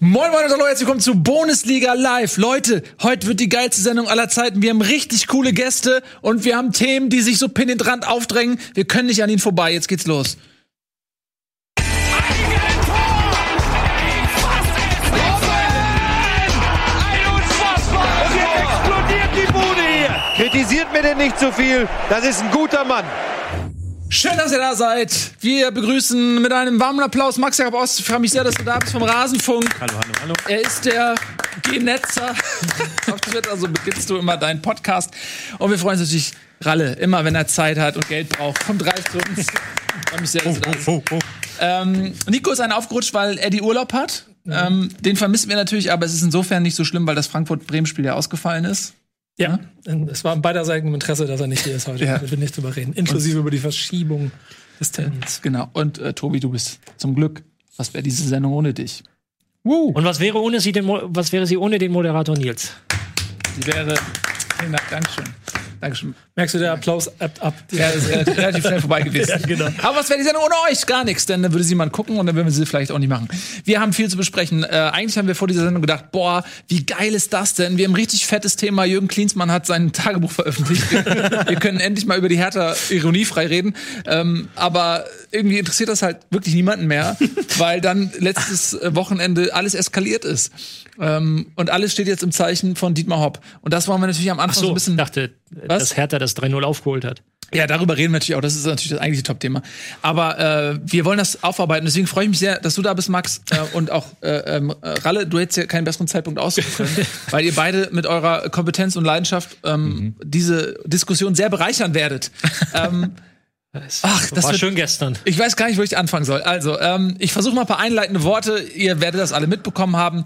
Moin Moin und hallo, herzlich willkommen zu Bundesliga Live. Leute, heute wird die geilste Sendung aller Zeiten. Wir haben richtig coole Gäste und wir haben Themen, die sich so penetrant aufdrängen. Wir können nicht an ihnen vorbei. Jetzt geht's los. Kritisiert mir denn nicht zu viel. Das ist ein guter Mann. Schön, dass ihr da seid. Wir begrüßen mit einem warmen Applaus Max Jakob Ost. Ich freue mich sehr, dass du da bist vom Rasenfunk. Hallo, hallo, hallo. Er ist der Genetzer. Auf Twitter, so beginnst du immer deinen Podcast. Und wir freuen uns natürlich, Ralle, immer wenn er Zeit hat und Geld braucht, kommt reif zu uns. Ich freue mich sehr, dass du da bist. Oh, oh. Ähm, Nico ist ein aufgerutscht, weil Eddie Urlaub hat. Ähm, den vermissen wir natürlich, aber es ist insofern nicht so schlimm, weil das Frankfurt-Bremen-Spiel ja ausgefallen ist. Ja, es war in beiderseitigem Interesse, dass er nicht hier ist heute. Ja. Wir will nicht drüber reden. Inklusive über die Verschiebung des Termins. Genau. Und äh, Tobi, du bist zum Glück. Was wäre diese Sendung ohne dich? Und was wäre ohne sie den, was wäre sie ohne den Moderator Nils? Die wäre. Vielen Dank, Dankeschön. Dankeschön. Merkst du, der Applaus ebbt ab. Ja, das ist relativ, schnell vorbei gewesen. Ja, genau. Aber was wäre die Sendung ohne euch? Gar nichts, denn dann würde sie mal gucken und dann würden wir sie vielleicht auch nicht machen. Wir haben viel zu besprechen. Äh, eigentlich haben wir vor dieser Sendung gedacht, boah, wie geil ist das denn? Wir haben ein richtig fettes Thema. Jürgen Klinsmann hat sein Tagebuch veröffentlicht. Wir, können endlich mal über die Hertha ironiefrei reden. Ähm, aber irgendwie interessiert das halt wirklich niemanden mehr, weil dann letztes Wochenende alles eskaliert ist. Ähm, und alles steht jetzt im Zeichen von Dietmar Hopp. Und das wollen wir natürlich am Anfang so so, ein bisschen ich dachte, Was? dass Hertha das 3-0 aufgeholt hat. ja, darüber reden wir natürlich auch. Das ist natürlich das eigentliche Top-Thema. Aber äh, wir wollen das aufarbeiten. Deswegen freue ich mich sehr, dass du da bist, Max. Äh, und auch äh, ähm, äh, Ralle, du hättest ja keinen besseren Zeitpunkt aussuchen können, weil ihr beide mit eurer Kompetenz und Leidenschaft ähm, diese Diskussion sehr bereichern werdet. ähm, ach, das war wird, schön gestern. ich weiß gar nicht, wo ich anfangen soll. Also, ähm, ich versuche mal ein paar einleitende Worte. Ihr werdet das alle mitbekommen haben.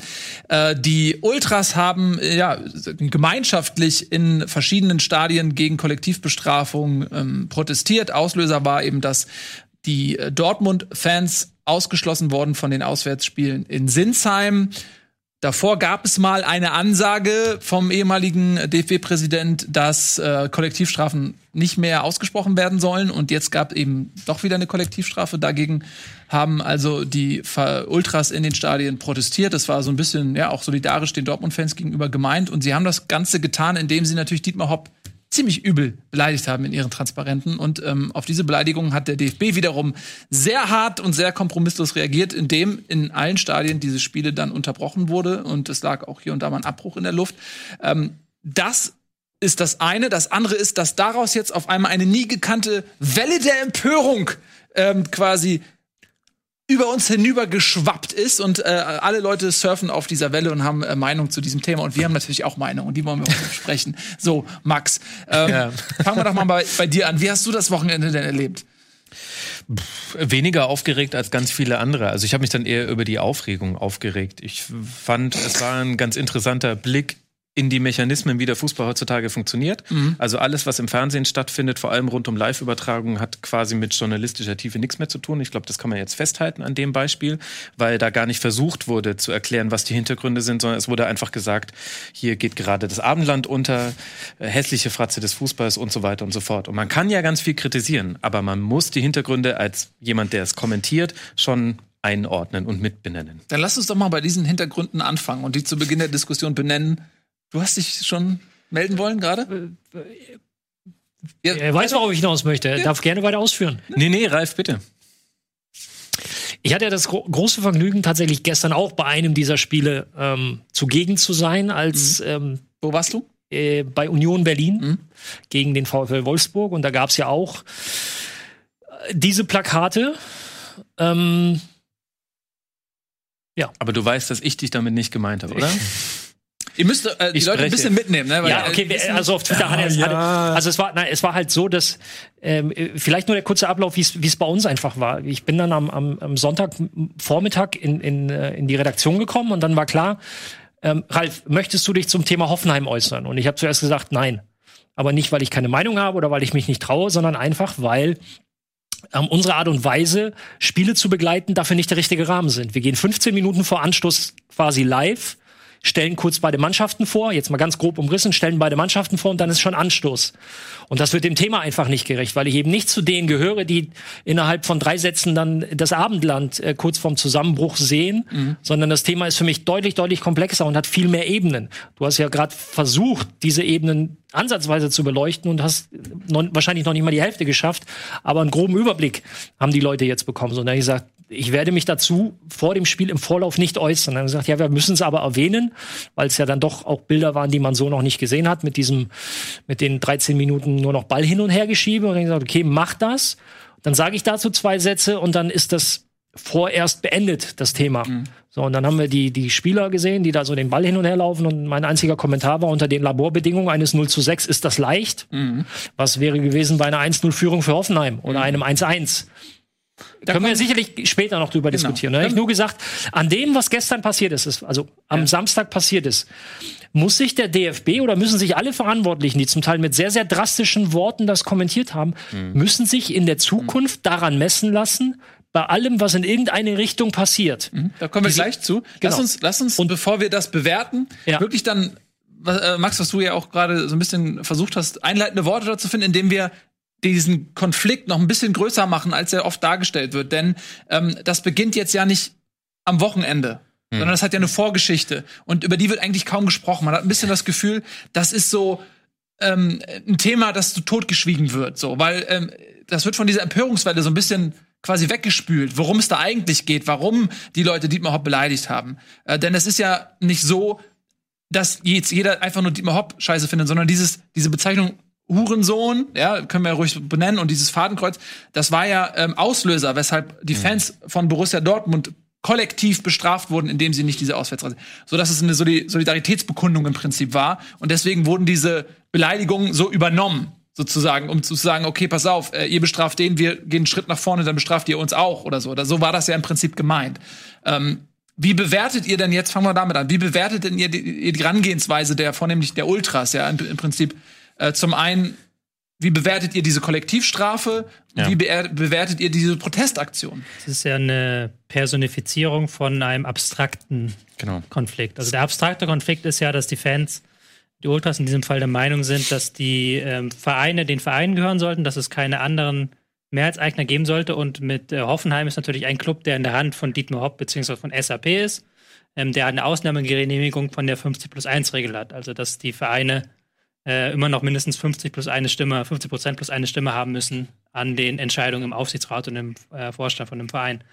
Äh, die Ultras haben äh, ja gemeinschaftlich in verschiedenen Stadien gegen Kollektivbestrafung ähm, protestiert. Auslöser war eben, dass die äh, Dortmund-Fans ausgeschlossen wurden von den Auswärtsspielen in Sinsheim. Davor gab es mal eine Ansage vom ehemaligen DFB-Präsident, dass äh, Kollektivstrafen nicht mehr ausgesprochen werden sollen. Und jetzt gab eben doch wieder eine Kollektivstrafe. Dagegen haben also die Ultras in den Stadien protestiert. Das war so ein bisschen ja auch solidarisch den Dortmund-Fans gegenüber gemeint. Und sie haben das Ganze getan, indem sie natürlich Dietmar Hopp ziemlich übel beleidigt haben in ihren Transparenten. Und ähm, auf diese Beleidigung hat der DFB wiederum sehr hart und sehr kompromisslos reagiert, indem in allen Stadien diese Spiele dann unterbrochen wurde. Und es lag auch hier und da mal ein Abbruch in der Luft. Ähm, das ist das eine. Das andere ist, dass daraus jetzt auf einmal eine nie gekannte Welle der Empörung ähm, quasi über uns hinüber geschwappt ist und äh, alle Leute surfen auf dieser Welle und haben äh, Meinung zu diesem Thema und wir haben natürlich auch Meinung und die wollen wir heute besprechen. So, Max, ähm, Ja. fangen wir doch mal bei, bei dir an. Wie hast du das Wochenende denn erlebt? Weniger aufgeregt als ganz viele andere. Also ich habe mich dann eher über die Aufregung aufgeregt. Ich fand, es war ein ganz interessanter Blick in die Mechanismen, wie der Fußball heutzutage funktioniert. Also alles, was im Fernsehen stattfindet, vor allem rund um Live-Übertragungen, hat quasi mit journalistischer Tiefe nichts mehr zu tun. Ich glaube, das kann man jetzt festhalten an dem Beispiel, weil da gar nicht versucht wurde zu erklären, was die Hintergründe sind, sondern es wurde einfach gesagt, hier geht gerade das Abendland unter, äh, hässliche Fratze des Fußballs und so weiter und so fort. Und man kann ja ganz viel kritisieren, aber man muss die Hintergründe als jemand, der es kommentiert, schon einordnen und mitbenennen. Dann lass uns doch mal bei diesen Hintergründen anfangen und die zu Beginn der Diskussion benennen. Du hast dich schon melden wollen gerade? Ja, Er weiß, worauf ich hinaus möchte. Er darf gerne weiter ausführen. Nee, nee, Ralf, bitte. Ich hatte ja das gro große Vergnügen, tatsächlich gestern auch bei einem dieser Spiele ähm, zugegen zu sein, als ähm, Wo warst du? äh, bei Union Berlin Mhm. gegen den VfL Wolfsburg. Und da gab es ja auch äh, diese Plakate. Ähm, Aber du weißt, dass ich dich damit nicht gemeint habe, oder? Ihr müsst äh, die Ich Leute ein spreche. bisschen mitnehmen, ne? Weil, ja, äh, okay, wir- also auf Twitter hat er es. ja. Hatte, also es war, nein, es war halt so, dass ähm, äh, vielleicht nur der kurze Ablauf, wie es wie es bei uns einfach war. Ich bin dann am, am, am Sonntagvormittag in, in, äh, in die Redaktion gekommen und dann war klar, ähm, Ralf, möchtest du dich zum Thema Hoffenheim äußern? Und ich habe zuerst gesagt, nein. Aber nicht, weil ich keine Meinung habe oder weil ich mich nicht traue, sondern einfach, weil ähm, unsere Art und Weise, Spiele zu begleiten, dafür nicht der richtige Rahmen sind. Wir gehen 15 Minuten vor Anstoß quasi live stellen kurz beide Mannschaften vor, jetzt mal ganz grob umrissen, stellen beide Mannschaften vor und dann ist schon Anstoß. Und das wird dem Thema einfach nicht gerecht, weil ich eben nicht zu denen gehöre, die innerhalb von drei Sätzen dann das Abendland äh, kurz vorm Zusammenbruch sehen, Mhm. sondern das Thema ist für mich deutlich, deutlich komplexer und hat viel mehr Ebenen. Du hast ja gerade versucht, diese Ebenen ansatzweise zu beleuchten und hast noch, wahrscheinlich noch nicht mal die Hälfte geschafft, aber einen groben Überblick haben die Leute jetzt bekommen. So, und dann ich gesagt, ich werde mich dazu vor dem Spiel im Vorlauf nicht äußern. Dann haben sie gesagt, ja, wir müssen es aber erwähnen, weil es ja dann doch auch Bilder waren, die man so noch nicht gesehen hat, mit diesem, mit den 13 Minuten nur noch Ball hin und her geschiebe. Und dann gesagt, okay, mach das. Dann sage ich dazu zwei Sätze und dann ist das vorerst beendet, das Thema. So, und dann haben wir die, die Spieler gesehen, die da so den Ball hin und her laufen. Und mein einziger Kommentar war, unter den Laborbedingungen eines 0 zu 6 ist das leicht. Was wäre gewesen bei einer 1-0-Führung für Hoffenheim oder einem 1-1. Da können wir sicherlich später noch drüber diskutieren. Da habe ich nur gesagt, an dem, was gestern passiert ist, also am Samstag passiert ist, muss sich der DFB oder müssen sich alle Verantwortlichen, die zum Teil mit sehr, sehr drastischen Worten das kommentiert haben, müssen sich in der Zukunft daran messen lassen, bei allem, was in irgendeine Richtung passiert. Da kommen wir Diese- gleich zu. Lass Genau. uns, lass uns, bevor wir das bewerten, Ja. wirklich dann, äh, Max, was du ja auch gerade so ein bisschen versucht hast, einleitende Worte dazu finden, indem wir diesen Konflikt noch ein bisschen größer machen, als er oft dargestellt wird. Denn ähm, das beginnt jetzt ja nicht am Wochenende. Sondern das hat ja eine Vorgeschichte. Und über die wird eigentlich kaum gesprochen. Man hat ein bisschen das Gefühl, das ist so ähm, ein Thema, das so totgeschwiegen wird. So, weil ähm, das wird von dieser Empörungswelle so ein bisschen quasi weggespült, worum es da eigentlich geht, warum die Leute Dietmar Hopp beleidigt haben. Äh, denn es ist ja nicht so, dass jetzt jeder einfach nur Dietmar Hopp scheiße findet, sondern dieses, diese Bezeichnung Hurensohn, ja, können wir ja ruhig benennen, und dieses Fadenkreuz, das war ja ähm, Auslöser, weshalb die Fans von Borussia Dortmund kollektiv bestraft wurden, indem sie nicht diese Auswärtsreise, so dass es eine Soli- Solidaritätsbekundung im Prinzip war und deswegen wurden diese Beleidigungen so übernommen sozusagen, um zu sagen, okay, pass auf, äh, ihr bestraft den, wir gehen einen Schritt nach vorne, dann bestraft ihr uns auch oder so. Oder so war das ja im Prinzip gemeint. Ähm, wie bewertet ihr denn jetzt, fangen wir damit an, wie bewertet denn ihr die, die Herangehensweise der, vornehmlich der Ultras, ja, im, im Prinzip äh, zum einen, wie bewertet ihr diese Kollektivstrafe? Ja. Wie be bewertet ihr diese Protestaktion? Es ist ja eine Personifizierung von einem abstrakten Genau. Konflikt. Also der abstrakte Konflikt ist ja, dass die Fans, die Ultras in diesem Fall der Meinung sind, dass die ähm, Vereine den Vereinen gehören sollten, dass es keine anderen Mehrheitseigner geben sollte. Und mit äh, Hoffenheim ist natürlich ein Club, der in der Hand von Dietmar Hopp bzw. von SAP ist, ähm, der eine Ausnahmegenehmigung von der 50 plus 1 Regel hat. Also dass die Vereine äh, immer noch mindestens 50 plus eine Stimme, 50 Prozent plus eine Stimme haben müssen an den Entscheidungen im Aufsichtsrat und im äh, Vorstand von dem Verein.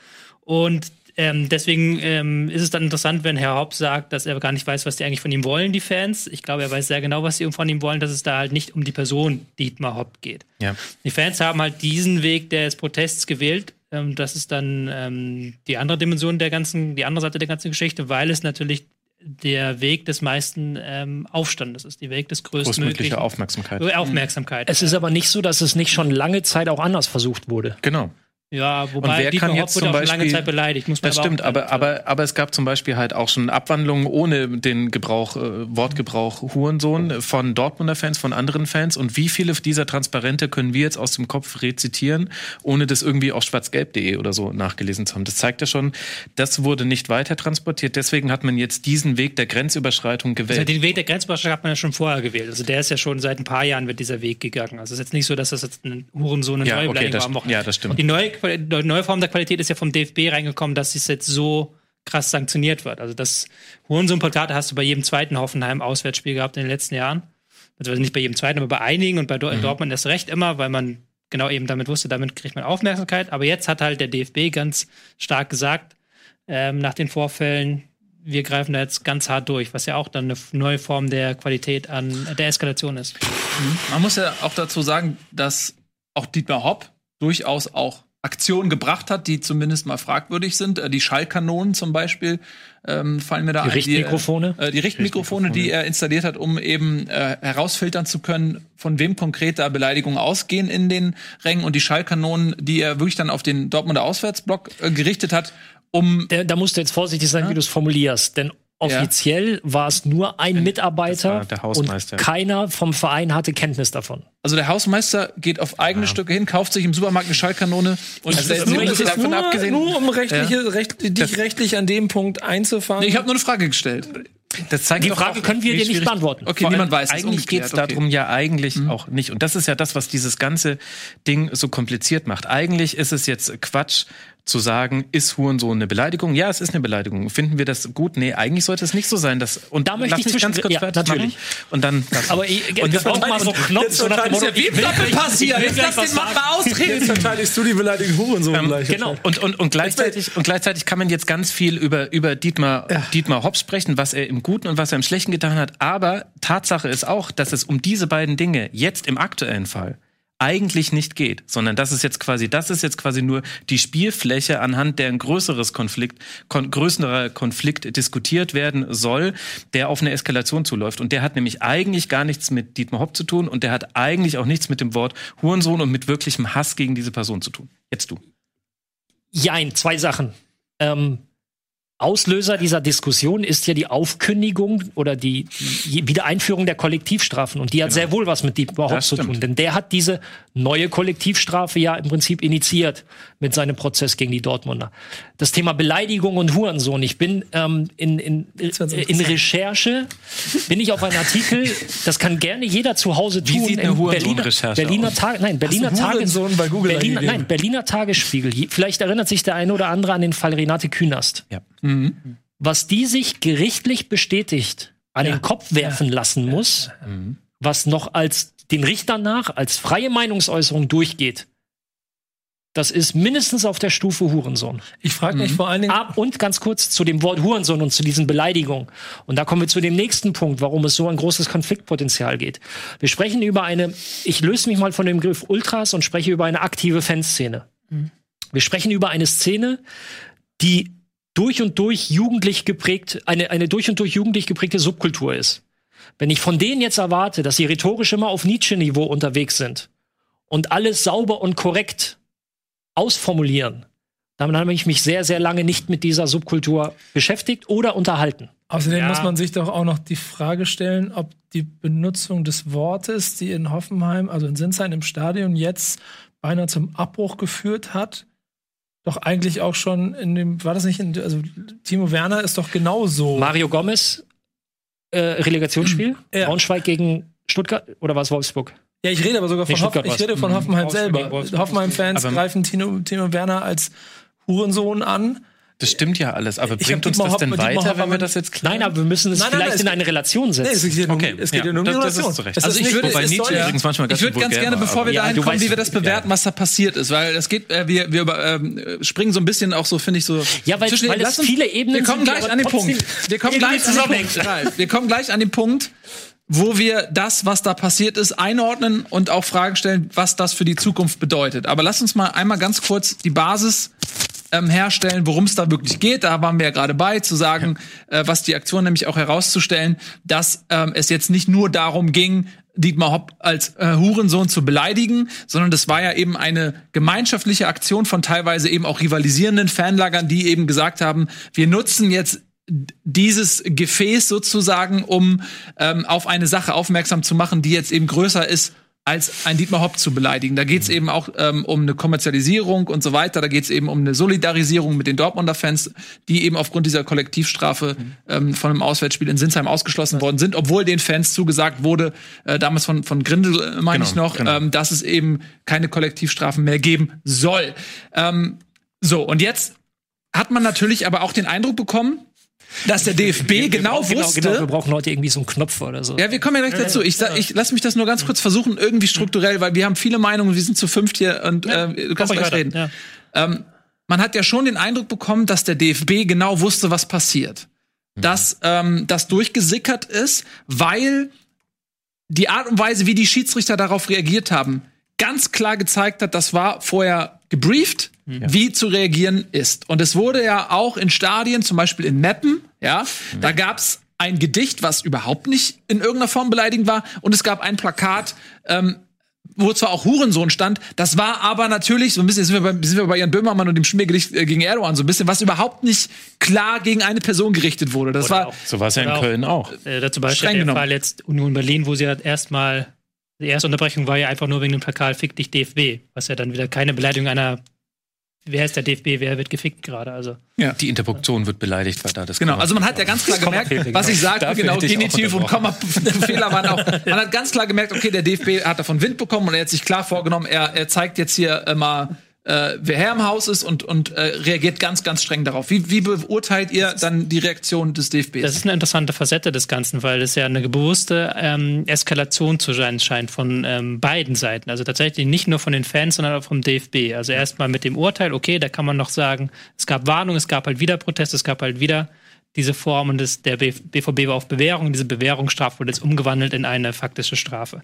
Und ähm, deswegen ähm, ist es dann interessant, wenn Herr Hopp sagt, dass er gar nicht weiß, was die eigentlich von ihm wollen, die Fans. Ich glaube, er weiß sehr genau, was sie von ihm wollen, dass es da halt nicht um die Person Dietmar Hopp geht. Ja. Die Fans haben halt diesen Weg des Protests gewählt. Ähm, das ist dann ähm, die andere Dimension der ganzen, die andere Seite der ganzen Geschichte, weil es natürlich der Weg des meisten ähm, Aufstandes ist, die Weg des größtmöglichen Aufmerksamkeit. Aufmerksamkeit. Es ist aber nicht so, dass es nicht schon lange Zeit auch anders versucht wurde. Genau. Ja, Und wobei wer Dietmar kann jetzt wurde zum auch lange Beispiel- Zeit beleidigt, muss man Das aber stimmt, aber, aber, aber es gab zum Beispiel halt auch schon Abwandlungen ohne den Gebrauch, äh, Wortgebrauch Hurensohn von Dortmunder Fans, von anderen Fans. Und wie viele dieser Transparente können wir jetzt aus dem Kopf rezitieren, ohne das irgendwie auf schwarzgelb.de oder so nachgelesen zu haben? Das zeigt ja schon, das wurde nicht weiter transportiert. Deswegen hat man jetzt diesen Weg der Grenzüberschreitung Also gewählt. den Weg der Grenzüberschreitung hat man ja schon vorher gewählt. Also der ist ja schon seit ein paar Jahren wird dieser Weg gegangen. Also es ist jetzt nicht so, dass das jetzt ein Hurensohn eine Ja, neue okay, das- war ja, das stimmt. Und die neue, Neue Form der Qualität ist ja vom DFB reingekommen, dass es jetzt so krass sanktioniert wird. Also das Hurensohn-Plakate hast du bei jedem zweiten Hoffenheim-Auswärtsspiel gehabt in den letzten Jahren. Also nicht bei jedem zweiten, aber bei einigen und bei Mhm. Dortmund erst recht immer, weil man genau eben damit wusste, damit kriegt man Aufmerksamkeit. Aber jetzt hat halt der DFB ganz stark gesagt, ähm, nach den Vorfällen, wir greifen da jetzt ganz hart durch, was ja auch dann eine neue Form der Qualität an der Eskalation ist. Man muss ja auch dazu sagen, dass auch Dietmar Hopp durchaus auch Aktionen gebracht hat, die zumindest mal fragwürdig sind. Äh, Die Schallkanonen zum Beispiel ähm, fallen mir da Die ein. Richtmikrofone? Die, äh, die Richtmikrofone, die er installiert hat, um eben äh, herausfiltern zu können, von wem konkret da Beleidigungen ausgehen in den Rängen. Und die Schallkanonen, die er wirklich dann auf den Dortmunder Auswärtsblock äh, gerichtet hat, um Da, da musst du jetzt vorsichtig sein, wie du es formulierst. Denn offiziell war es nur ein das Mitarbeiter war der Hausmeister. und keiner vom Verein hatte Kenntnis davon. Also der Hausmeister geht auf eigene Stücke hin, kauft sich im Supermarkt eine Schallkanone und stellt sie ist davon nur, abgesehen. nur um rechtliche, recht, dich rechtlich an dem Punkt einzufangen. Nee, ich habe nur eine Frage gestellt. Das zeigt Die Frage auch, können wir dir nicht beantworten. Okay, Vor niemand weiß Eigentlich geht es okay. darum ja eigentlich auch nicht. Und das ist ja das, was dieses ganze Ding so kompliziert macht. Eigentlich ist es jetzt Quatsch zu sagen, ist Hurensohn eine Beleidigung? Ja, es ist eine Beleidigung. Finden wir das gut? Nee, eigentlich sollte es nicht so sein. Dass, und Da möchte lass ich mich ganz kurz ja, fertig natürlich. machen. Und dann. Aber ich, und wir brauchen mal so Knopf, so nach dem Motto, ich will gleich- passieren. Jetzt lass den Mann mal ausreden. Jetzt verteidigst du die beleidigten Hurensohn gleich. Genau. Und, und, und, gleichzeitig, und gleichzeitig kann man jetzt ganz viel über, über Dietmar, Dietmar Hopp sprechen, was er im Guten und was er im Schlechten getan hat. Aber Tatsache ist auch, dass es um diese beiden Dinge jetzt im aktuellen Fall eigentlich nicht geht, sondern das ist jetzt quasi, das ist jetzt quasi nur die Spielfläche, anhand der ein größeres Konflikt, kon größerer Konflikt diskutiert werden soll, der auf eine Eskalation zuläuft. Und der hat nämlich eigentlich gar nichts mit Dietmar Hopp zu tun und der hat eigentlich auch nichts mit dem Wort Hurensohn und mit wirklichem Hass gegen diese Person zu tun. Jetzt du. Jein, zwei Sachen. Ähm, Auslöser dieser Diskussion ist ja die Aufkündigung oder die, Wiedereinführung der Kollektivstrafen. Und die hat sehr wohl was mit Dietmar Hopp Das zu tun. Denn der hat diese neue Kollektivstrafe ja im Prinzip initiiert mit seinem Prozess gegen die Dortmunder. Das Thema Beleidigung und Hurensohn. Ich bin ähm, in, in, in. Recherche, bin ich auf einen Artikel, das kann gerne jeder zu Hause Wie tun. sieht eine Berliner, Berliner? Tag, nein, Berliner Tages, Berliner, nein, Berliner Tagesspiegel. Vielleicht erinnert sich der eine oder andere an den Fall Renate Künast. Ja. Was die sich gerichtlich bestätigt an den Kopf werfen lassen muss, was noch als den Richtern nach als freie Meinungsäußerung durchgeht. Das ist mindestens auf der Stufe Hurensohn. Ich frage mich vor allen Dingen, Ab und ganz kurz zu dem Wort Hurensohn und zu diesen Beleidigungen. Und da kommen wir zu dem nächsten Punkt, warum es so ein großes Konfliktpotenzial geht. Wir sprechen über eine, ich löse mich mal von dem Begriff Ultras und spreche über eine aktive Fanszene. Wir sprechen über eine Szene, die durch und durch jugendlich geprägt, eine, eine durch und durch jugendlich geprägte Subkultur ist. Wenn ich von denen jetzt erwarte, dass sie rhetorisch immer auf Nietzsche-Niveau unterwegs sind und alles sauber und korrekt ausformulieren, dann habe ich mich sehr, sehr lange nicht mit dieser Subkultur beschäftigt oder unterhalten. außerdem Ja. muss man sich doch auch noch die Frage stellen, ob die Benutzung des Wortes, die in Hoffenheim, also in Sinsheim im Stadion jetzt beinahe zum Abbruch geführt hat, doch eigentlich auch schon in dem, war das nicht, in, also Timo Werner ist doch genauso. Mario Gomez, äh, Relegationsspiel, Ja. Braunschweig gegen Stuttgart oder war es Wolfsburg? Ja, ich rede aber sogar von, Hoff ich rede von Hoffenheim Wolfsburg selber. Hoffenheim-Fans greifen Tino, Timo Werner als Hurensohn an. Das stimmt ja alles, aber Ich bringt uns das denn weiter, wenn wir das jetzt klären? Nein, aber wir müssen es Nein, nein, vielleicht es in eine Relation Nee, setzen. es geht, Okay, es geht ja, um die das- das Relation. ist zu Recht. Es Also ist ich würde- Wobei Nietzsche ja- übrigens manchmal ganz Ich würde ganz gerne, war, bevor wir Ja, dahin kommen, weißt- wie wir das bewerten, was da passiert ist, weil es geht, äh, wir, wir ähm, springen so ein bisschen auch so, finde ich so. Ja, weil- zwischen weil es viele Ebenen Wir kommen sind, die gleich an den Punkt. Wir kommen gleich an den Punkt. Wir kommen gleich an den Punkt, wo wir das, was da passiert ist, einordnen und auch Fragen stellen, was das für die Zukunft bedeutet. Aber lass uns mal einmal ganz kurz die Basis ähm, herstellen, worum es da wirklich geht. Da waren wir ja gerade bei, zu sagen, äh, was die Aktion nämlich auch herauszustellen, dass ähm, es jetzt nicht nur darum ging, Dietmar Hopp als äh, Hurensohn zu beleidigen, sondern das war ja eben eine gemeinschaftliche Aktion von teilweise eben auch rivalisierenden Fanlagern, die eben gesagt haben, wir nutzen jetzt dieses Gefäß sozusagen, um ähm, auf eine Sache aufmerksam zu machen, die jetzt eben größer ist als ein Dietmar Hopp zu beleidigen. Da geht es eben auch ähm, um eine Kommerzialisierung und so weiter. Da geht es eben um eine Solidarisierung mit den Dortmunder Fans, die eben aufgrund dieser Kollektivstrafe ähm, von einem Auswärtsspiel in Sinsheim ausgeschlossen worden sind, obwohl den Fans zugesagt wurde, äh, damals von, von Grindel, äh, meine Genau, ich noch, genau. ähm, dass es eben keine Kollektivstrafen mehr geben soll. Ähm, so, und jetzt hat man natürlich aber auch den Eindruck bekommen, dass der DFB genau genau, wusste, genau, wir brauchen heute irgendwie so einen Knopf oder so. ja, wir kommen ja gleich dazu. Ich, ich lass mich das nur ganz kurz versuchen, irgendwie strukturell, weil wir haben viele Meinungen, wir sind zu fünft hier und äh, du kannst gleich reden. Ja. Ähm, man hat ja schon den Eindruck bekommen, dass der DFB genau wusste, was passiert. Dass ähm, das durchgesickert ist, weil die Art und Weise, wie die Schiedsrichter darauf reagiert haben, ganz klar gezeigt hat, das war vorher gebrieft, wie zu reagieren ist. Und es wurde ja auch in Stadien, zum Beispiel in Meppen, ja, da gab's ein Gedicht, was überhaupt nicht in irgendeiner Form beleidigend war, und es gab ein Plakat, ähm, wo zwar auch Hurensohn stand, das war aber natürlich so ein bisschen, sind wir bei, sind wir bei Jan Böhmermann und dem Schmiergericht äh, gegen Erdogan so ein bisschen, was überhaupt nicht klar gegen eine Person gerichtet wurde. Das war, auch- So war es ja in auch- Köln auch. Äh, dazu Beispiel der genommen. Fall jetzt Union Berlin, wo sie halt erstmal, die erste Unterbrechung war ja einfach nur wegen dem Plakat Fick dich DFB, was ja dann wieder keine Beleidigung einer wer ist der DFB, wer wird gefickt gerade. Also Die Interpunktion wird beleidigt, weil da das Genau, Komma- also man hat ja ganz klar gemerkt, was ich sagte, Dafür genau, ich auch Genitiv und. Komma-Fehler waren auch. Man hat ganz klar gemerkt, okay, der DFB hat davon Wind bekommen und er hat sich klar vorgenommen, er, er zeigt jetzt hier äh, mal, äh, wer Herr im Haus ist und, und äh, reagiert ganz, ganz streng darauf. Wie, wie beurteilt ihr dann die Reaktion des DFBs? Das ist eine interessante Facette des Ganzen, weil es ja eine bewusste ähm, Eskalation zu sein scheint von ähm, beiden Seiten. Also tatsächlich nicht nur von den Fans, sondern auch vom DFB. Also erstmal mit dem Urteil, okay, da kann man noch sagen, es gab Warnung, es gab halt wieder Protest, es gab halt wieder diese Form und das, der BVB war auf Bewährung. Diese Bewährungsstrafe wurde jetzt umgewandelt in eine faktische Strafe.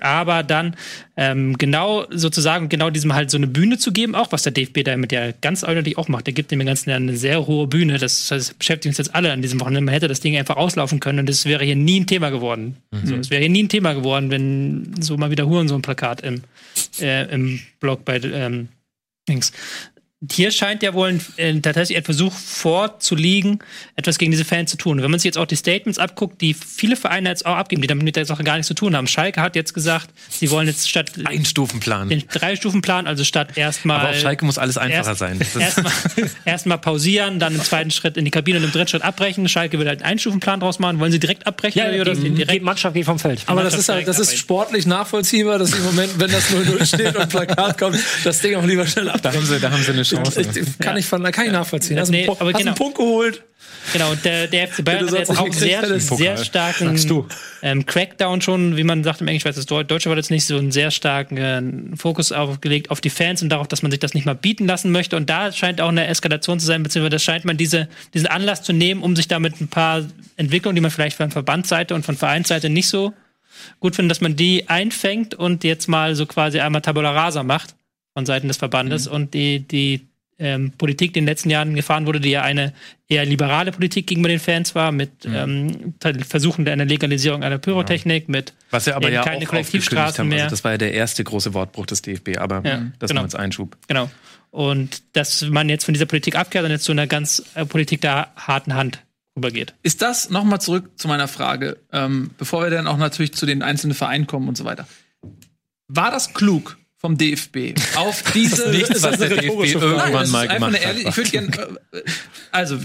Aber dann ähm, genau sozusagen genau diesem halt so eine Bühne zu geben, auch was der DFB damit ja ganz eindeutig auch macht. Der gibt dem Ganzen ja eine sehr hohe Bühne. Das, das beschäftigt uns jetzt alle an diesem Wochenende. Man hätte das Ding einfach auslaufen können und es wäre hier nie ein Thema geworden. So, es wäre hier nie ein Thema geworden, wenn so mal wieder Huren so ein Plakat im, äh, im Blog bei ähm, Dings. Hier scheint ja wohl ein, äh, tatsächlich ein Versuch vorzuliegen, etwas gegen diese Fans zu tun. Wenn man sich jetzt auch die Statements abguckt, die viele Vereine jetzt auch abgeben, die damit mit der Sache gar nichts zu tun haben. Schalke hat jetzt gesagt, sie wollen jetzt statt Ein Stufenplan. den Drei-Stufen-Plan, also statt erstmal. Aber auf Schalke muss alles einfacher erst- sein. Erstmal erstmal pausieren, dann im zweiten Schritt in die Kabine und im dritten Schritt abbrechen. Schalke will halt einen Einstufenplan draus machen. Wollen sie direkt abbrechen Ja, oder die, den die direkt? Mannschaft geht vom Feld. Aber das ist halt, das ist sportlich nachvollziehbar, dass im Moment, wenn das 0-0 steht und Plakat kommt, das Ding auch lieber schnell ab. da, haben sie, da haben sie eine Chance. Ich, kann, ich, von- kann ich nachvollziehen. Hast, Nee, einen, aber hast genau. einen Punkt geholt. Genau, und der, der FC Bayern hat jetzt auch sehr, sehr starken ähm, Crackdown schon, wie man sagt im Englisch, ich weiß das Deu- Deutsche war jetzt nicht so einen sehr starken äh, Fokus aufgelegt auf die Fans und darauf, dass man sich das nicht mal bieten lassen möchte. Und da scheint auch eine Eskalation zu sein, beziehungsweise das scheint man diese, diesen Anlass zu nehmen, um sich damit ein paar Entwicklungen, die man vielleicht von Verbandsseite und von Vereinsseite nicht so gut findet, dass man die einfängt und jetzt mal so quasi einmal Tabula Rasa macht von Seiten des Verbandes und die, die ähm, Politik, die in den letzten Jahren gefahren wurde, die ja eine eher liberale Politik gegenüber den Fans war, mit ähm, Versuchen der einer Legalisierung einer Pyrotechnik, mit Was sie aber ja keine auch Kollektivstraßen haben. mehr. Also das war ja der erste große Wortbruch des DFB, aber Ja, das genau. nur als Einschub. Genau. Und dass man jetzt von dieser Politik abkehrt und jetzt zu einer ganz äh, Politik der harten Hand rübergeht. Ist das nochmal zurück zu meiner Frage, ähm, bevor wir dann auch natürlich zu den einzelnen Vereinen kommen und so weiter. War das klug vom DFB auf diese Nichts, was der DFB Nein, irgendwann das ist mal gemacht hat. Ich würde gerne, äh, also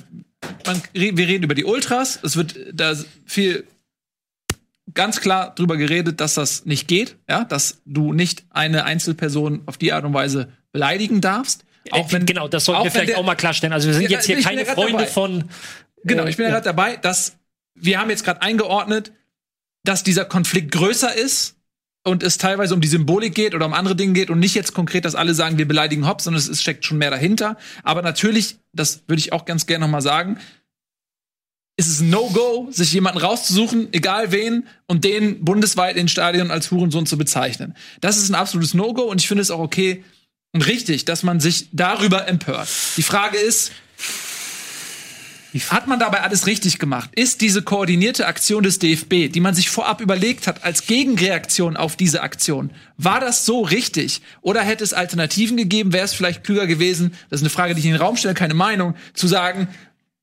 man, wir reden über die Ultras. Es wird da viel ganz klar drüber geredet, dass das nicht geht, ja, dass du nicht eine Einzelperson auf die Art und Weise beleidigen darfst. Auch wenn, genau, das sollten wir vielleicht der- auch mal klarstellen. Also wir sind Ja, jetzt hier keine Freunde dabei. von. Genau, äh, ich bin ja gerade dabei, dass wir haben jetzt gerade eingeordnet, dass dieser Konflikt größer ist und es teilweise um die Symbolik geht oder um andere Dinge geht und nicht jetzt konkret, dass alle sagen, wir beleidigen Hopp, sondern es ist- steckt schon mehr dahinter. Aber natürlich, das würde ich auch ganz gerne noch mal sagen, ist es No-Go, sich jemanden rauszusuchen, egal wen, und den bundesweit in Stadion als Hurensohn zu bezeichnen. Das ist ein absolutes No-Go und ich finde es auch okay und richtig, dass man sich darüber empört. Die Frage ist, hat man dabei alles richtig gemacht? Ist diese koordinierte Aktion des DFB, die man sich vorab überlegt hat als Gegenreaktion auf diese Aktion, war das so richtig? Oder hätte es Alternativen gegeben? Wäre es vielleicht klüger gewesen, das ist eine Frage, die ich in den Raum stelle, keine Meinung, zu sagen,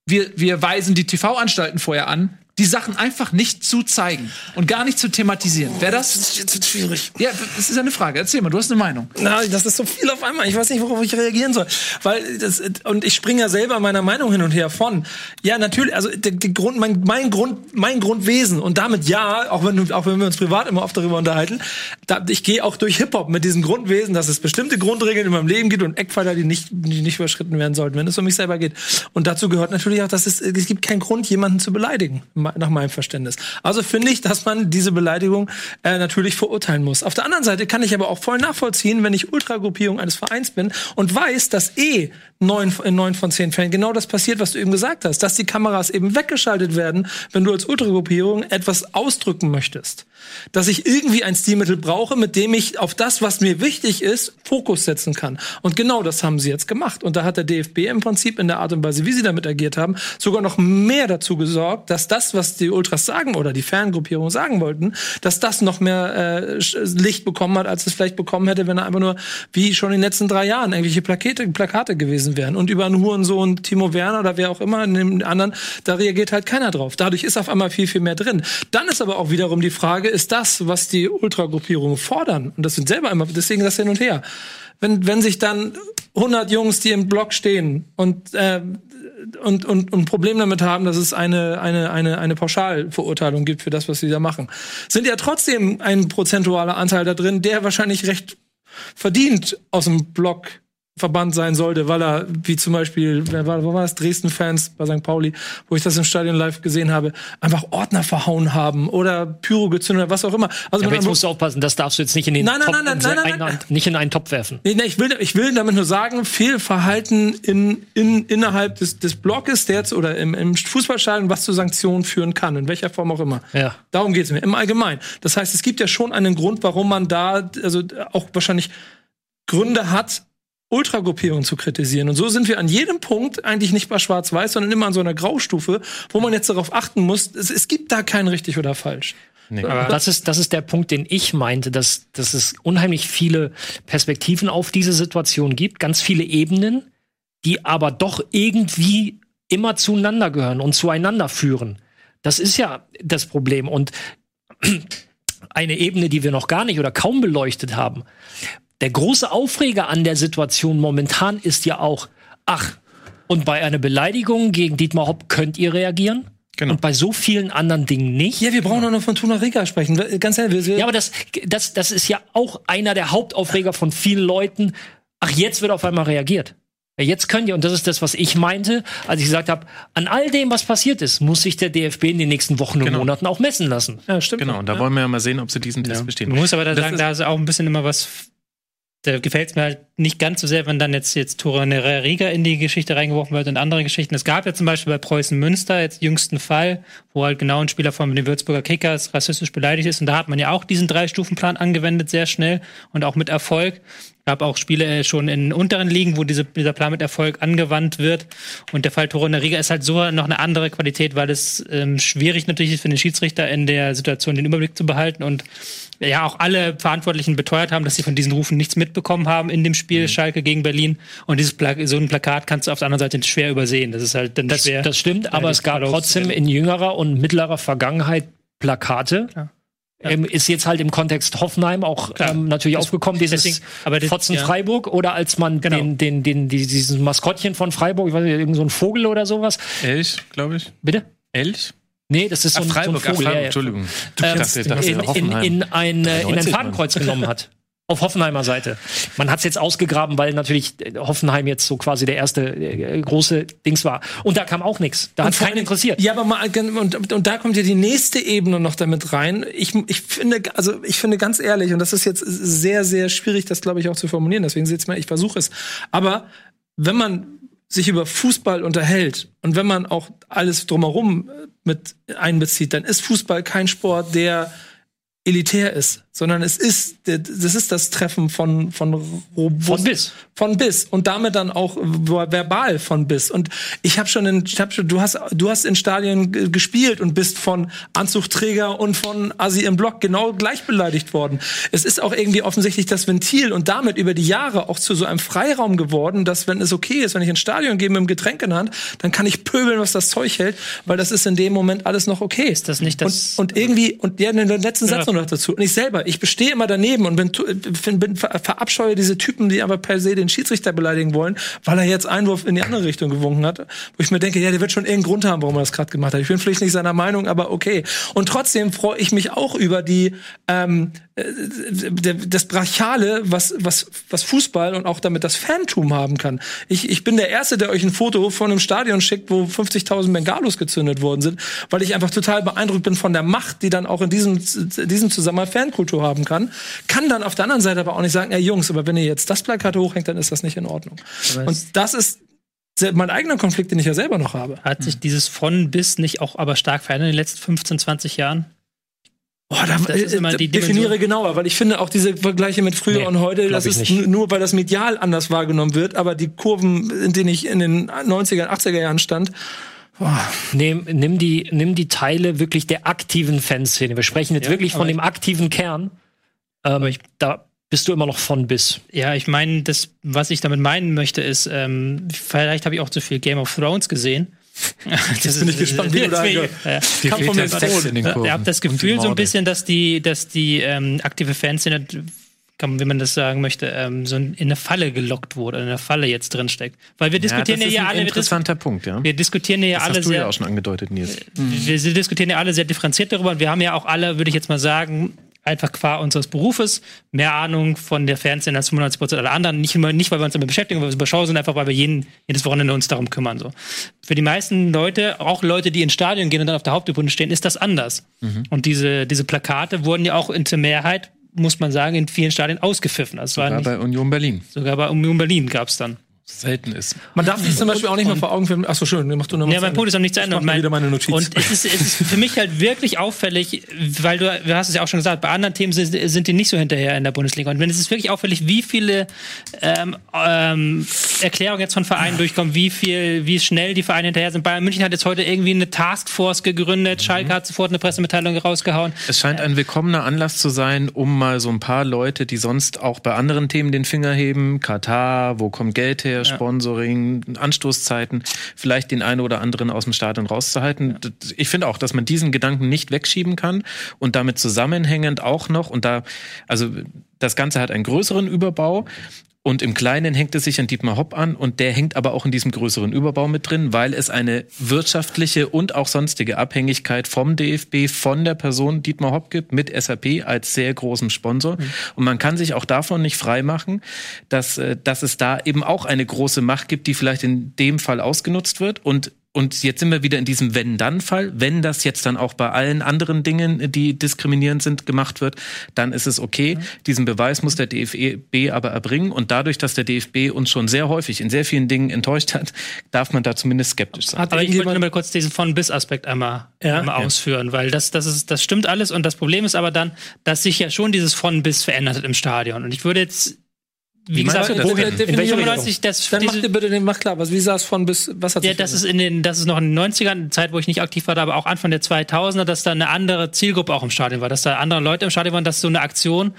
wir, wir weisen die TV-Anstalten vorher an, die Sachen einfach nicht zu zeigen und gar nicht zu thematisieren. Wäre das? Das ist jetzt schwierig. Ja, das ist eine Frage. Erzähl mal, du hast eine Meinung. Na, das ist so viel auf einmal. Ich weiß nicht, worauf ich reagieren soll. Weil das, und ich springe ja selber meiner Meinung hin und her von. Ja, natürlich, also der, der Grund, mein, mein Grund, mein Grundwesen und damit ja, auch wenn, auch wenn wir uns privat immer oft darüber unterhalten, da, ich gehe auch durch Hip-Hop mit diesem Grundwesen, dass es bestimmte Grundregeln in meinem Leben gibt und Eckpfeiler, die nicht, die nicht überschritten werden sollten, wenn es um mich selber geht. Und dazu gehört natürlich auch, dass es, es gibt keinen Grund, jemanden zu beleidigen, ma- nach meinem Verständnis. Also finde ich, dass man diese Beleidigung äh, natürlich verurteilen muss. Auf der anderen Seite kann ich aber auch voll nachvollziehen, wenn ich Ultragruppierung eines Vereins bin und weiß, dass eh neun, in neun von zehn Fällen genau das passiert, was du eben gesagt hast, dass die Kameras eben weggeschaltet werden, wenn du als Ultragruppierung etwas ausdrücken möchtest. Dass ich irgendwie ein Stilmittel brauche, mit dem ich auf das, was mir wichtig ist, Fokus setzen kann. Und genau das haben sie jetzt gemacht. Und da hat der DFB im Prinzip in der Art und Weise, wie sie damit agiert haben, sogar noch mehr dazu gesorgt, dass das, was die Ultras sagen oder die Fangruppierung sagen wollten, dass das noch mehr äh, Licht bekommen hat, als es vielleicht bekommen hätte, wenn er einfach nur, wie schon in den letzten drei Jahren, irgendwelche Plakate, Plakate gewesen wären. Und über einen Hurensohn Timo Werner oder wer auch immer, in dem anderen, da reagiert halt keiner drauf. Dadurch ist auf einmal viel, viel mehr drin. Dann ist aber auch wiederum die Frage, ist das, was die Ultragruppierungen fordern, und das sind selber immer, deswegen das hin und her, wenn, wenn sich dann 100 Jungs, die im Block stehen und äh, und, und, und Problem damit haben, dass es eine, eine, eine, eine Pauschalverurteilung gibt für das, was sie da machen. Sind ja trotzdem ein prozentualer Anteil da drin, der wahrscheinlich recht verdient aus dem Block Verband sein sollte, weil er, wie zum Beispiel, wer war, wo war das, Dresden-Fans bei St. Pauli, wo ich das im Stadion live gesehen habe, einfach Ordner verhauen haben oder Pyro gezündet oder was auch immer. Aber Also man- jetzt musst du aufpassen, das darfst du jetzt nicht in den Nein, nein, Topf, nein, nein, nein, nein, ein- nein. nicht in einen Topf werfen. Nee, nee, ich, will, ich will damit nur sagen, Fehlverhalten in, in, innerhalb des, des Blockes der jetzt, oder im, im Fußballstadion, was zu Sanktionen führen kann, in welcher Form auch immer. Ja. Darum geht es mir, im Allgemeinen. Das heißt, es gibt ja schon einen Grund, warum man da, also auch wahrscheinlich Gründe hat, Ultragruppierungen zu kritisieren. Und so sind wir an jedem Punkt eigentlich nicht bei Schwarz-Weiß, sondern immer an so einer Graustufe, wo man jetzt darauf achten muss, es, es gibt da kein richtig oder falsch. Aber das ist, das ist der Punkt, den ich meinte, dass, dass es unheimlich viele Perspektiven auf diese Situation gibt, ganz viele Ebenen, die aber doch irgendwie immer zueinander gehören und zueinander führen. Das ist ja das Problem. Und eine Ebene, die wir noch gar nicht oder kaum beleuchtet haben. Der große Aufreger an der Situation momentan ist ja auch, ach, und bei einer Beleidigung gegen Dietmar Hopp könnt ihr reagieren? Genau. Und bei so vielen anderen Dingen nicht? Ja, wir brauchen auch noch von Tuna Riga sprechen. Ganz ehrlich, wir, Ja, aber das, das, das ist ja auch einer der Hauptaufreger von vielen Leuten. Ach, jetzt wird auf einmal reagiert. Ja, jetzt könnt ihr, und das ist das, was ich meinte, als ich gesagt habe, an all dem, was passiert ist, muss sich der DFB in den nächsten Wochen und Genau. Monaten auch messen lassen. ja, stimmt. Genau, und da wollen wir ja mal sehen, ob sie diesen Test bestehen. Man muss aber da Das sagen, ist- da ist auch ein bisschen immer was. Da gefällt es mir halt nicht ganz so sehr, wenn dann jetzt, jetzt Torre Riga in die Geschichte reingeworfen wird und andere Geschichten. Es gab ja zum Beispiel bei Preußen Münster jetzt jüngsten Fall, wo halt genau ein Spieler von den Würzburger Kickers rassistisch beleidigt ist. Und da hat man ja auch diesen Drei-Stufen-Plan angewendet, sehr schnell und auch mit Erfolg. gab auch Spiele äh, schon in unteren Ligen, wo diese, dieser Plan mit Erfolg angewandt wird. Und der Fall Toro Riga ist halt so noch eine andere Qualität, weil es ähm, schwierig natürlich ist für den Schiedsrichter in der Situation den Überblick zu behalten und ja auch alle Verantwortlichen beteuert haben, dass sie von diesen Rufen nichts mitbekommen haben in dem Spiel Schalke gegen Berlin. Und dieses Pla so ein Plakat kannst du auf der anderen Seite schwer übersehen. Das ist halt dann Das, schwer. das stimmt, aber es gab trotzdem in jüngerer und mittlerer Vergangenheit Plakate. Klar. Ähm, ist jetzt halt im Kontext Hoffenheim auch ähm, natürlich Das- aufgekommen, dieses deswegen- aber das- Fotzen ja. Freiburg oder als man Genau. den, den, den, die- dieses Maskottchen von Freiburg, ich weiß nicht, irgend so ein Vogel oder sowas. Elch, glaube ich. Bitte? Elch? Nee, das ist so ein, Freiburg, so ein ach, Vogel. Freiburg. Entschuldigung. Ähm, dachte, das in, in, in, ein, äh, in ein 90 Fadenkreuz genommen hat. Auf Hoffenheimer Seite. Man hat es jetzt ausgegraben, weil natürlich äh, Hoffenheim jetzt so quasi der erste äh, große Dings war. Und da kam auch nichts. Da hat keinen interessiert. Ja, aber mal, und, und da kommt ja die nächste Ebene noch damit rein. Ich, ich finde, also ich finde ganz ehrlich, und das ist jetzt sehr, sehr schwierig, das glaube ich auch zu formulieren, deswegen seht's mal, ich versuche es. Aber wenn man sich über Fußball unterhält. Und wenn man auch alles drumherum äh, mit einbezieht, dann ist Fußball kein Sport, der elitär ist, sondern es ist, das ist das Treffen von, von robust, Von bis. von bis und damit dann auch verbal von bis und ich habe schon in, ich hab schon, du hast du hast in Stadien ge- gespielt und bist von Anzugträger und von Asi im Block genau gleich beleidigt worden. Es ist auch irgendwie offensichtlich das Ventil und damit über die Jahre auch zu so einem Freiraum geworden, dass wenn es okay ist, wenn ich ins Stadion gehe mit dem Getränk in der Hand, dann kann ich pöbeln, was das Zeug hält, weil das ist in dem Moment alles noch okay. Ist das nicht das- Und, und irgendwie und ja, den letzten Satz Ja. noch dazu. Und ich selber, ich bestehe immer daneben und bin, bin, bin ver, verabscheue diese Typen, die aber per se den Schiedsrichter beleidigen wollen, weil er jetzt Einwurf in die andere Richtung gewunken hat. Wo ich mir denke, ja, der wird schon irgendeinen Grund haben, warum er das gerade gemacht hat. Ich bin vielleicht nicht seiner Meinung, aber okay. Und trotzdem freue ich mich auch über die ähm, äh, das Brachiale, was, was, was Fußball und auch damit das Fantum haben kann. Ich, ich bin der Erste, der euch ein Foto von einem Stadion schickt, wo 50.000 Bengalos gezündet worden sind, weil ich einfach total beeindruckt bin von der Macht, die dann auch in diesem, diesem Zusammenhang Fankultur haben kann. Kann dann auf der anderen Seite aber auch nicht sagen, ey Jungs, aber wenn ihr jetzt das Plakat hochhängt, dann ist das nicht in Ordnung. Und das ist mein eigener Konflikt, den ich ja selber noch habe. Hat sich dieses von bis nicht auch aber stark verändert in den letzten 15, 20 Jahren? Boah, da, Das ist immer äh, die definiere Dimension. genauer, weil ich finde auch diese Vergleiche mit früher Nee, und heute, das ich ist nicht. nur, weil das medial anders wahrgenommen wird, aber die Kurven, in denen ich in den 90er, 80er Jahren stand, Nimm, nimm, die, nimm die Teile wirklich der aktiven Fanszene. Wir sprechen jetzt Ja, wirklich von dem aktiven Kern. Ähm, da bist du immer noch von bis. Ja, ich meine, das, was ich damit meinen möchte, ist, ähm, vielleicht habe ich auch zu viel Game of Thrones gesehen. Jetzt bin ich gespannt, wie du da Ja, Kam der in den Kurven. ihr habt das Gefühl so ein bisschen, dass die, dass die ähm, aktive Fanszene kann, wie man das sagen möchte, ähm, so in eine Falle gelockt wurde, in einer Falle jetzt drin steckt. Weil wir diskutieren ja, das ist ja ein alle, wir, interessanter Punkt, ja. wir diskutieren ja Das alle hast du sehr, ja auch schon angedeutet, Nils. wir diskutieren ja alle sehr differenziert darüber und wir haben ja auch alle, würde ich jetzt mal sagen, einfach qua unseres Berufes mehr Ahnung von der Fernsehen als 95 Prozent aller anderen. Nicht, nicht, weil wir uns damit beschäftigen, weil wir es überschauen, sondern einfach, weil wir jeden, jedes Wochenende uns darum kümmern. So. Für die meisten Leute, auch Leute, die ins Stadion gehen und dann auf der Haupttribüne stehen, ist das anders. Und diese, diese Plakate wurden ja auch in der Mehrheit, muss man sagen, in vielen Stadien ausgepfiffen. Also Sogar nicht, bei Union Berlin. sogar bei Union Berlin gab es dann. Selten ist. Man darf sich zum Beispiel auch nicht mehr vor Augen führen. Achso, schön, mach du noch Ja, mein Punkt ist noch nicht zu Ende. Ich mach wieder meine Notiz. Und es ist, es ist für mich halt wirklich auffällig, weil du, du hast es ja auch schon gesagt, bei anderen Themen sind, sind die nicht so hinterher in der Bundesliga. Und wenn es ist wirklich auffällig, wie viele ähm, ähm, Erklärungen jetzt von Vereinen durchkommen, wie viel, wie schnell die Vereine hinterher sind. Bayern München hat jetzt heute irgendwie eine Taskforce gegründet, Schalke hat sofort eine Pressemitteilung rausgehauen. Es scheint ein willkommener Anlass zu sein, um mal so ein paar Leute, die sonst auch bei anderen Themen den Finger heben, Katar, wo kommt Geld her, Sponsoring, Anstoßzeiten, vielleicht den einen oder anderen aus dem Stadion rauszuhalten. Das- Ich finde auch, dass man diesen Gedanken nicht wegschieben kann und damit zusammenhängend auch noch und da, also das Ganze hat einen größeren Überbau. Und im Kleinen hängt es sich an Dietmar Hopp an und der hängt aber auch in diesem größeren Überbau mit drin, weil es eine wirtschaftliche und auch sonstige Abhängigkeit vom DFB, von der Person Dietmar Hopp gibt, mit SAP als sehr großem Sponsor. Und man kann sich auch davon nicht freimachen, dass, äh, dass es da eben auch eine große Macht gibt, die vielleicht in dem Fall ausgenutzt wird und und jetzt sind wir wieder in diesem Wenn-Dann-Fall. Wenn das jetzt dann auch bei allen anderen Dingen, die diskriminierend sind, gemacht wird, dann ist es okay. Diesen Beweis muss der DFB aber erbringen. Und dadurch, dass der DFB uns schon sehr häufig in sehr vielen Dingen enttäuscht hat, darf man da zumindest skeptisch sein. Hat Aber ich wollte mal kurz diesen von-bis-Aspekt einmal, Ja. einmal ausführen, weil das, das, ist, das stimmt alles und das Problem ist aber dann, dass sich ja schon dieses von-bis verändert hat im Stadion. Und ich würde jetzt, wie, gesagt, das wohin- denn? in In welche 95, das, Dann mach dir bitte den, mach klar, was, wie sah es von bis, was hat ja, sich das ist in den, das ist noch in den 90ern, eine Zeit, wo ich nicht aktiv war, aber auch Anfang der 2000er, dass da eine andere Zielgruppe auch im Stadion war, dass da andere Leute im Stadion waren, dass so eine Aktion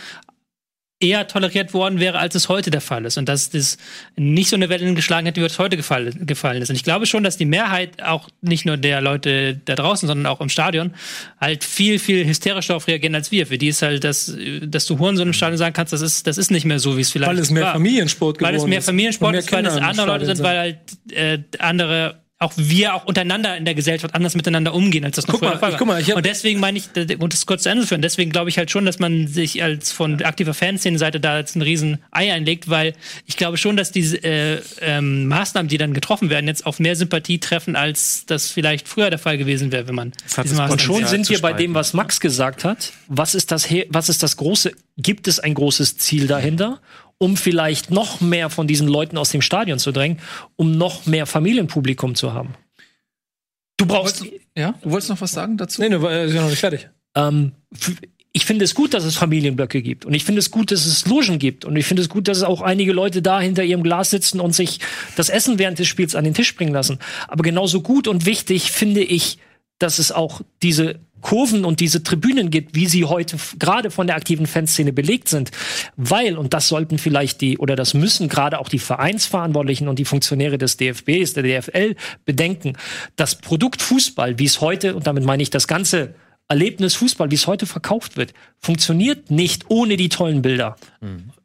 eher toleriert worden wäre, als es heute der Fall ist. Und dass das nicht so eine Welle geschlagen hätte, wie es heute gefallen, gefallen ist. Und ich glaube schon, dass die Mehrheit auch nicht nur der Leute da draußen, sondern auch im Stadion halt viel, viel hysterischer darauf reagieren als wir. Für die ist halt, das, dass du Hurensohn im Stadion sagen kannst, das ist, das ist nicht mehr so, wie es vielleicht Weil es mehr war. Familiensport Weil es geworden mehr ist. Familiensport Und mehr ist, weil es andere Leute Stadion sind, weil halt äh, andere auch wir auch untereinander in der Gesellschaft anders miteinander umgehen, als das noch Guck mal, war. guck mal, ich hab- und deswegen meine ich, und das kurz zu Ende führen, deswegen glaube ich halt schon, dass man sich als von aktiver Fanszenenseite da jetzt ein riesen Ei einlegt, weil ich glaube schon, dass diese äh, ähm, Maßnahmen, die dann getroffen werden, jetzt auf mehr Sympathie treffen, als das vielleicht früher der Fall gewesen wäre, wenn man diese Maßnahmen Und schon sind wir bei dem, was Max gesagt hat. Was ist das, was ist das große, gibt es ein großes Ziel dahinter, um vielleicht noch mehr von diesen Leuten aus dem Stadion zu drängen, um noch mehr Familienpublikum zu haben? Du brauchst, Ja, du wolltest noch was sagen dazu? Nee, nee, war- ist ja noch nicht fertig. ähm, ich finde es gut, dass es Familienblöcke gibt. Und ich finde es gut, dass es Logen gibt. Und ich finde es gut, dass es auch einige Leute da hinter ihrem Glas sitzen und sich das Essen während des Spiels an den Tisch bringen lassen. Aber genauso gut und wichtig finde ich, dass es auch diese Kurven und diese Tribünen gibt, wie sie heute gerade von der aktiven Fanszene belegt sind. Weil, und das sollten vielleicht die, oder das müssen gerade auch die Vereinsverantwortlichen und die Funktionäre des DFBs, der DFL bedenken, das Produkt Fußball, wie es heute, und damit meine ich das ganze Erlebnis Fußball, wie es heute verkauft wird, funktioniert nicht ohne die tollen Bilder.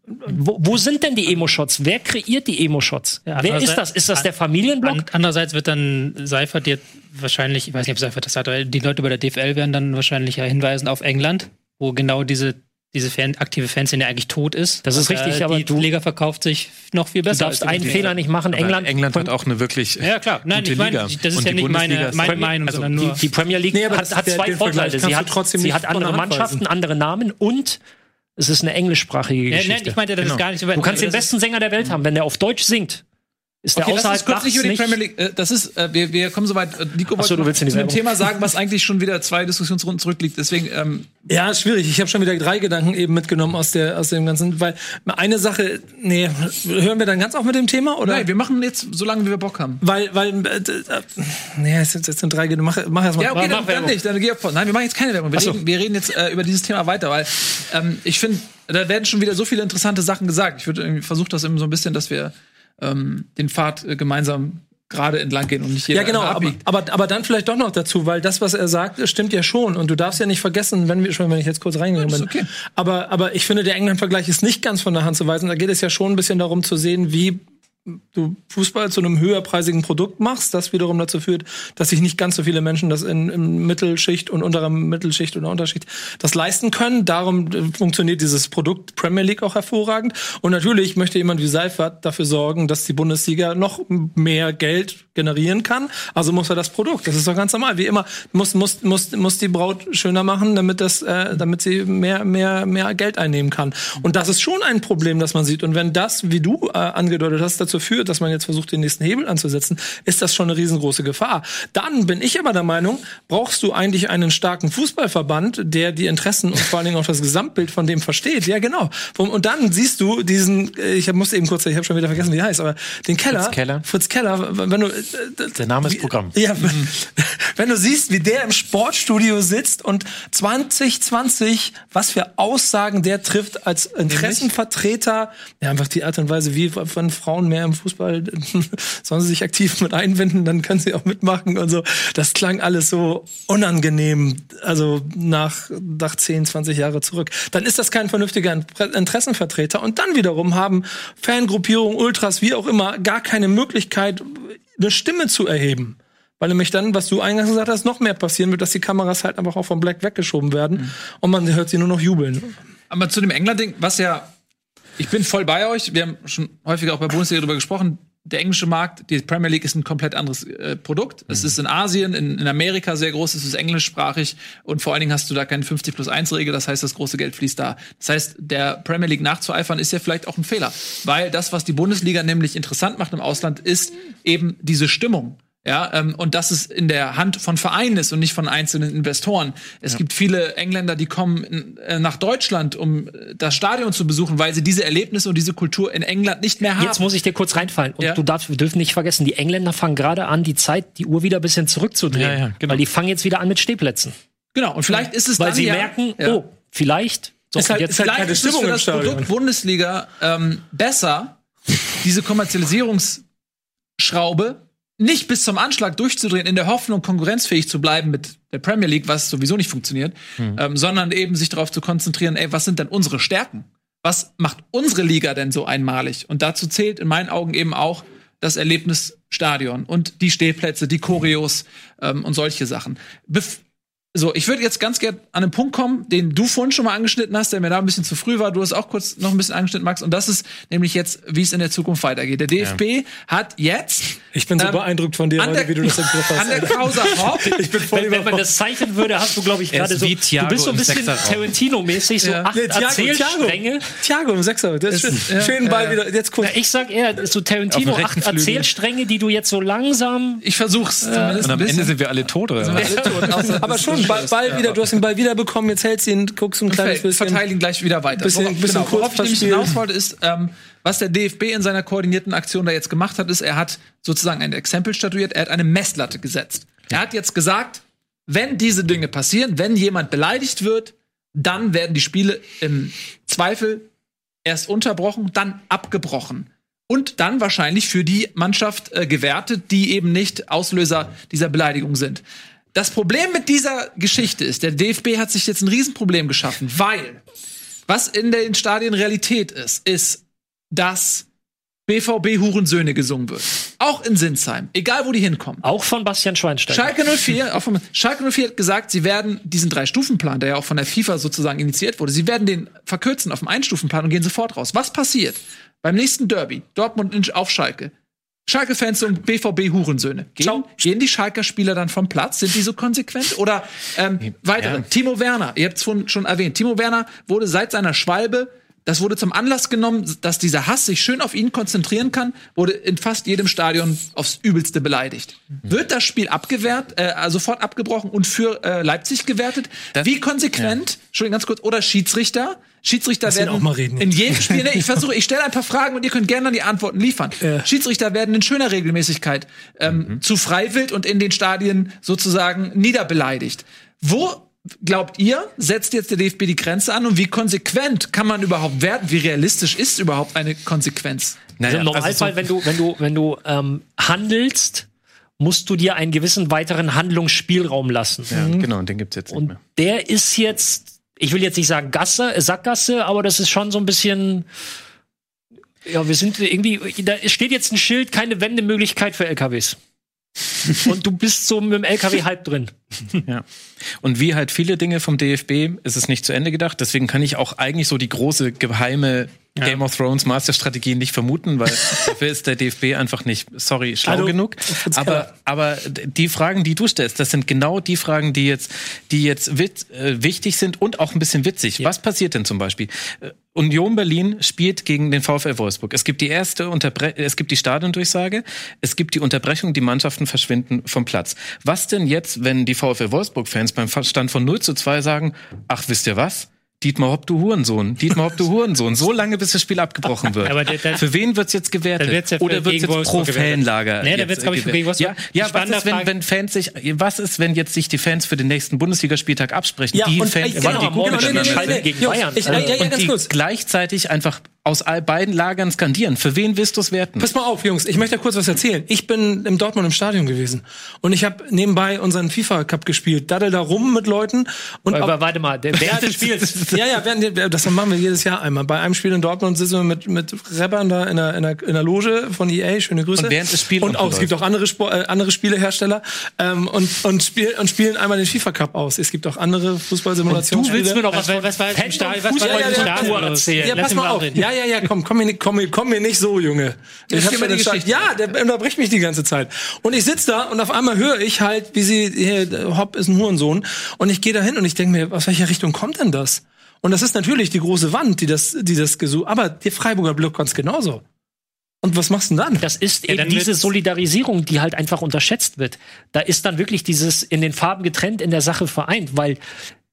Wo, wo sind denn die Emo-Shots? Wer kreiert die Emo-Shots? Ja, Wer ist das? Ist das der Familienblock? An, andererseits wird dann Seifert dir wahrscheinlich, ich weiß nicht, ob Seifert das hat, aber die Leute bei der DFL werden dann wahrscheinlich ja hinweisen auf England, wo genau diese, diese Fan, aktive Fanszene eigentlich tot ist. Das ist Und, richtig, äh, aber die du- Liga verkauft sich noch viel Du besser. darfst als die einen. Fehler nicht machen. Aber England, England hat auch eine wirklich Ja, klar. Nein, gute ich meine, Liga. das ist Und ja die nicht meine, meine Meinung, also sondern die, nur. die Premier League Nee, hat, hat der- zwei Vorteile. Sie du hat, trotzdem sie hat andere Mannschaften, andere Namen und es ist eine englischsprachige Ja, Geschichte. nein, ich meinte, das ist gar nicht so weit. du kannst den das ist- besten Sänger der Welt haben, wenn der auf Deutsch singt. Ist der Okay, lass außerhalb uns kurz nicht über die Premier League. Äh, das ist, äh, wir, wir kommen soweit. Äh, Nico Ach so, wollte zu dem. Thema sagen, was eigentlich schon wieder zwei Diskussionsrunden zurückliegt. Deswegen, ähm, Ja, ist schwierig. Ich habe schon wieder drei Gedanken eben mitgenommen aus der aus dem ganzen, weil eine Sache, nee, hören wir dann ganz auf mit dem Thema oder? nein, wir machen jetzt so lange, wie wir Bock haben. weil weil äh, äh, nee, es sind, es sind drei Gedanken. Mach, mach erst mal. Ja, okay, Mach dann, dann nicht. Dann geh auf. Nein, wir machen jetzt keine Werbung. Wir, so. reden, wir reden jetzt äh, über dieses Thema weiter, weil ähm, ich finde, da werden schon wieder so viele interessante Sachen gesagt. Ich würde irgendwie versuche das eben so ein bisschen, dass wir ähm, den Pfad äh, gemeinsam gerade entlang gehen und nicht jeder Ja, genau, aber, aber, aber dann vielleicht doch noch dazu, weil das, was er sagt, stimmt ja schon. Und du darfst ja nicht vergessen, wenn wir schon, wenn ich jetzt kurz reingegangen bin. okay. Aber, aber ich finde, der England-Vergleich ist nicht ganz von der Hand zu weisen. Da geht es ja schon ein bisschen darum zu sehen, wie du Fußball zu einem höherpreisigen Produkt machst, das wiederum dazu führt, dass sich nicht ganz so viele Menschen das in, in Mittelschicht und unterer Mittelschicht oder Unterschicht das leisten können. Darum äh, funktioniert dieses Produkt Premier League auch hervorragend. Und natürlich möchte jemand wie Seifert dafür sorgen, dass die Bundesliga noch mehr Geld generieren kann. Also muss er das Produkt. Das ist doch ganz normal. Wie immer muss muss muss muss die Braut schöner machen, damit das äh, damit sie mehr mehr mehr Geld einnehmen kann. Und das ist schon ein Problem, das man sieht. Und wenn das, wie du äh, angedeutet hast, dazu führt, dass man jetzt versucht, den nächsten Hebel anzusetzen, ist das schon eine riesengroße Gefahr. Dann bin ich aber der Meinung, brauchst du eigentlich einen starken Fußballverband, der die Interessen und vor allen Dingen auch das Gesamtbild von dem versteht. Ja, genau. Und dann siehst du diesen, äh, ich muss eben kurz, ich habe schon wieder vergessen, wie er heißt, aber den Keller, Fritz Keller. Fritz Keller, wenn du äh, Der Name ist Programm. Ja, wenn, wenn du siehst, wie der im Sportstudio sitzt und 2020, was für Aussagen der trifft als Interessenvertreter, ja, einfach die Art und Weise, wie wenn Frauen mehr im Fußball sollen sie sich aktiv mit einbinden, dann können sie auch mitmachen und so. Das klang alles so unangenehm, also nach, nach 10, 20 Jahre zurück. Dann ist das kein vernünftiger Interessenvertreter und dann wiederum haben Fangruppierungen, Ultras, wie auch immer, gar keine Möglichkeit, eine Stimme zu erheben. Weil nämlich dann, was du eingangs gesagt hast, noch mehr passieren wird, dass die Kameras halt einfach auch vom Black weggeschoben werden und man hört sie nur noch jubeln. Aber zu dem England-Ding, was ja, ich bin voll bei euch. Wir haben schon häufiger auch bei Bundesliga darüber gesprochen. Der englische Markt, die Premier League ist ein komplett anderes äh, Produkt. Es ist in Asien, in, in Amerika sehr groß, es ist englischsprachig und vor allen Dingen hast du da keine 50 plus 1 Regel, das heißt, das große Geld fließt da. Das heißt, der Premier League nachzueifern ist ja vielleicht auch ein Fehler, weil das, was die Bundesliga nämlich interessant macht im Ausland, ist eben diese Stimmung. Ja, ähm, und dass es in der Hand von Vereinen ist und nicht von einzelnen Investoren. Es gibt viele Engländer, die kommen in, äh, nach Deutschland, um äh, das Stadion zu besuchen, weil sie diese Erlebnisse und diese Kultur in England nicht mehr haben. Jetzt muss ich dir kurz reinfallen. Und Ja. du darfst, wir dürfen nicht vergessen, die Engländer fangen gerade an, die Zeit, die Uhr wieder ein bisschen zurückzudrehen. Ja, ja, genau. Weil die fangen jetzt wieder an mit Stehplätzen. genau, und vielleicht ist es Weil dann sie ja, merken, ja. oh, vielleicht. So, Ist halt- jetzt ist halt vielleicht keine ist es für das Stadion. Produkt Bundesliga ähm, besser, diese Kommerzialisierungsschraube nicht bis zum Anschlag durchzudrehen, in der Hoffnung, konkurrenzfähig zu bleiben mit der Premier League, was sowieso nicht funktioniert, ähm, sondern eben sich darauf zu konzentrieren, ey, was sind denn unsere Stärken? Was macht unsere Liga denn so einmalig? Und dazu zählt in meinen Augen eben auch das Erlebnisstadion und die Stehplätze, die Choreos ähm, und solche Sachen. Bef so, ich würde jetzt ganz gern an einen Punkt kommen, den du vorhin schon mal angeschnitten hast, der mir da ein bisschen zu früh war. Du hast auch kurz noch ein bisschen angeschnitten, Max. Und das ist nämlich jetzt, wie es in der Zukunft weitergeht. Der DFB hat jetzt Ich bin so Ähm, beeindruckt von dir, an heute, der, wie du das im Griff hast. an der. Causa Hop. ich bin voll wenn, wenn man das zeichnen würde, hast du, glaube ich, Er gerade so. Du bist so ein bisschen. Tarantino-mäßig, so acht Nee, Thiago, Erzählstränge. Thiago, im Sechser. Das ist schön. Schönen Ball wieder. Jetzt kurz. Na, ich sag eher, so Tarantino, acht Flügel. Erzählstränge, die du jetzt so langsam. Ich versuch's zumindest Und am. Ende sind wir alle tot, oder? was? Alle tot, Aber schon, Ball. Ball wieder, du hast den Ball wieder bekommen, jetzt hältst du ihn, guckst ein kleines bisschen. verteidigen gleich wieder weiter. Bisschen- Worauf- bisschen genau, worauf ich nämlich hinaus wollte, ist, ähm, was der DFB in seiner koordinierten Aktion da jetzt gemacht hat, ist, er hat sozusagen ein Exempel statuiert, er hat eine Messlatte gesetzt. Er hat jetzt gesagt, wenn diese Dinge passieren, wenn jemand beleidigt wird, dann werden die Spiele im Zweifel erst unterbrochen, dann abgebrochen. Und dann wahrscheinlich für die Mannschaft äh, gewertet, die eben nicht Auslöser dieser Beleidigung sind. Das Problem mit dieser Geschichte ist, der DFB hat sich jetzt ein Riesenproblem geschaffen, weil was in den Stadien Realität ist, ist, dass BVB Hurensöhne gesungen wird. Auch in Sinsheim, egal wo die hinkommen. Auch von Bastian Schweinsteiger. Schalke 04, auch vom, Schalke 04 hat gesagt, sie werden diesen Drei-Stufen-Plan, der ja auch von der FIFA sozusagen initiiert wurde, sie werden den verkürzen auf dem Ein-Stufen-Plan und gehen sofort raus. Was passiert? Beim nächsten Derby, Dortmund auf Schalke. Schalke-Fans und BVB-Hurensöhne. Gehen, Ciao. gehen die Schalker Spieler dann vom Platz? Sind die so konsequent? Oder ähm, weitere. Ja. Timo Werner, ihr habt es schon, schon erwähnt. Timo Werner wurde seit seiner Schwalbe, das wurde zum Anlass genommen, dass dieser Hass sich schön auf ihn konzentrieren kann, wurde in fast jedem Stadion aufs Übelste beleidigt. Wird das Spiel abgewehrt, äh, sofort abgebrochen und für äh, Leipzig gewertet? Wie konsequent, Entschuldigung, ganz kurz, oder Schiedsrichter? Schiedsrichter ihn werden auch mal reden in jedem Spiel, ne, ich versuche, ich stelle ein paar Fragen und ihr könnt gerne dann die Antworten liefern. Ja. Schiedsrichter werden in schöner Regelmäßigkeit ähm, zu Freiwild und in den Stadien sozusagen niederbeleidigt. Wo glaubt ihr, setzt jetzt der DFB die Grenze an und wie konsequent kann man überhaupt werden? Wie realistisch ist überhaupt eine Konsequenz? Also Im also Normalfall, so- wenn du, wenn du, wenn du ähm, handelst, musst du dir einen gewissen weiteren Handlungsspielraum lassen. Ja, genau, und den gibt's jetzt nicht Und mehr. der ist jetzt, ich will jetzt nicht sagen Gasse, Sackgasse, aber das ist schon so ein bisschen. Ja, wir sind irgendwie, da steht jetzt ein Schild, keine Wendemöglichkeit für LKWs. Und du bist so mit dem LKW halb drin. Ja. Und wie halt viele Dinge vom DFB ist es nicht zu Ende gedacht. Deswegen kann ich auch eigentlich so die große geheime Game of Thrones Masterstrategie nicht vermuten, weil dafür ist der DFB einfach nicht, sorry, schlau Hallo, genug. Aber, aber die Fragen, die du stellst, das sind genau die Fragen, die jetzt, die jetzt wit, äh, wichtig sind und auch ein bisschen witzig. Was passiert denn zum Beispiel? Äh, Union Berlin spielt gegen den VfL Wolfsburg. Es gibt die erste Unterbre es gibt die Stadiondurchsage, es gibt die Unterbrechung, die Mannschaften verschwinden vom Platz. Was denn jetzt, wenn die VfL Wolfsburg-Fans beim Stand von 0 zu 2 sagen, ach, wisst ihr was? Dietmar Hopp, du Hurensohn. Dietmar Hopp, du Hurensohn. So lange, bis das Spiel abgebrochen wird. Aber der- der- Für wen wird's jetzt gewertet? Wird's ja Oder wird's jetzt pro Wolfsburg. Fanlager? Nee, da jetzt, wird's, glaub ich, für gegen Wolfsburg. Ja, Die ja was ist, wenn, wenn Fans sich, was ist, wenn jetzt sich die Fans für den nächsten Bundesligaspieltag absprechen? Ja, die und, Fans, äh, genau, die morgen gut nee, nee, miteinander nee, nee, gegen Bayern. Ich, ja, ja, und ganz die kurz. gleichzeitig einfach aus all beiden Lagern skandieren. Für wen willst du es werten? Pass mal auf, Jungs, ich möchte kurz was erzählen. Ich bin im Dortmund im Stadion gewesen und ich habe nebenbei unseren FIFA Cup gespielt. Daddel da rum mit Leuten und Aber auch- warte mal, der, während des Spiels. Ja, ja, während, das machen wir jedes Jahr einmal. Bei einem Spiel in Dortmund sitzen wir mit, mit Rappern da in der, in, der, in der Loge von EA, schöne Grüße. Und während des Spiels Und auch, es gibt auch andere, Spor äh, andere Spielehersteller ähm, und, und, spiel, und spielen einmal den FIFA Cup aus. Es gibt auch andere Fußballsimulationsspiele. Du willst mir noch was Was, von was war jetzt im Fan- Stadion? Was Fußball- war im ja, ja, Stadion ja, erzählen. Ja, Lass pass mal auf. Ja, ja, ja, komm, komm mir, nicht- komm, komm mir nicht so, Junge. Ich hab den Start- Geschichte. Ja, der unterbricht mich die ganze Zeit. Und ich sitz da und auf einmal höre ich halt, wie sie, hier, der Hopp ist ein Hurensohn. Und ich gehe da hin und ich denke mir, aus welcher Richtung kommt denn das? Und das ist natürlich die große Wand, die das, die das gesucht. Aber der Freiburger Block ganz genauso. Und was machst du denn dann? Das ist Ja, eben diese Solidarisierung, die halt einfach unterschätzt wird. Da ist dann wirklich dieses in den Farben getrennt, in der Sache vereint, weil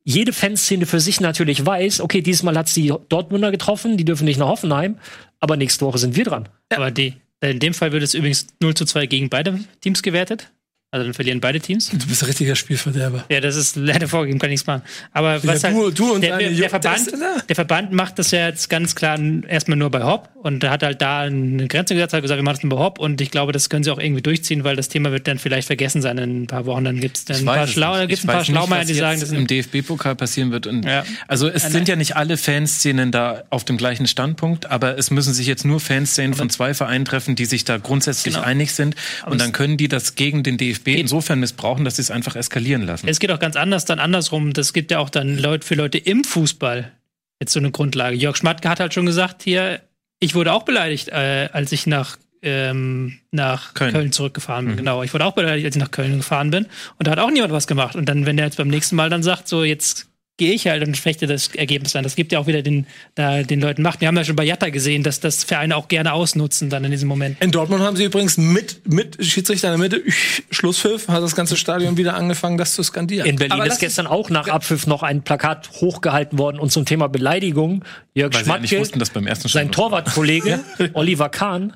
jede Fanszene für sich natürlich weiß, okay, dieses Mal hat's die Dortmunder getroffen, die dürfen nicht nach Hoffenheim, aber nächste Woche sind wir dran. Aber die, in dem Fall wird es übrigens 0 zu 2 gegen beide Teams gewertet. Also dann verlieren beide Teams. Du bist ein richtiger Spielverderber. Ja, das ist leider vorgegeben, kann nichts machen. Aber was Ja, halt, du- du und der, deine der, der, Verband, der Verband macht das ja jetzt ganz klar erstmal nur bei Hopp und hat halt da eine Grenze gesetzt, hat gesagt, wir machen das nur bei Hopp und ich glaube, das können sie auch irgendwie durchziehen, weil das Thema wird dann vielleicht vergessen sein in ein paar Wochen. Dann gibt es dann ein paar, Schlau, dann gibt's ein paar Schlaumeier, die sagen, das im DFB-Pokal passieren wird. Und Ja. Also es Nein, sind ja nicht alle Fanszenen da auf dem gleichen Standpunkt, aber es müssen sich jetzt nur Fanszenen von zwei Vereinen treffen, die sich da grundsätzlich Genau. einig sind. Und dann können die das gegen den DFB insofern missbrauchen, dass sie es einfach eskalieren lassen. Es geht auch ganz anders dann andersrum. Das gibt ja auch dann Leute für Leute im Fußball jetzt so eine Grundlage. Jörg Schmatke hat halt schon gesagt hier, ich wurde auch beleidigt, äh, als ich nach ähm, nach Köln. Köln, zurückgefahren bin. Genau, ich wurde auch beleidigt, als ich nach Köln gefahren bin. Und da hat auch niemand was gemacht. Und dann, wenn der jetzt beim nächsten Mal dann sagt, so jetzt gehe ich halt und fechte das Ergebnis an. Das gibt ja auch wieder den, da, den Leuten Macht. Wir haben ja schon bei Jatta gesehen, dass das Vereine auch gerne ausnutzen dann in diesem Moment. In Dortmund haben sie übrigens mit, mit Schiedsrichter in der Mitte, Schlusspfiff, hat das ganze Stadion wieder angefangen, das zu skandieren. In Berlin ist gestern auch nach Abpfiff noch ein Plakat hochgehalten worden und zum Thema Beleidigung. Jörg Weil Schmatke, wussten, dass beim ersten sein Torwartkollege Oliver Kahn.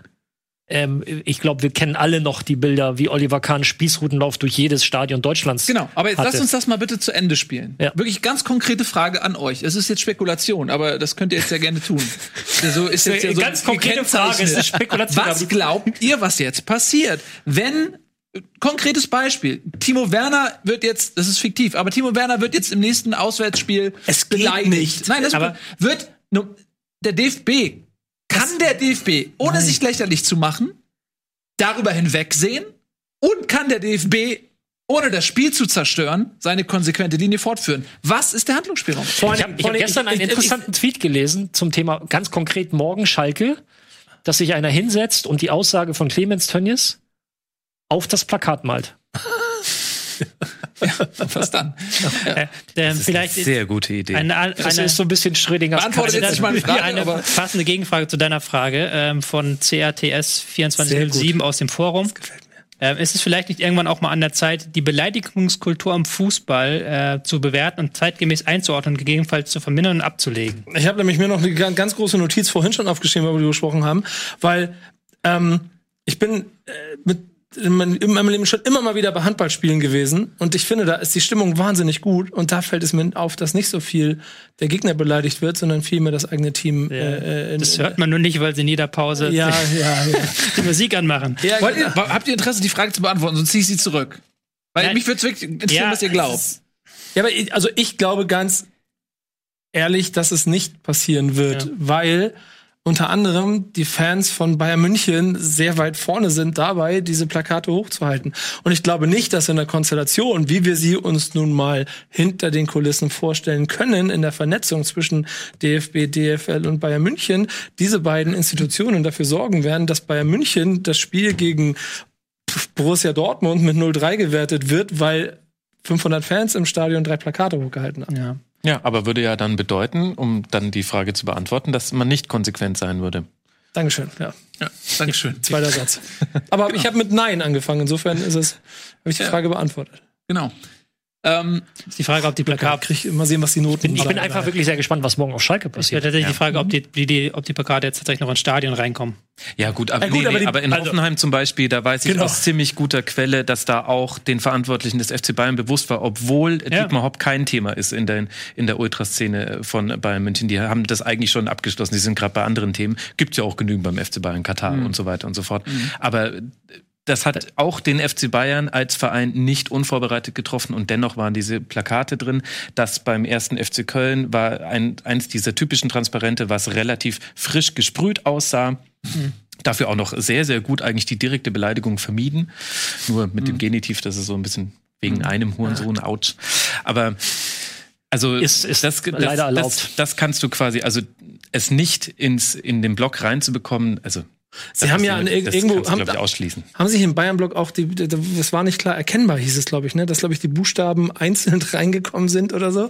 Ähm, ich glaube, wir kennen alle noch die Bilder, wie Oliver Kahn Spießrutenlauf durch jedes Stadion Deutschlands. Genau, aber jetzt hatte. lasst uns das mal bitte zu Ende spielen. Ja. Wirklich ganz konkrete Frage an euch. Es ist jetzt Spekulation, aber das könnt ihr jetzt ja gerne tun. So ist jetzt ja so Ganz konkrete Frage, es ist Spekulation, Was glaubt ihr, was jetzt passiert, wenn Konkretes Beispiel. Timo Werner wird jetzt, das ist fiktiv, aber Timo Werner wird jetzt im nächsten Auswärtsspiel Es geht beleidigt. nicht. Nein, das Aber- wird der DFB kann der DFB ohne sich lächerlich zu machen darüber hinwegsehen und kann der DFB ohne das Spiel zu zerstören seine konsequente Linie fortführen. Was ist der Handlungsspielraum? Ich habe hab gestern einen interessanten Tweet gelesen zum Thema ganz konkret morgen Schalke, dass sich einer hinsetzt und die Aussage von Clemens Tönnies auf das Plakat malt. Was dann? Äh, ähm, vielleicht ist Sehr gute Idee. eine, eine, Das ist so ein bisschen Schrödingers Beantwortet jetzt nicht meine Frage, eine aber- passende Gegenfrage zu deiner Frage ähm, von CRTS 2407 aus dem Forum. Ähm, ist es vielleicht nicht irgendwann auch mal an der Zeit, die Beleidigungskultur am Fußball äh, zu bewerten und zeitgemäß einzuordnen, gegebenenfalls zu vermindern und abzulegen? Ich habe nämlich mir noch eine ganz, große Notiz vorhin schon aufgeschrieben, worüber wir gesprochen haben, weil ähm, ich bin äh, mit in meinem in meinem Leben schon immer mal wieder bei Handballspielen gewesen und ich finde, da ist die Stimmung wahnsinnig gut und da fällt es mir auf, dass nicht so viel der Gegner beleidigt wird, sondern vielmehr das eigene Team. Äh, in, Das hört man nur nicht, weil sie in jeder Pause Ja, ja, ja. die Musik anmachen. ja Wollt ihr, genau. habt ihr Interesse, die Frage zu beantworten? Sonst ziehe ich sie zurück. Weil Nein. mich würde wirklich interessieren, was ihr glaubt. Ja, aber ich, also ich glaube ganz ehrlich, dass es nicht passieren wird, Ja. weil unter anderem die Fans von Bayern München sehr weit vorne sind dabei, diese Plakate hochzuhalten. Und ich glaube nicht, dass in der Konstellation, wie wir sie uns nun mal hinter den Kulissen vorstellen können, in der Vernetzung zwischen DFB, DFL und Bayern München, diese beiden Institutionen dafür sorgen werden, dass Bayern München das Spiel gegen Borussia Dortmund mit 0-3 gewertet wird, weil 500 Fans im Stadion drei Plakate hochgehalten haben. Ja. Ja, aber würde ja dann bedeuten, um dann die Frage zu beantworten, dass man nicht konsequent sein würde. Dankeschön, ja. Ja, Dankeschön. Zweiter Satz. Aber ich habe mit Nein angefangen, insofern ist es, habe ich die Ja. Frage beantwortet. Genau. Ähm, Ist die Frage, ob die Ja, Plakate. krieg immer sehen, was die Noten Ich bin einfach wirklich sehr gespannt, was morgen auf Schalke Ich passiert. tatsächlich die Frage, ob die, die, die, ob die Plakate jetzt tatsächlich noch ins Stadion reinkommen. Ja gut, aber, Ja, gut, nee, aber nee, die- aber in also- Hoffenheim zum Beispiel, da weiß ich Genau. aus ziemlich guter Quelle, dass da auch den Verantwortlichen des FC Bayern bewusst war, obwohl Ja. Dietmar Hopp kein Thema ist in der, in der Ultraszene von Bayern München. Die haben das eigentlich schon abgeschlossen. Die sind gerade bei anderen Themen. Gibt ja auch genügend beim FC Bayern, Katar und so weiter und so fort. Aber das hat auch den FC Bayern als Verein nicht unvorbereitet getroffen und dennoch waren diese Plakate drin. Das beim ersten FC Köln war ein, eins dieser typischen Transparente, was relativ frisch gesprüht aussah. Dafür auch noch sehr, sehr gut eigentlich die direkte Beleidigung vermieden. Nur mit dem Genitiv, das ist so ein bisschen wegen einem Hurensohn, ouch. Aber also Ist- ist das, das, leider das, erlaubt. das kannst du quasi, also es nicht ins, in den Block reinzubekommen, also Sie haben ja an, das irgendwo, kannst haben, ausschließen. haben sich im Bayern-Block auch die, das war nicht klar erkennbar, hieß es, glaube ich, ne, dass, glaube ich, die Buchstaben einzeln reingekommen sind oder so.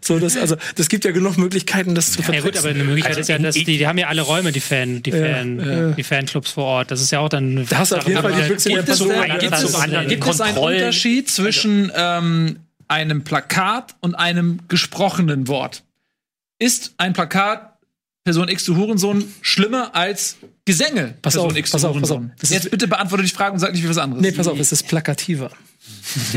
So, das, also, das gibt ja genug Möglichkeiten, das zu Ja gut, aber eine Möglichkeit Also ist ja, dass die, die haben ja alle Räume, die Fan, die Fan, ja. die Fanclubs vor Ort. Das ist ja auch dann. Da hast du auf jeden Fall die Büchse gibt es, Person. denn, Ja, gibt, das es, ist anderen gibt es einen. Unterschied zwischen ähm, einem Plakat und einem gesprochenen Wort? Ist ein Plakat Person X du Hurensohn schlimmer als Gesänge Pass Person auf, X pass du auf, pass Hurensohn? auf. Das Jetzt ist- bitte beantworte die Frage und sag nicht wie was anderes. Nee, pass auf, es ist plakativer.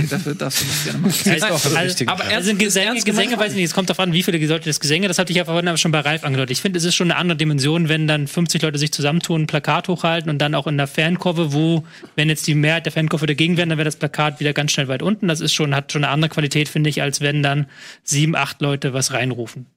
Dafür darfst du das gerne machen. heißt Nein, auch, also, richtig. aber Also ernst, sind Gesänge, ernst Gesänge weiß ich nicht, es kommt darauf an, wie viele Leute das Gesänge, das hatte ich ja vorhin aber schon bei Ralf angedeutet. Ich finde, es ist schon eine andere Dimension, wenn dann 50 Leute sich zusammentun, ein Plakat hochhalten und dann auch in der Fankurve, wo, wenn jetzt die Mehrheit der Fankurve dagegen wären, dann wäre das Plakat wieder ganz schnell weit unten. Das ist schon, hat schon eine andere Qualität, finde ich, als wenn dann sieben, acht Leute was reinrufen.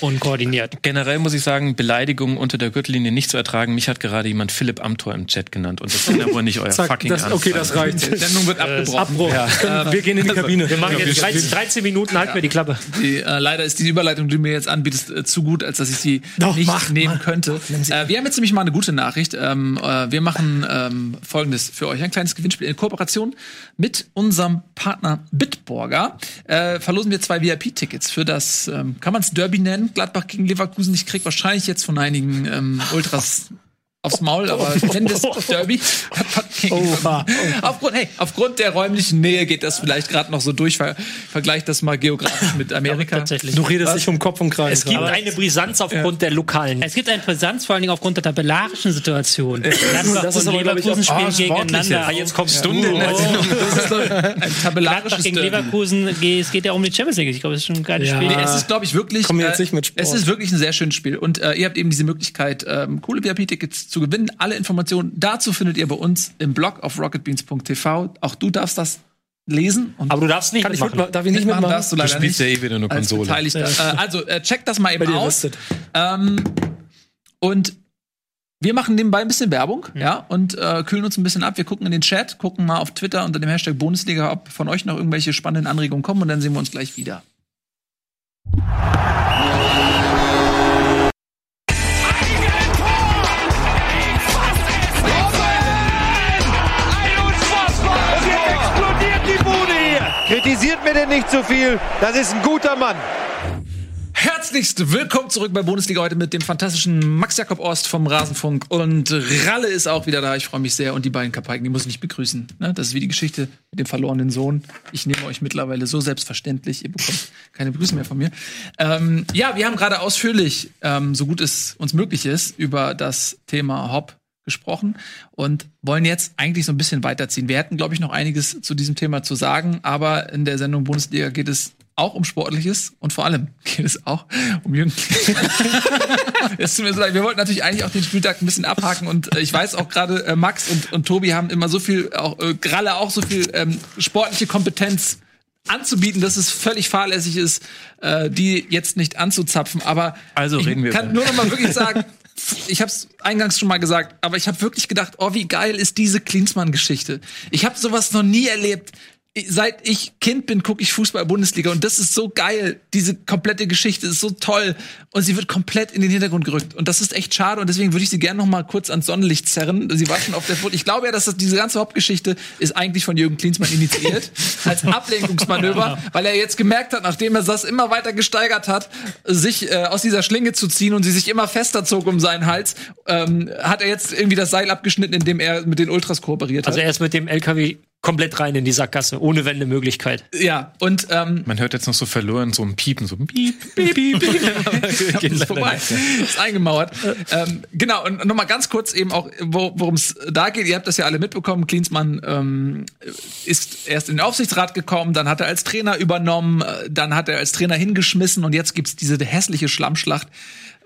Unkoordiniert. Generell muss ich sagen, Beleidigungen unter der Gürtellinie nicht zu ertragen. Mich hat gerade jemand Philipp Amthor im Chat genannt und das kann ja wohl nicht euer Zack, fucking das, Ernst okay, das reicht. Die Sendung wird abgebrochen. Abbruch. Können- Wir gehen in die Kabine. Wir machen jetzt 13, 13 Minuten, halten wir die Klappe. Die, äh, leider ist die Überleitung, die du mir jetzt anbietest, äh, zu gut, als dass ich sie Doch, nicht mach, nehmen mach. könnte. Sie. Äh, wir haben jetzt nämlich mal eine gute Nachricht. Ähm, äh, wir machen ähm, folgendes für euch: ein kleines Gewinnspiel in Kooperation mit unserem Partner Bitburger. Äh, verlosen wir zwei VIP-Tickets für das, ähm, kann man es Derby nennen? Gladbach gegen Leverkusen. Ich krieg wahrscheinlich jetzt von einigen ähm, Ultras aufs Maul, aber es Derby. Oha. Aufgrund, hey, aufgrund der räumlichen Nähe geht das vielleicht gerade noch so durch. Ver Vergleicht das mal geografisch mit Amerika. Tatsächlich. Du redest nicht um Kopf und Kreis. Es gibt gerade. eine Brisanz aufgrund der lokalen. Es gibt eine Brisanz, vor allen Dingen aufgrund der tabellarischen Situation. Gladbach das ist und aber, glaub ich, auch- Leverkusen spielen Ah, gegeneinander. jetzt. Jetzt kommst Stunde glaub ich, ein tabellarisches gegen. Leverkusen, es geht ja um die Champions League. Ich glaube, es ist schon ein geiles Ja. Spiel. Nee, es ist, glaube ich, wirklich. Kommen wir jetzt nicht mit Sport. Es ist wirklich ein sehr schönes Spiel. Und äh, ihr habt eben diese Möglichkeit, ähm, coole VIP-Tickets zu gewinnen. Alle Informationen dazu findet ihr bei uns im Blog auf rocketbeans.tv. Auch du darfst das lesen Aber du darfst nicht Kann ich mitmachen. mitmachen? Darf ich nicht mitmachen mitmachen? darfst du Du leider spielst nicht. ja eh wieder eine als Konsole. Beteiligter. Äh, also äh, checkt das mal eben aus. Ähm, und wir machen nebenbei ein bisschen Werbung, Mhm. ja, und äh, kühlen uns ein bisschen ab. Wir gucken in den Chat, gucken mal auf Twitter unter dem Hashtag Bundesliga, ob von euch noch irgendwelche spannenden Anregungen kommen und dann sehen wir uns gleich wieder. Denn nicht zu viel. Das ist ein guter Mann. Herzlichst willkommen zurück bei Bundesliga heute mit dem fantastischen Max Jakob Ost vom Rasenfunk und Ralle ist auch wieder da. Ich freue mich sehr und die beiden Kapaiken, die muss ich nicht begrüßen. Ne? Das ist wie die Geschichte mit dem verlorenen Sohn. Ich nehme euch mittlerweile so selbstverständlich. Ihr bekommt keine Begrüße mehr von mir. Ähm, ja, wir haben gerade ausführlich, ähm, so gut es uns möglich ist, über das Thema Hop gesprochen und wollen jetzt eigentlich so ein bisschen weiterziehen. Wir hätten, glaube ich, noch einiges zu diesem Thema zu sagen, aber in der Sendung Bundesliga geht es auch um Sportliches und vor allem geht es auch um Jürgen. es tut mir so leid. Wir wollten natürlich eigentlich auch den Spieltag ein bisschen abhaken und äh, ich weiß auch gerade äh, Max und, und Tobi haben immer so viel, auch äh, Gralle auch so viel ähm, sportliche Kompetenz anzubieten, dass es völlig fahrlässig ist, äh, die jetzt nicht anzuzapfen. Aber Also reden wir ich kann über- nur noch mal wirklich sagen, ich habe es eingangs schon mal gesagt, aber ich habe wirklich gedacht, oh, wie geil ist diese Klinsmann-Geschichte. Ich habe sowas noch nie erlebt. Seit ich Kind bin, gucke ich Fußball-Bundesliga und das ist so geil. Diese komplette Geschichte ist so toll und sie wird komplett in den Hintergrund gerückt und das ist echt schade und deswegen würde ich sie gerne noch mal kurz ans Sonnenlicht zerren. Sie war schon auf der Flucht. Ich glaube ja, dass das, diese ganze Hauptgeschichte ist eigentlich von Jürgen Klinsmann initiiert als Ablenkungsmanöver, weil er jetzt gemerkt hat, nachdem er das immer weiter gesteigert hat, sich äh, aus dieser Schlinge zu ziehen und sie sich immer fester zog um seinen Hals, ähm, hat er jetzt irgendwie das Seil abgeschnitten, indem er mit den Ultras kooperiert hat. Also er ist mit dem LKW komplett rein in die Sackgasse, ohne Wendemöglichkeit. ja, und ähm, Man hört jetzt noch so verloren, so ein Piepen, so ein Piep, piep, piep. Geht ist leider vorbei. Ist eingemauert. ähm, genau, und nochmal ganz kurz eben auch, wo, worum es da geht. Ihr habt das ja alle mitbekommen. Klinsmann ähm, ist erst in den Aufsichtsrat gekommen, dann hat er als Trainer übernommen, äh, dann hat er als Trainer hingeschmissen und jetzt gibt's diese hässliche Schlammschlacht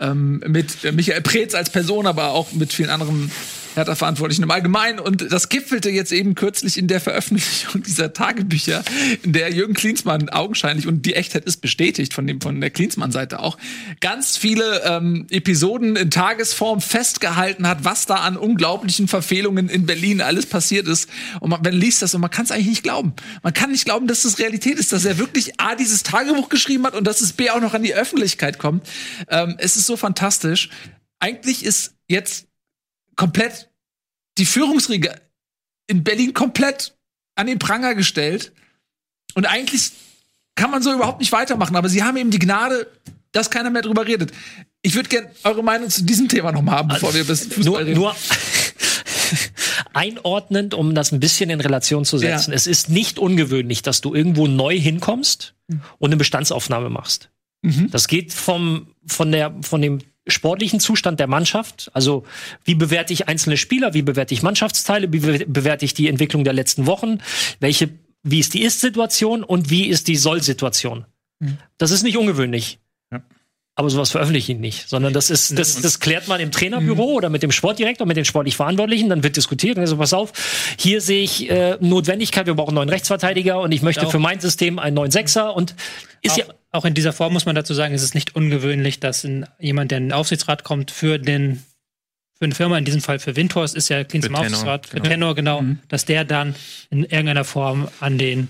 ähm, mit Michael Preetz als Person, aber auch mit vielen anderen Hertha-Verantwortlichen im Allgemeinen. Und das gipfelte jetzt eben kürzlich in der Veröffentlichung dieser Tagebücher, in der Jürgen Klinsmann augenscheinlich, und die Echtheit ist bestätigt von, dem, von der Klinsmann-Seite auch, ganz viele ähm, Episoden in Tagesform festgehalten hat, was da an unglaublichen Verfehlungen in Berlin alles passiert ist. Und man, man liest das und man kann es eigentlich nicht glauben. Man kann nicht glauben, dass das Realität ist, dass er wirklich A, dieses Tagebuch geschrieben hat und dass es B auch noch an die Öffentlichkeit kommt. Ähm, es ist so fantastisch. Eigentlich ist jetzt komplett die Führungsriege in Berlin komplett an den Pranger gestellt. Und eigentlich kann man so überhaupt nicht weitermachen, aber sie haben eben die Gnade, dass keiner mehr drüber redet. Ich würde gerne eure Meinung zu diesem Thema noch mal haben, bevor wir bis Fußball Nur, reden. nur einordnend, um das ein bisschen in Relation zu setzen. Ja. Es ist nicht ungewöhnlich, dass du irgendwo neu hinkommst und eine Bestandsaufnahme machst. Mhm. Das geht vom, von, der, von dem sportlichen Zustand der Mannschaft. Also, wie bewerte ich einzelne Spieler? Wie bewerte ich Mannschaftsteile? Wie be- bewerte ich die Entwicklung der letzten Wochen? Welche, wie ist die Ist-Situation und wie ist die Soll-Situation? Das ist nicht ungewöhnlich. Ja. Aber sowas veröffentliche ich nicht, sondern das ist, das, das klärt man im Trainerbüro oder mit dem Sportdirektor, mit den sportlich Verantwortlichen, dann wird diskutiert und dann so, pass auf, hier sehe ich äh, Notwendigkeit, wir brauchen einen neuen Rechtsverteidiger und ich möchte Auch. für mein System einen neuen Sechser und ist Auch, ja, auch in dieser Form muss man dazu sagen, ist es nicht ungewöhnlich, dass ein, jemand, der in den Aufsichtsrat kommt, für den für eine Firma, in diesem Fall für Windhorst, ist ja Für Tenor, Aufsichtsrat, für genau. Tenor, genau, dass der dann in irgendeiner Form an den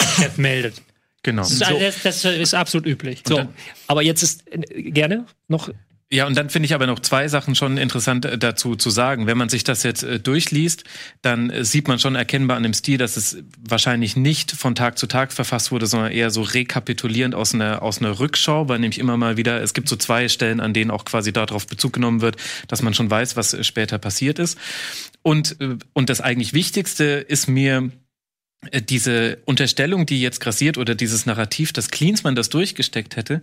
Chef meldet. Genau. Das, ist, das, das ist absolut üblich. so. Aber jetzt ist äh, gerne noch Ja, und dann finde ich aber noch zwei Sachen schon interessant äh, dazu zu sagen. Wenn man sich das jetzt äh, durchliest, dann äh, sieht man schon erkennbar an dem Stil, dass es wahrscheinlich nicht von Tag zu Tag verfasst wurde, sondern eher so rekapitulierend aus einer, aus einer Rückschau, weil nämlich immer mal wieder, es gibt so zwei Stellen, an denen auch quasi darauf Bezug genommen wird, dass man schon weiß, was später passiert ist. Und, und das eigentlich Wichtigste ist mir, diese Unterstellung, die jetzt grassiert oder dieses Narrativ, dass Klinsmann das durchgesteckt hätte,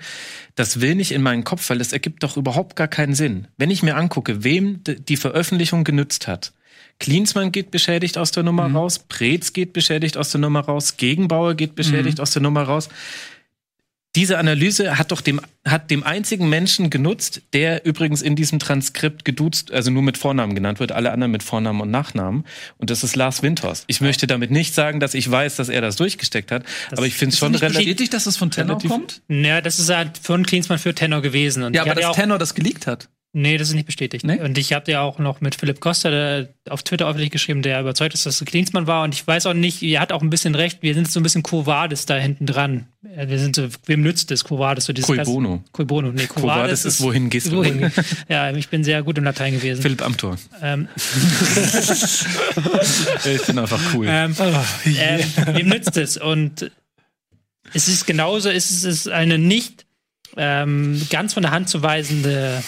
das will nicht in meinen Kopf, weil das ergibt doch überhaupt gar keinen Sinn. Wenn ich mir angucke, wem die Veröffentlichung genützt hat, Klinsmann geht beschädigt aus der Nummer raus, Preetz geht beschädigt aus der Nummer raus, Gegenbauer geht beschädigt aus der Nummer raus. Diese Analyse hat doch dem, hat dem einzigen Menschen genutzt, der übrigens in diesem Transkript geduzt, also nur mit Vornamen genannt wird, alle anderen mit Vornamen und Nachnamen. Und das ist Lars Windhorst. Ich möchte damit nicht sagen, dass ich weiß, dass er das durchgesteckt hat, aber ich finde es schon nicht relativ. bestätigt, dass das von Tenor kommt? Ja, das ist halt von Klinsmann für Tenor gewesen. Und Ja, aber dass Tenor das geleakt hat. Nee, das ist nicht bestätigt. Nee? Und ich habe ja auch noch mit Philipp Costa auf Twitter öffentlich geschrieben, der überzeugt ist, dass es Klinsmann war. Und ich weiß auch nicht, er hat auch ein bisschen recht, wir sind so ein bisschen Quo Vadis da hinten dran. Wir sind so, wem nützt es, Quo Vadis? So dieses Cui bono. Cui bono, nee, vadis ist, wohin gehst du? wohin. ja, ich bin sehr gut im Latein gewesen. Philipp Amthor. Ähm, Ich bin einfach cool. ähm, ähm, wem nützt es? Und es ist genauso, es ist, es ist eine nicht ähm, ganz von der Hand zu weisende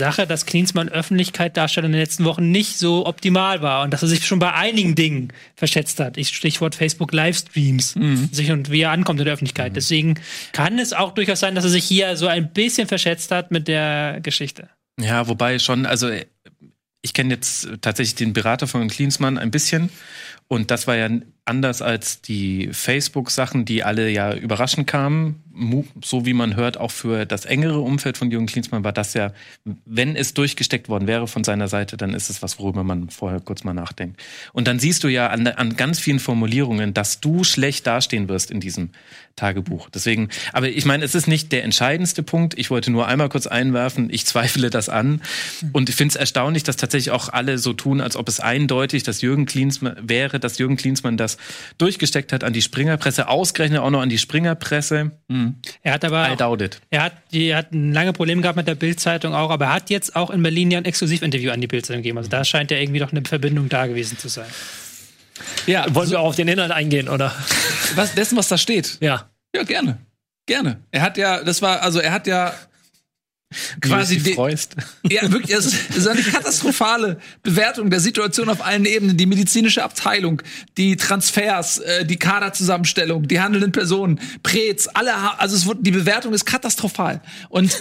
Sache, dass Klinsmann Öffentlichkeit-Darstellung in den letzten Wochen nicht so optimal war und dass er sich schon bei einigen Dingen verschätzt hat. Ich Stichwort Facebook Livestreams, sich und wie er ankommt in der Öffentlichkeit. Deswegen kann es auch durchaus sein, dass er sich hier so ein bisschen verschätzt hat mit der Geschichte. Ja, wobei schon, also ich kenne jetzt tatsächlich den Berater von Klinsmann ein bisschen. Und das war ja anders als die Facebook-Sachen, die alle ja überraschend kamen. So wie man hört, auch für das engere Umfeld von Jürgen Klinsmann war das ja, wenn es durchgesteckt worden wäre von seiner Seite, dann ist es was, worüber man vorher kurz mal nachdenkt. Und dann siehst du ja an, an ganz vielen Formulierungen, dass du schlecht dastehen wirst in diesem Tagebuch. Deswegen, aber ich meine, es ist nicht der entscheidendste Punkt. Ich wollte nur einmal kurz einwerfen, ich zweifle das an. Und ich finde es erstaunlich, dass tatsächlich auch alle so tun, als ob es eindeutig, dass Jürgen Klinsmann wäre, dass Jürgen Klinsmann das durchgesteckt hat an die Springerpresse, ausgerechnet auch noch an die Springerpresse. Er hat aber I doubt it. Er hat, die, er hat ein lange Problem gehabt mit der Bild-Zeitung auch, aber er hat jetzt auch in Berlin ja ein Exklusivinterview an die Bild-Zeitung gegeben. Also da scheint ja irgendwie doch eine Verbindung da gewesen zu sein. Ja, Wollen wir auch auf den Inhalt eingehen, oder? was, dessen, was da steht. Ja. Ja, gerne. Gerne. Er hat ja, das war, also er hat ja quasi dich freust. Ja, wirklich, es ist, eine katastrophale Bewertung der Situation auf allen Ebenen. Die medizinische Abteilung, die Transfers, äh, die Kaderzusammenstellung, die handelnden Personen, Prez, alle, also es wird, die Bewertung ist katastrophal. Und äh,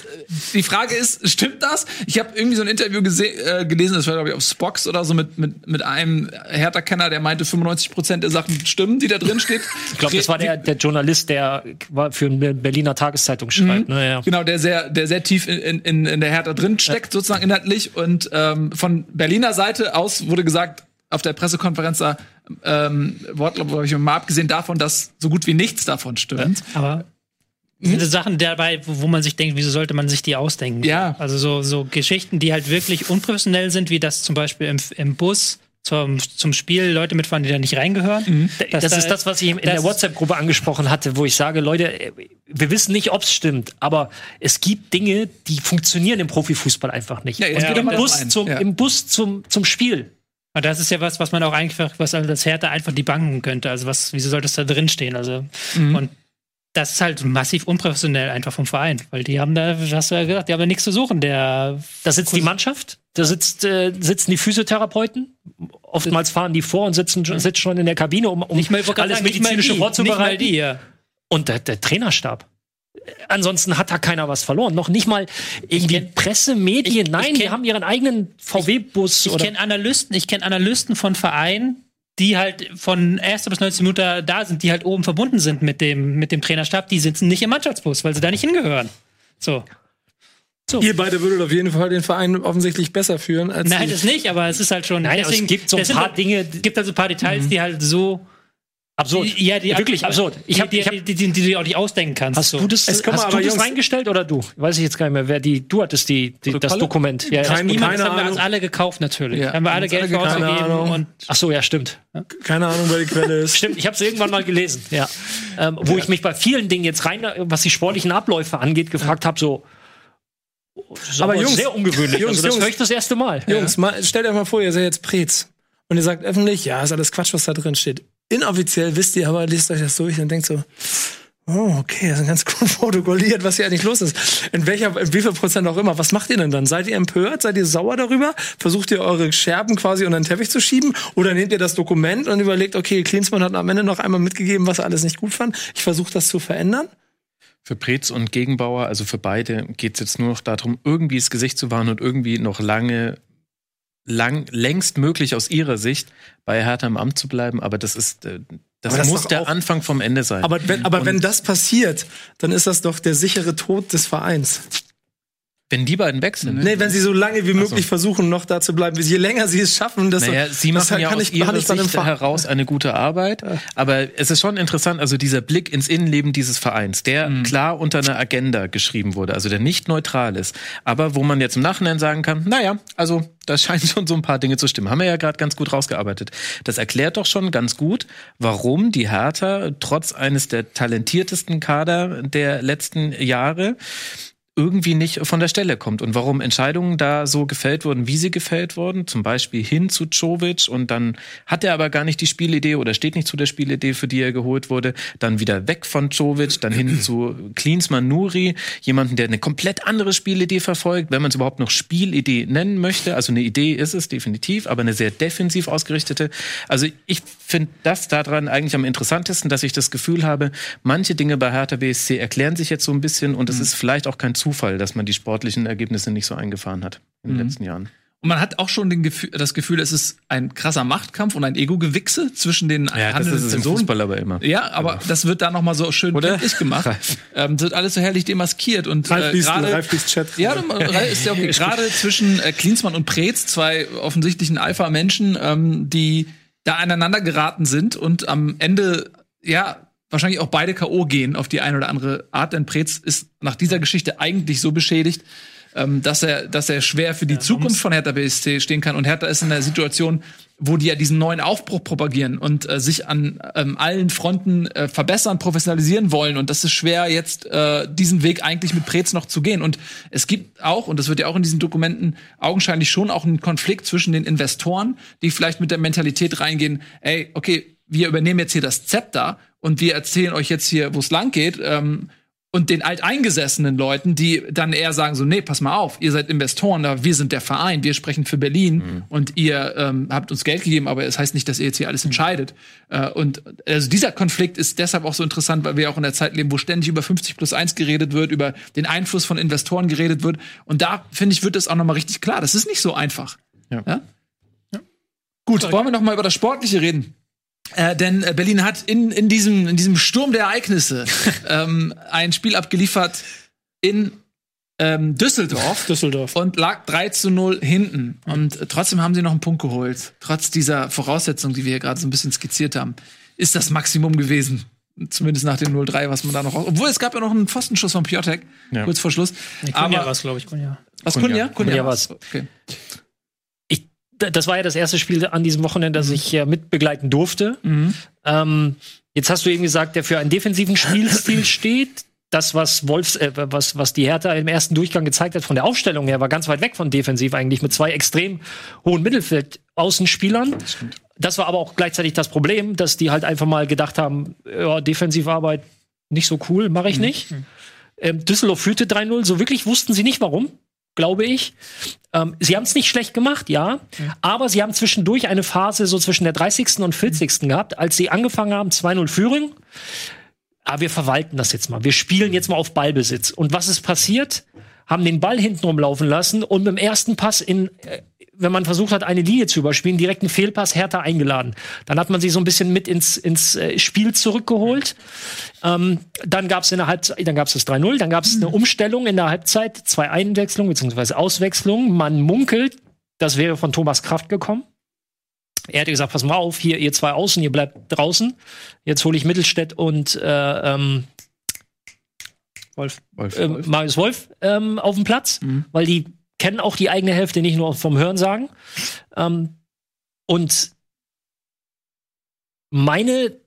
die Frage ist, stimmt das? Ich habe irgendwie so ein Interview äh, gelesen, das war glaube ich auf Spox oder so mit mit mit einem Hertha-Kenner, der meinte, 95 Prozent der Sachen stimmen, die da drin steht. Ich glaube, das war der, der Journalist, der für eine Berliner Tageszeitung schreibt. Ne, ja. Genau, der sehr, der sehr tief in, in, in der Hertha drin steckt, sozusagen inhaltlich. Und ähm, von Berliner Seite aus wurde gesagt, auf der Pressekonferenz da, ähm, Wortlaut habe ich mal abgesehen davon, dass so gut wie nichts davon stimmt. Aber diese Sachen dabei, wo wo man sich denkt, wieso sollte man sich die ausdenken? Ja. Also so, so Geschichten, die halt wirklich unprofessionell sind, wie das zum Beispiel im, im Bus zum, zum Spiel Leute mitfahren, die da nicht reingehören. Dass Das da- ist das, was ich in der das- WhatsApp-Gruppe angesprochen hatte, wo ich sage, Leute, wir wissen nicht, ob es stimmt, aber es gibt Dinge, die funktionieren im Profifußball einfach nicht. Ja, geht doch im, Bus zum, Ja. Im Bus zum, zum Spiel. Und das ist ja was, was man auch einfach, was als Hertha einfach die banken könnte. Also was, wieso sollte es da drin stehen? Also, und das ist halt massiv unprofessionell einfach vom Verein, weil die haben da, hast du ja gesagt, die haben da nichts zu suchen. Der, Da sitzt die Mannschaft, da sitzt, äh, sitzen die Physiotherapeuten. Oftmals fahren die vor und sitzen, sitzen schon in der Kabine, um, um nicht mal, ich alles sagen, Medizinische die, vorzubereiten. Nicht mal die, ja. Und der, der Trainerstab. Ansonsten hat da keiner was verloren. Noch nicht mal irgendwie Presse, Medien. ich Nein, die kenn- haben ihren eigenen VW-Bus. Ich oder kenne Analysten, ich kenne Analysten von Vereinen, die halt von 1. bis 19 Minuten da sind, die halt oben verbunden sind mit dem, mit dem Trainerstab, die sitzen nicht im Mannschaftsbus, weil sie da nicht hingehören. So. Ihr beide würdet auf jeden Fall den Verein offensichtlich besser führen als Nein, die. das nicht, aber es ist halt schon. Nein, aber es gibt so ein paar halt- Dinge, Es gibt halt so ein paar Details, die halt so. Absurd. Die, ja, die, Wirklich absurd. Ich hab, die, hab, die, die, die, die du auch nicht ausdenken kannst. hast so. du das, Es hast du das Jungs- reingestellt oder du? Weiß ich jetzt gar nicht mehr, wer die, du hattest die, die das? Dokument. Ja, ja. Kein- Niemand, keine das haben wir Ahnung. uns alle gekauft, natürlich. Ja, haben wir alle Geld alle ausgegeben Keine Ahnung. und Ach so, ja, stimmt. Keine Ahnung, wer die Quelle ist. Stimmt, ich habe es irgendwann mal gelesen. Ja. Ähm, wo ich mich bei vielen Dingen jetzt rein, was die sportlichen Abläufe angeht, gefragt habe, so. das ist Aber Jungs, sehr ungewöhnlich. Jungs, also das Jungs. höre ich das erste Mal. Jungs, mal, stellt euch mal vor, ihr seid jetzt Prez. Und ihr sagt öffentlich, ja, ist alles Quatsch, was da drin steht. Inoffiziell wisst ihr aber, lest euch das durch und denkt so, oh, okay, das ist ganz gut protokolliert, was hier eigentlich los ist. In welcher, in wie viel Prozent auch immer. Was macht ihr denn dann? Seid ihr empört? Seid ihr sauer darüber? Versucht ihr eure Scherben quasi unter den Teppich zu schieben? Oder nehmt ihr das Dokument und überlegt, okay, Klinsmann hat am Ende noch einmal mitgegeben, was er alles nicht gut fand. Ich versuche das zu verändern. Für Preetz und Gegenbauer, also für beide, geht es jetzt nur noch darum, irgendwie das Gesicht zu wahren und irgendwie noch lange, lang, längst möglich aus ihrer Sicht bei Hertha im Amt zu bleiben. Aber das ist, äh, das, das muss der auch- Anfang vom Ende sein. Aber wenn, aber wenn das passiert, dann ist das doch der sichere Tod des Vereins. Wenn die beiden weg sind, Nee, wenn sie so lange wie möglich versuchen, noch da zu bleiben. Je länger sie es schaffen, desto Naja, sie machen ja kann aus ich, ihrer Sicht heraus eine gute Arbeit. Aber es ist schon interessant, also dieser Blick ins Innenleben dieses Vereins, der Mhm. klar unter einer Agenda geschrieben wurde, also der nicht neutral ist, aber wo man jetzt im Nachhinein sagen kann, naja, also da scheinen schon so ein paar Dinge zu stimmen. Haben wir ja gerade ganz gut rausgearbeitet. Das erklärt doch schon ganz gut, warum die Hertha trotz eines der talentiertesten Kader der letzten Jahre irgendwie nicht von der Stelle kommt. Und warum Entscheidungen da so gefällt wurden, wie sie gefällt wurden, zum Beispiel hin zu Czovic und dann hat er aber gar nicht die Spielidee oder steht nicht zu der Spielidee, für die er geholt wurde, dann wieder weg von Czovic, dann hin zu Klinsmann Nuri, jemanden, der eine komplett andere Spielidee verfolgt, wenn man es überhaupt noch Spielidee nennen möchte, also eine Idee ist es definitiv, aber eine sehr defensiv ausgerichtete. Also ich finde das daran eigentlich am interessantesten, dass ich das Gefühl habe, manche Dinge bei Hertha BSC erklären sich jetzt so ein bisschen und es ist vielleicht auch kein Zufall, dass man die sportlichen Ergebnisse nicht so eingefahren hat in den letzten Jahren. Und man hat auch schon Gefühl, das Gefühl, es ist ein krasser Machtkampf und ein Ego-Gewichse zwischen den Ja, das handelnden ist es im Personen. Fußball aber immer. Ja, aber das wird da noch mal so schön Oder? deutlich gemacht. ähm, wird alles so herrlich demaskiert und Ralf äh, liest, gerade Ralf liest Chat. ja, Ralf ist ja okay. Gerade zwischen äh, Klinsmann und Preetz, zwei offensichtlichen Alpha-Menschen, ähm, die da aneinander geraten sind und am Ende, ja, wahrscheinlich auch beide K.O. gehen auf die eine oder andere Art, denn Preetz ist nach dieser Geschichte eigentlich so beschädigt, ähm, dass er, dass er schwer für die Zukunft von Hertha BSC stehen kann. Und Hertha ist in der Situation, wo die ja diesen neuen Aufbruch propagieren und äh, sich an ähm, allen Fronten äh, verbessern, professionalisieren wollen. Und das ist schwer, jetzt äh, diesen Weg eigentlich mit Preetz noch zu gehen. Und es gibt auch, und das wird ja auch in diesen Dokumenten augenscheinlich schon auch einen Konflikt zwischen den Investoren, die vielleicht mit der Mentalität reingehen, ey, okay, wir übernehmen jetzt hier das Zepter und wir erzählen euch jetzt hier, wo es lang geht. Ähm, und den alteingesessenen Leuten, die dann eher sagen so, nee, pass mal auf, ihr seid Investoren, wir sind der Verein, wir sprechen für Berlin und ihr ähm, habt uns Geld gegeben, aber es heißt nicht, dass ihr jetzt hier alles entscheidet. Äh, und also dieser Konflikt ist deshalb auch so interessant, weil wir auch in der Zeit leben, wo ständig über 50 plus 1 geredet wird, über den Einfluss von Investoren geredet wird. Und da, finde ich, wird es auch noch mal richtig klar. Das ist nicht so einfach. Ja. Gut, wollen wir noch mal über das Sportliche reden? Äh, denn äh, Berlin hat in, in, diesem, in diesem Sturm der Ereignisse ähm, ein Spiel abgeliefert in ähm, Düsseldorf Düsseldorf. und lag 3 zu 0 hinten. Und äh, trotzdem haben sie noch einen Punkt geholt. Trotz dieser Voraussetzung, die wir hier gerade so ein bisschen skizziert haben, ist das Maximum gewesen. Zumindest nach dem 0-3, was man da noch. Obwohl es gab ja noch einen Pfostenschuss von Piotek, Ja. kurz vor Schluss. Nee, Kunja Aber war's, glaube ich, Kunja. was Kunja. Kunja? Kunja war's. Okay. Das war ja das erste Spiel an diesem Wochenende, das ich äh, mitbegleiten durfte. Ähm, jetzt hast du eben gesagt, der für einen defensiven Spielstil steht. Das, was Wolfs, äh, was, was die Hertha im ersten Durchgang gezeigt hat, von der Aufstellung her, war ganz weit weg von defensiv eigentlich mit zwei extrem hohen Mittelfeld-Außenspielern. Das war aber auch gleichzeitig das Problem, dass die halt einfach mal gedacht haben, ja, Defensivarbeit nicht so cool, mache ich nicht. Ähm, Düsseldorf führte 3-0, so wirklich wussten sie nicht warum, glaube ich. Ähm, sie haben es nicht schlecht gemacht, ja, aber sie haben zwischendurch eine Phase so zwischen der 30. und 40. gehabt, als sie angefangen haben, 2-0 Führung. Aber wir verwalten das jetzt mal. Wir spielen jetzt mal auf Ballbesitz. Und was ist passiert? Haben den Ball hinten rumlaufen lassen und mit dem ersten Pass in, äh, wenn man versucht hat, eine Linie zu überspielen, direkt einen Fehlpass härter eingeladen. Dann hat man sie so ein bisschen mit ins, ins äh, Spiel zurückgeholt. Ähm, dann gab es in der Halbzeit, dann gab es das 3-0, dann gab es eine Umstellung in der Halbzeit, zwei Einwechslungen bzw. Auswechslungen. Man munkelt, das wäre von Thomas Kraft gekommen. Er hätte gesagt, pass mal auf, hier ihr zwei außen, ihr bleibt draußen. Jetzt hole ich Mittelstädt und äh, ähm, Wolf. Wolf. ähm, Marius Wolf ähm, auf dem Platz, weil die kennen auch die eigene Hälfte nicht nur vom Hörensagen. Ähm, und meine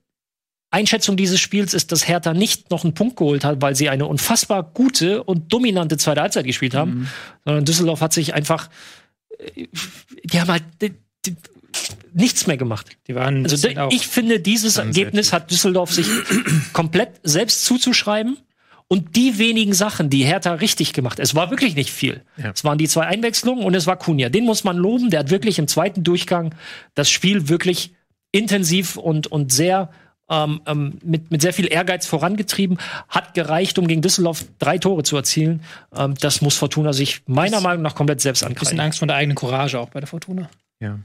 Einschätzung dieses Spiels ist, dass Hertha nicht noch einen Punkt geholt hat, weil sie eine unfassbar gute und dominante zweite Halbzeit gespielt haben, sondern Düsseldorf hat sich einfach, äh, die haben halt die, die, nichts mehr gemacht. Die waren Also ich finde, dieses Ergebnis hat Düsseldorf sich komplett selbst zuzuschreiben. Und die wenigen Sachen, die Hertha richtig gemacht, es war wirklich nicht viel. Ja. Es waren die zwei Einwechslungen und es war Kunja. Den muss man loben. Der hat wirklich im zweiten Durchgang das Spiel wirklich intensiv und, und sehr ähm, ähm, mit, mit sehr viel Ehrgeiz vorangetrieben. Hat gereicht, um gegen Düsseldorf drei Tore zu erzielen. Ähm, das muss Fortuna sich meiner Meinung nach komplett selbst ein bisschen ankreiden. Angst vor der eigenen Courage auch bei der Fortuna. ja.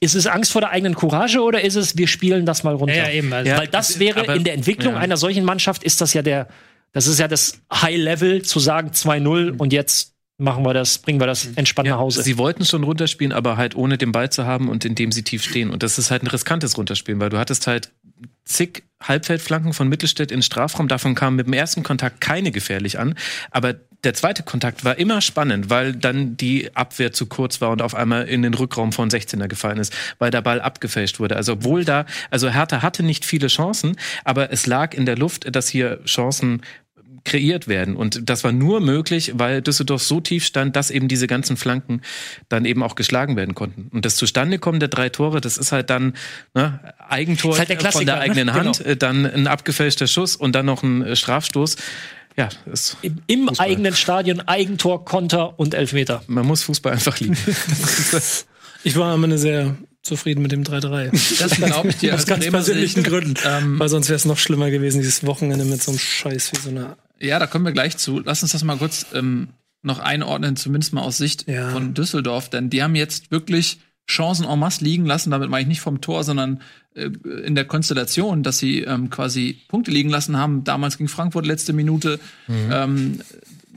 Ist es Angst vor der eigenen Courage oder ist es, wir spielen das mal runter? Ja, ja, eben. Also, Weil das wäre aber- in der Entwicklung ja. einer solchen Mannschaft ist das ja der, das ist ja das High Level zu sagen 2-0 und jetzt machen wir das, bringen wir das entspannt nach Hause. Sie wollten schon runterspielen, aber halt ohne den Ball zu haben und indem sie tief stehen. Und das ist halt ein riskantes Runterspielen, weil du hattest halt zig Halbfeldflanken von Mittelstädt in Strafraum. Davon kam mit dem ersten Kontakt keine gefährlich an. Aber der zweite Kontakt war immer spannend, weil dann die Abwehr zu kurz war und auf einmal in den Rückraum von 16er gefallen ist, weil der Ball abgefälscht wurde. Also obwohl da, also Hertha hatte nicht viele Chancen, aber es lag in der Luft, dass hier Chancen kreiert werden. Und das war nur möglich, weil Düsseldorf so tief stand, dass eben diese ganzen Flanken dann eben auch geschlagen werden konnten. Und das Zustandekommen der drei Tore, das ist halt dann ne, Eigentor halt der von der ne? eigenen Hand, Genau. dann ein abgefälschter Schuss und dann noch ein Strafstoß. Ja, Im, im eigenen Stadion Eigentor, Konter und Elfmeter. man muss Fußball einfach lieben. Ich war am Ende sehr zufrieden mit dem 3-3. Das glaube ich dir. Aus als ganz persönlichen. Gründen. Ähm, Weil sonst wäre es noch schlimmer gewesen, dieses Wochenende mit so einem Scheiß wie so einer. Ja, da kommen wir gleich zu. Lass uns das mal kurz ähm, noch einordnen, zumindest mal aus Sicht Ja. von Düsseldorf, denn die haben jetzt wirklich Chancen en masse liegen lassen. Damit meine ich nicht vom Tor, sondern äh, in der Konstellation, dass sie ähm, quasi Punkte liegen lassen haben. Damals gegen Frankfurt letzte Minute. Ähm,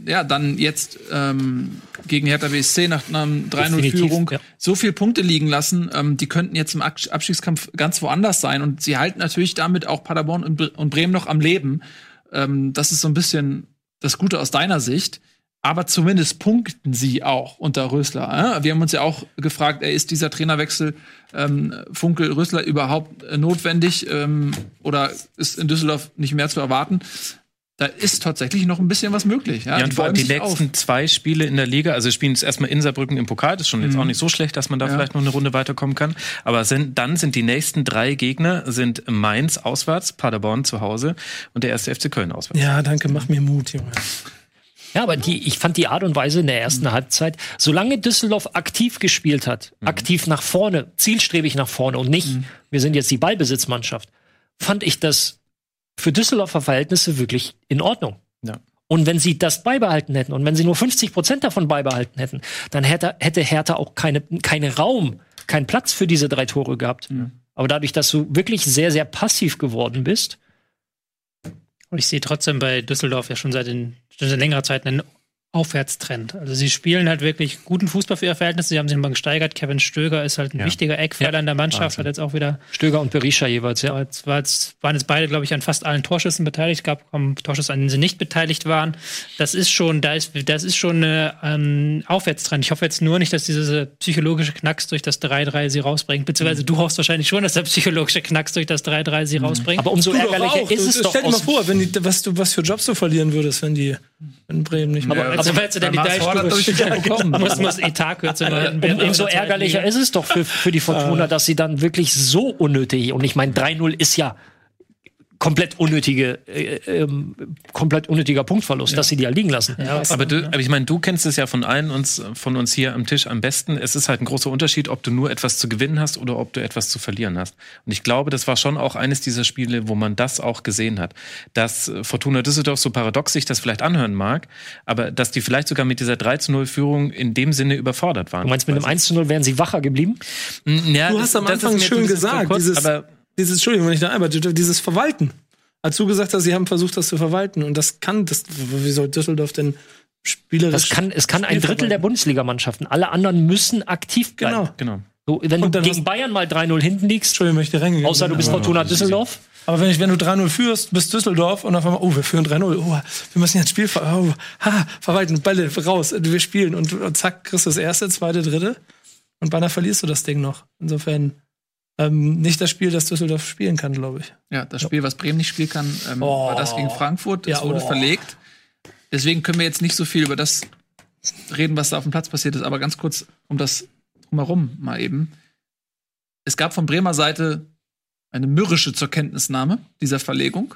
ja, dann jetzt ähm, gegen Hertha BSC nach einer Definitiv, 3-0-Führung ja. so viel Punkte liegen lassen. Ähm, die könnten jetzt im Ab- Abstiegskampf ganz woanders sein. Und sie halten natürlich damit auch Paderborn und Bremen noch am Leben. Ähm, das ist so ein bisschen das Gute aus deiner Sicht. Aber zumindest punkten sie auch unter Rösler. Wir haben uns ja auch gefragt, ey, ist dieser Trainerwechsel ähm, Funkel Rösler überhaupt äh, notwendig ähm, oder ist in Düsseldorf nicht mehr zu erwarten? Da ist tatsächlich noch ein bisschen was möglich. Ja, Ja, und vor allem die sich auf. nächsten zwei Spiele in der Liga, also spielen jetzt erstmal in Saarbrücken im Pokal, das ist schon jetzt auch nicht so schlecht, dass man da Ja. vielleicht noch eine Runde weiterkommen kann. Aber sind, dann sind die nächsten drei Gegner sind Mainz auswärts, Paderborn zu Hause und der erste FC Köln auswärts. Ja, danke, mach mir Mut, Junge. Ja, aber die, ich fand die Art und Weise in der ersten Halbzeit, solange Düsseldorf aktiv gespielt hat, aktiv nach vorne, zielstrebig nach vorne und nicht, wir sind jetzt die Ballbesitzmannschaft, fand ich das für Düsseldorfer Verhältnisse wirklich in Ordnung. Ja. Und wenn sie das beibehalten hätten und wenn sie nur 50 Prozent davon beibehalten hätten, dann hätte, hätte Hertha auch keine, keine Raum, keinen Platz für diese drei Tore gehabt. Aber dadurch, dass du wirklich sehr, sehr passiv geworden bist, Und ich sehe trotzdem bei Düsseldorf ja schon seit, den, schon seit längerer Zeit einen Aufwärtstrend. Also sie spielen halt wirklich guten Fußball für ihre Verhältnisse. Sie haben sich mal gesteigert. Kevin Stöger ist halt ein Ja. wichtiger Eckpfeiler Ja. in der Mannschaft. Wahnsinn. Hat jetzt auch wieder Stöger und Berisha jeweils, ja. Jetzt, war jetzt, waren jetzt beide, glaube ich, an fast allen Torschüssen beteiligt. Es gab kaum Torschüsse, an denen sie nicht beteiligt waren. Das ist schon, da ist, das ist schon eine ähm, Aufwärtstrend. Ich hoffe jetzt nur nicht, dass dieser psychologische Knacks durch das 3-3 sie rausbringt. Beziehungsweise du hoffst wahrscheinlich schon, dass der psychologische Knacks durch das 3-3 sie rausbringt. Aber umso Du ärgerlicher auch. ist Du- es doch Stell dir mal vor, wenn die, was, du, was für Jobs du verlieren würdest, wenn die in Bremen nicht mehr. Also, falls du dann die beim HSV hat er Deichstube durchaus bekommen. muss, muss Etatkürzung werden. Um, umso ärgerlicher ist es doch für, für die Fortuna, dass sie dann wirklich so unnötig, und ich meine, 3-0 ist ja komplett unnötige, äh, ähm, komplett unnötiger Punktverlust, dass sie die ja liegen lassen. Aber, du, aber ich meine, du kennst es ja von allen uns, von uns hier am Tisch am besten. Es ist halt ein großer Unterschied, ob du nur etwas zu gewinnen hast oder ob du etwas zu verlieren hast. Und ich glaube, das war schon auch eines dieser Spiele, wo man das auch gesehen hat. Dass äh, Fortuna Düsseldorf, so paradox sich das vielleicht anhören mag, aber dass die vielleicht sogar mit dieser 3 zu 0 Führung in dem Sinne überfordert waren. Du meinst, mit einem 1 0 wären sie wacher geblieben? Ja, Du das- hast am Anfang schön zu- zu gesagt, kurz, dieses, aber dieses, Entschuldigung, wenn ich da einmal, dieses Verwalten. Als du gesagt hast, sie haben versucht, das zu verwalten. Und das kann, das, wie soll Düsseldorf denn spielerisch. Das kann, es kann ein Drittel der? Bundesligamannschaften. Alle anderen müssen aktiv bleiben. Genau. genau. So, wenn du Und dann gegen Bayern mal 3-0 hinten liegst, Entschuldigung, wenn ich dir reingegangen außer du bist Fortuna Düsseldorf, Aber wenn, ich, wenn du 3-0 führst, bist Düsseldorf und auf einmal, oh, wir führen 3-0, oh, wir müssen jetzt Spiel ver oh, ha, verwalten, Bälle raus, wir spielen und, und zack, kriegst du das erste, zweite, dritte und beinahe verlierst du das Ding noch. Insofern ähm, nicht das Spiel, das Düsseldorf spielen kann, glaube ich. Ja, das Spiel, was Bremen nicht spielen kann, ähm, Oh. war das gegen Frankfurt. Es Ja, wurde oh. verlegt. Deswegen können wir jetzt nicht so viel über das reden, was da auf dem Platz passiert ist. Aber ganz kurz um das drumherum mal eben. Es gab von Bremer Seite eine mürrische zur Kenntnisnahme dieser Verlegung.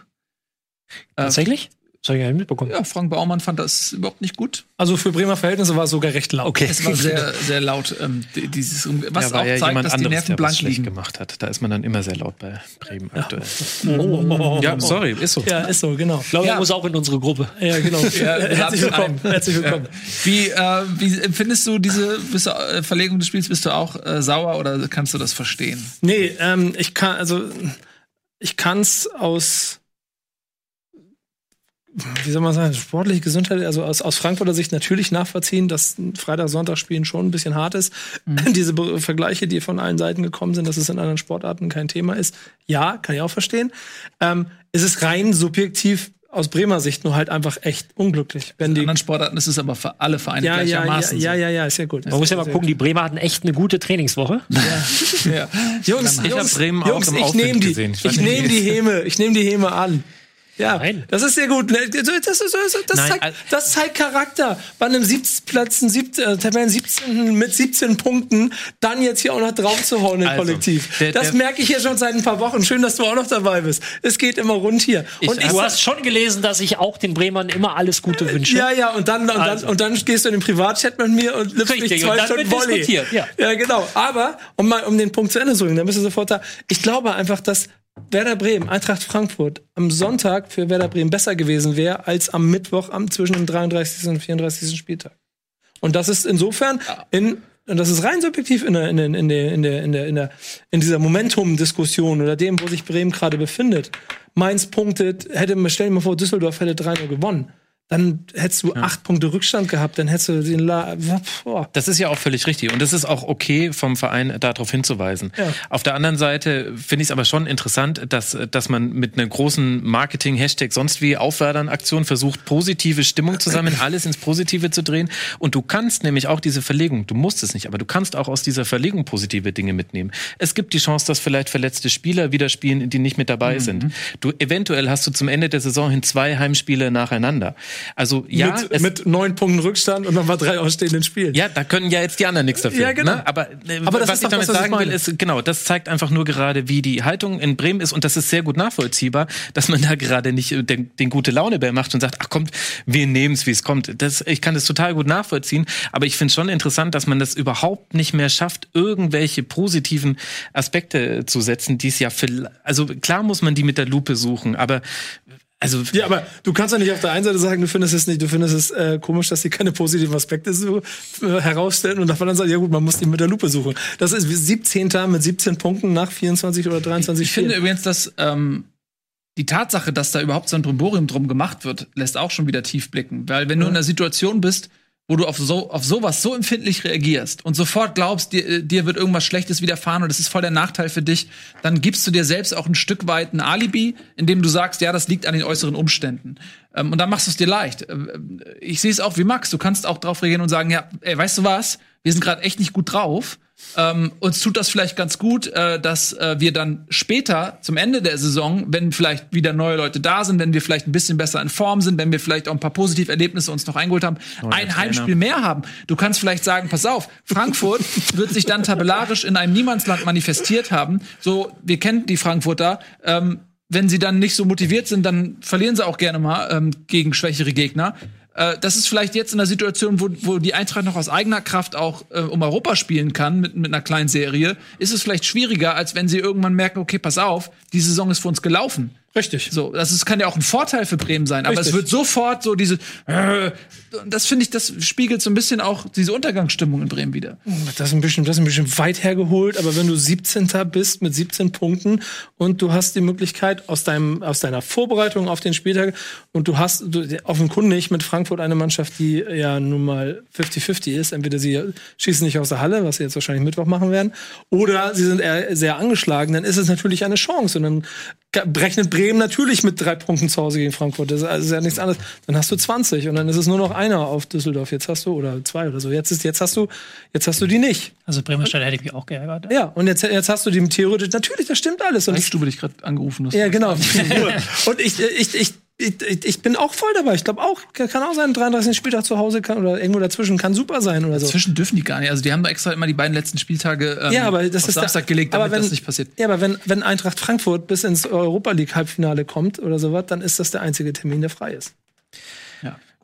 Äh, tatsächlich? Das habe ich ja nicht mitbekommen. ja, Frank Baumann fand das überhaupt nicht gut. Also für Bremer Verhältnisse war es sogar recht laut. Okay. Es war sehr, sehr laut. Ähm, die- dieses, was ja, auch ja zeigt, jemand dass die anderes, Nerven der was blank schlecht liegen. gemacht hat. Da ist man dann immer sehr laut bei Bremen aktuell. Oh. Ja, sorry, ist so. Ja, ist so, genau. Ich glaube, Ja. er muss auch in unsere Gruppe. Ja, genau. Ja, Herzlich willkommen. Herzlich willkommen. Wie, äh, wie empfindest du diese bist du, äh, Verlegung des Spiels? Bist du auch äh, sauer oder kannst du das verstehen? Nee, ähm, ich kann, also ich kann es aus, wie soll man sagen, sportliche Gesundheit, also aus, aus Frankfurter Sicht natürlich nachvollziehen, dass ein Freitag-Sonntag-Spielen schon ein bisschen hart ist. Diese Be Vergleiche, die von allen Seiten gekommen sind, dass es in anderen Sportarten kein Thema ist, ja, kann ich auch verstehen. Ähm, es ist rein subjektiv aus Bremer Sicht nur halt einfach echt unglücklich, wenn In die anderen Sportarten ist es aber für alle Vereine ja, ja, ja, gleichermaßen. ja, ja, ja, ist ja gut. Man muss ja mal gucken, die Bremer hatten echt eine gute Trainingswoche. so. ja. Jungs, Ich hab Jungs, Bremen auch im ich nehme die, gesehen. Ich ich nehme die Häme, ich nehme die Häme an. Ja, Nein. das ist sehr gut. Ne, Das, das, das, das, Nein, zeigt, al- das zeigt Charakter. Bei einem 17. Platz, ein 17, äh, Tabellen 17. mit 17 Punkten, dann jetzt hier auch noch drauf zu hauen im Also, Kollektiv. der- das der- merke ich hier schon seit ein paar Wochen. Schön, dass du auch noch dabei bist. Es geht immer rund hier. Und ich Du hast schon gelesen, dass ich auch den Bremern immer alles Gute wünsche. ja, ja, und dann, und, Also. dann, und dann gehst du in den Privatchat mit mir und nimmst mich zwei Stunden wird Volley. diskutiert, ja. ja, genau. Aber, um mal um den Punkt zu Ende zu bringen, dann bist du sofort da. Ich glaube einfach, dass Werder Bremen, Eintracht Frankfurt am Sonntag für Werder Bremen besser gewesen wäre als am Mittwoch am, zwischen dem 33. und 34. Spieltag. Und das ist insofern in und das ist rein subjektiv in der, in der, in der, in der, in der, in der, in dieser Momentum-Diskussion oder dem, wo sich Bremen gerade befindet. Mainz punktet, hätte, stell dir mal vor, Düsseldorf hätte 3-0 gewonnen. Dann hättest du acht Punkte Rückstand gehabt, dann hättest du den La boah. Das ist ja auch völlig richtig. Und es ist auch okay, vom Verein darauf hinzuweisen. Ja. Auf der anderen Seite finde ich es aber schon interessant, dass, dass man mit einer großen Marketing, Hashtag, sonst wie Aufwärtern Aktion versucht, positive Stimmung zu sammeln, alles ins Positive zu drehen. Und du kannst nämlich auch diese Verlegung, du musst es nicht, aber du kannst auch aus dieser Verlegung positive Dinge mitnehmen. Es gibt die Chance, dass vielleicht verletzte Spieler wieder spielen, die nicht mit dabei sind. Du, eventuell hast du zum Ende der Saison hin zwei Heimspiele nacheinander. Also, ja, mit, es- mit neun Punkten Rückstand und war drei ausstehenden Spielen. ja, da können ja jetzt die anderen nichts dafür. Ja, genau. Ne? Aber, äh, Aber das was ich damit was sagen will, ist, genau, das zeigt einfach nur gerade, wie die Haltung in Bremen ist. Und das ist sehr gut nachvollziehbar, dass man da gerade nicht äh, den, den gute Launebär macht und sagt, ach kommt, wir nehmen es, wie es kommt. Das, ich kann das total gut nachvollziehen. Aber ich finde schon interessant, dass man das überhaupt nicht mehr schafft, irgendwelche positiven Aspekte zu setzen, die es ja für, also klar muss man die mit der Lupe suchen, aber also Ja, aber du kannst ja nicht auf der einen Seite sagen, du findest es nicht, du findest es äh, komisch, dass sie keine positiven Aspekte so äh, herausstellen und auf der anderen Seite, ja gut, man muss die mit der Lupe suchen. Das ist wie 17. mit 17 Punkten nach 24 oder 23 Ich finde Spielen. übrigens, dass ähm, die Tatsache, dass da überhaupt so ein Brimborium drum gemacht wird, lässt auch schon wieder tief blicken. Weil wenn du in einer Situation bist, wo du auf so auf sowas so empfindlich reagierst und sofort glaubst, dir, äh, dir wird irgendwas Schlechtes widerfahren und das ist voll der Nachteil für dich, dann gibst du dir selbst auch ein Stück weit ein Alibi, indem du sagst, ja, das liegt an den äußeren Umständen. Ähm, und dann machst du es dir leicht. Ähm, Ich sehe es auch wie Max. Du kannst auch drauf reagieren und sagen, ja, ey, weißt du was? Wir sind gerade echt nicht gut drauf. Ähm, uns tut das vielleicht ganz gut, äh, dass äh, wir dann später zum Ende der Saison, wenn vielleicht wieder neue Leute da sind, wenn wir vielleicht ein bisschen besser in Form sind, wenn wir vielleicht auch ein paar positive Erlebnisse uns noch eingeholt haben, ein Heimspiel mehr haben. Du kannst vielleicht sagen, pass auf, Frankfurt wird sich dann tabellarisch in einem Niemandsland manifestiert haben. So, wir kennen die Frankfurter. Ähm, wenn sie dann nicht so motiviert sind, dann verlieren sie auch gerne mal ähm, gegen schwächere Gegner. Äh, das ist vielleicht jetzt in der Situation, wo, wo die Eintracht noch aus eigener Kraft auch äh, um Europa spielen kann mit, mit einer kleinen Serie, ist es vielleicht schwieriger, als wenn sie irgendwann merken, okay, pass auf, die Saison ist für uns gelaufen. Richtig. So, das ist, kann ja auch ein Vorteil für Bremen sein, aber Richtig. es wird sofort so diese, äh, das finde ich, das spiegelt so ein bisschen auch diese Untergangsstimmung in Bremen wieder. Das ist ein bisschen, das ist ein bisschen weit hergeholt, aber wenn du 17. bist mit 17 Punkten und du hast die Möglichkeit aus deinem, aus deiner Vorbereitung auf den Spieltag und du hast du, offenkundig mit Frankfurt eine Mannschaft, die ja nun mal 50-50 ist. Entweder sie schießen nicht aus der Halle, was sie jetzt wahrscheinlich Mittwoch machen werden, oder sie sind eher sehr angeschlagen, dann ist es natürlich eine Chance und dann rechnet Bremen natürlich mit drei Punkten zu Hause gegen Frankfurt. Das ist also ja nichts anderes. Dann hast du 20 und dann ist es nur noch einer auf Düsseldorf. Jetzt hast du, oder zwei oder so. Jetzt ist, jetzt hast du, jetzt hast du die nicht. Also Bremer Stadt hätte ich mich auch geärgert. Ja, und jetzt, jetzt hast du die theoretisch, natürlich, das stimmt alles. Und Weißt du, dich gerade angerufen hast. ja, genau. und ich, ich, ich, ich, ich bin auch voll dabei. Ich glaube auch, kann auch sein, 33. Spieltag zu Hause kann, oder irgendwo dazwischen kann super sein oder so. Zwischen dürfen die gar nicht. Also die haben extra immer die beiden letzten Spieltage ähm, Ja, aber das auf ist Samstag da, gelegt, damit aber wenn, das nicht passiert. Ja, aber wenn, wenn Eintracht Frankfurt bis ins Europa League Halbfinale kommt oder sowas, dann ist das der einzige Termin, der frei ist.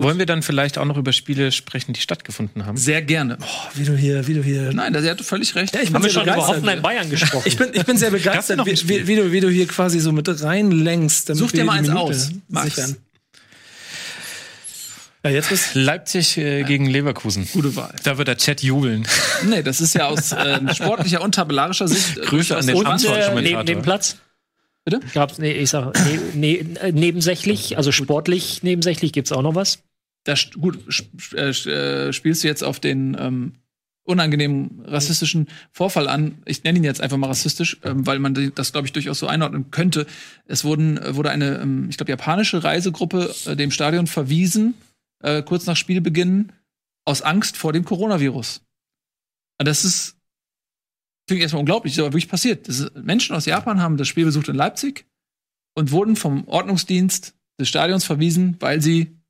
Wollen wir dann vielleicht auch noch über Spiele sprechen, die stattgefunden haben? Sehr gerne. Wie du hier, wie du hier. Nein, da- sie hatte völlig recht. Ja, ich Haben wir schon über begeistert. Hoffenheim Bayern gesprochen? Ich bin, ich bin sehr begeistert, wie, wie, wie, du, wie du hier quasi so mit reinlenkst. damit Such dir mal eins Minute aus, Max. sichern. Ja, jetzt bist Leipzig äh, gegen Leverkusen. Gute Wahl. Da wird der Chat jubeln. Nee, das ist ja aus ähm, sportlicher und tabellarischer Sicht. äh, Grüße an den spannend. äh, Kommentator. neben dem Platz? Bitte? Gab's, nee, ich sag, nee, äh, nebensächlich, also sportlich nebensächlich gibt's auch noch was. Da, st- gut, äh, äh, spielst du jetzt auf den ähm, unangenehmen rassistischen Vorfall an. Ich nenne ihn jetzt einfach mal rassistisch, ähm, weil man das, glaube ich, durchaus so einordnen könnte. Es wurden, äh, wurde eine, ähm, ich glaube, japanische Reisegruppe äh, dem Stadion verwiesen, äh, kurz nach Spielbeginn, aus Angst vor dem Coronavirus. Und das ist klingt erstmal unglaublich, ist aber wirklich passiert. Das ist, Menschen aus Japan haben das Spiel besucht in Leipzig und wurden vom Ordnungsdienst des Stadions verwiesen, weil sie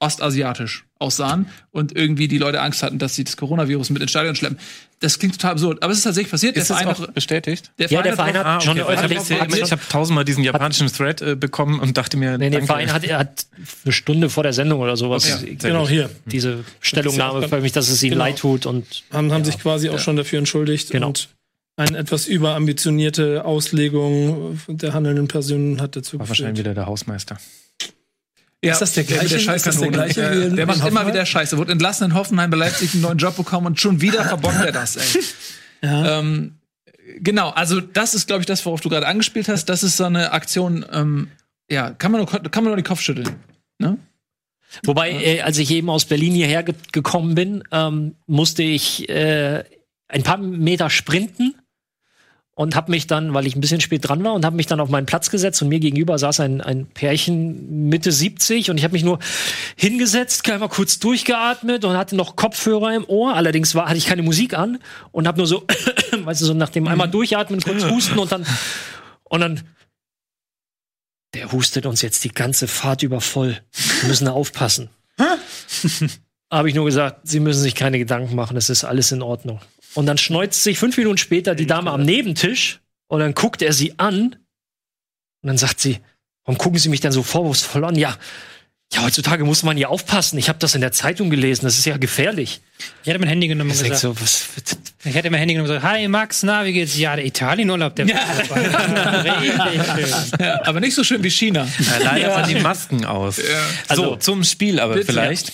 ostasiatisch aussahen und irgendwie die Leute Angst hatten, dass sie das Coronavirus mit ins Stadion schleppen. Das klingt total absurd, aber es ist tatsächlich passiert. Ist der das Verein auch bestätigt? Ja, der Verein hat hat schon okay. eine Weil öffentliche ich habe tausendmal diesen japanischen Thread äh, bekommen und dachte mir, Nee, der. Verein hat, er hat eine Stunde vor der Sendung oder sowas Okay, sehr genau hier. diese Stellungnahme für mich, dass es ihnen Genau. leid tut und Haben, haben sich quasi auch schon dafür entschuldigt Genau. und eine etwas überambitionierte Auslegung der handelnden Personen hat dazu War wahrscheinlich wieder der Hausmeister. Ja, Ist das der gleiche- ist das der gleiche Ja, Der macht immer wieder Scheiße. Wurde entlassen in Hoffenheim, bei Leipzig einen neuen Job bekommen und schon wieder verbockt er das, ey. Ähm, genau, also das ist, glaube ich, das, worauf du gerade angespielt hast. Das ist so eine Aktion, ähm, ja, kann man nur, kann man nur den Kopf schütteln. Ne? Wobei, äh, als ich eben aus Berlin hierher ge gekommen bin, ähm, musste ich äh, ein paar Meter sprinten und habe mich dann, weil ich ein bisschen spät dran war, und habe mich dann auf meinen Platz gesetzt und mir gegenüber saß ein, ein Pärchen Mitte 70 und ich habe mich nur hingesetzt, einmal kurz durchgeatmet und hatte noch Kopfhörer im Ohr. Allerdings war, hatte ich keine Musik an und habe nur so, weißt du, so nach dem einmal durchatmen, kurz husten und dann und dann der hustet uns jetzt die ganze Fahrt über voll. Wir müssen da aufpassen. Habe ich nur gesagt, Sie müssen sich keine Gedanken machen, es ist alles in Ordnung. Und dann schneuzt sich fünf Minuten später die Dame am Nebentisch und dann guckt er sie an und dann sagt sie, warum gucken Sie mich denn so vorwurfsvoll an? Ja, ja, heutzutage muss man hier aufpassen. Ich habe das in der Zeitung gelesen, das ist ja gefährlich. Ich hätte mein Handy genommen und gesagt, so, was, ich hätte mein Handy genommen und gesagt, hi Max, na, wie geht's? Ja, der Italienurlaub, der war richtig schön. Ja, aber nicht so schön wie China. Ja, leider sahen die Masken aus. So, Also, zum Spiel aber bitte. vielleicht.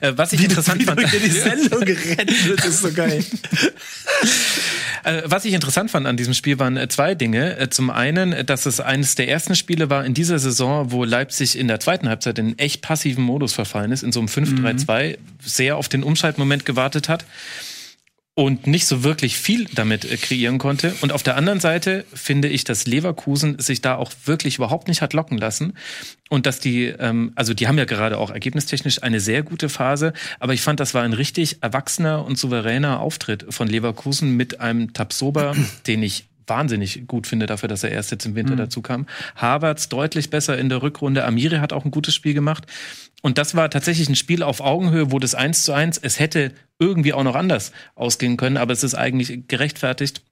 Äh, was ich interessant fand. die Sendung gerettet ist so geil. Äh, was ich interessant fand an diesem Spiel waren äh, zwei Dinge. Äh, zum einen, dass es eines der ersten Spiele war in dieser Saison, wo Leipzig in der zweiten Halbzeit in echt passiven Modus verfallen ist, in so einem 5-3-2, sehr auf den Umschaltmoment gewartet hat und nicht so wirklich viel damit äh, kreieren konnte. Und auf der anderen Seite finde ich, dass Leverkusen sich da auch wirklich überhaupt nicht hat locken lassen. Und dass die, ähm, also die haben ja gerade auch ergebnistechnisch eine sehr gute Phase, aber ich fand, das war ein richtig erwachsener und souveräner Auftritt von Leverkusen mit einem Tabsoba, den ich wahnsinnig gut finde dafür, dass er erst jetzt im Winter dazu kam. Havertz deutlich besser in der Rückrunde. Amiri hat auch ein gutes Spiel gemacht. Und das war tatsächlich ein Spiel auf Augenhöhe, wo das 1 zu 1, es hätte irgendwie auch noch anders ausgehen können, aber es ist eigentlich gerechtfertigt,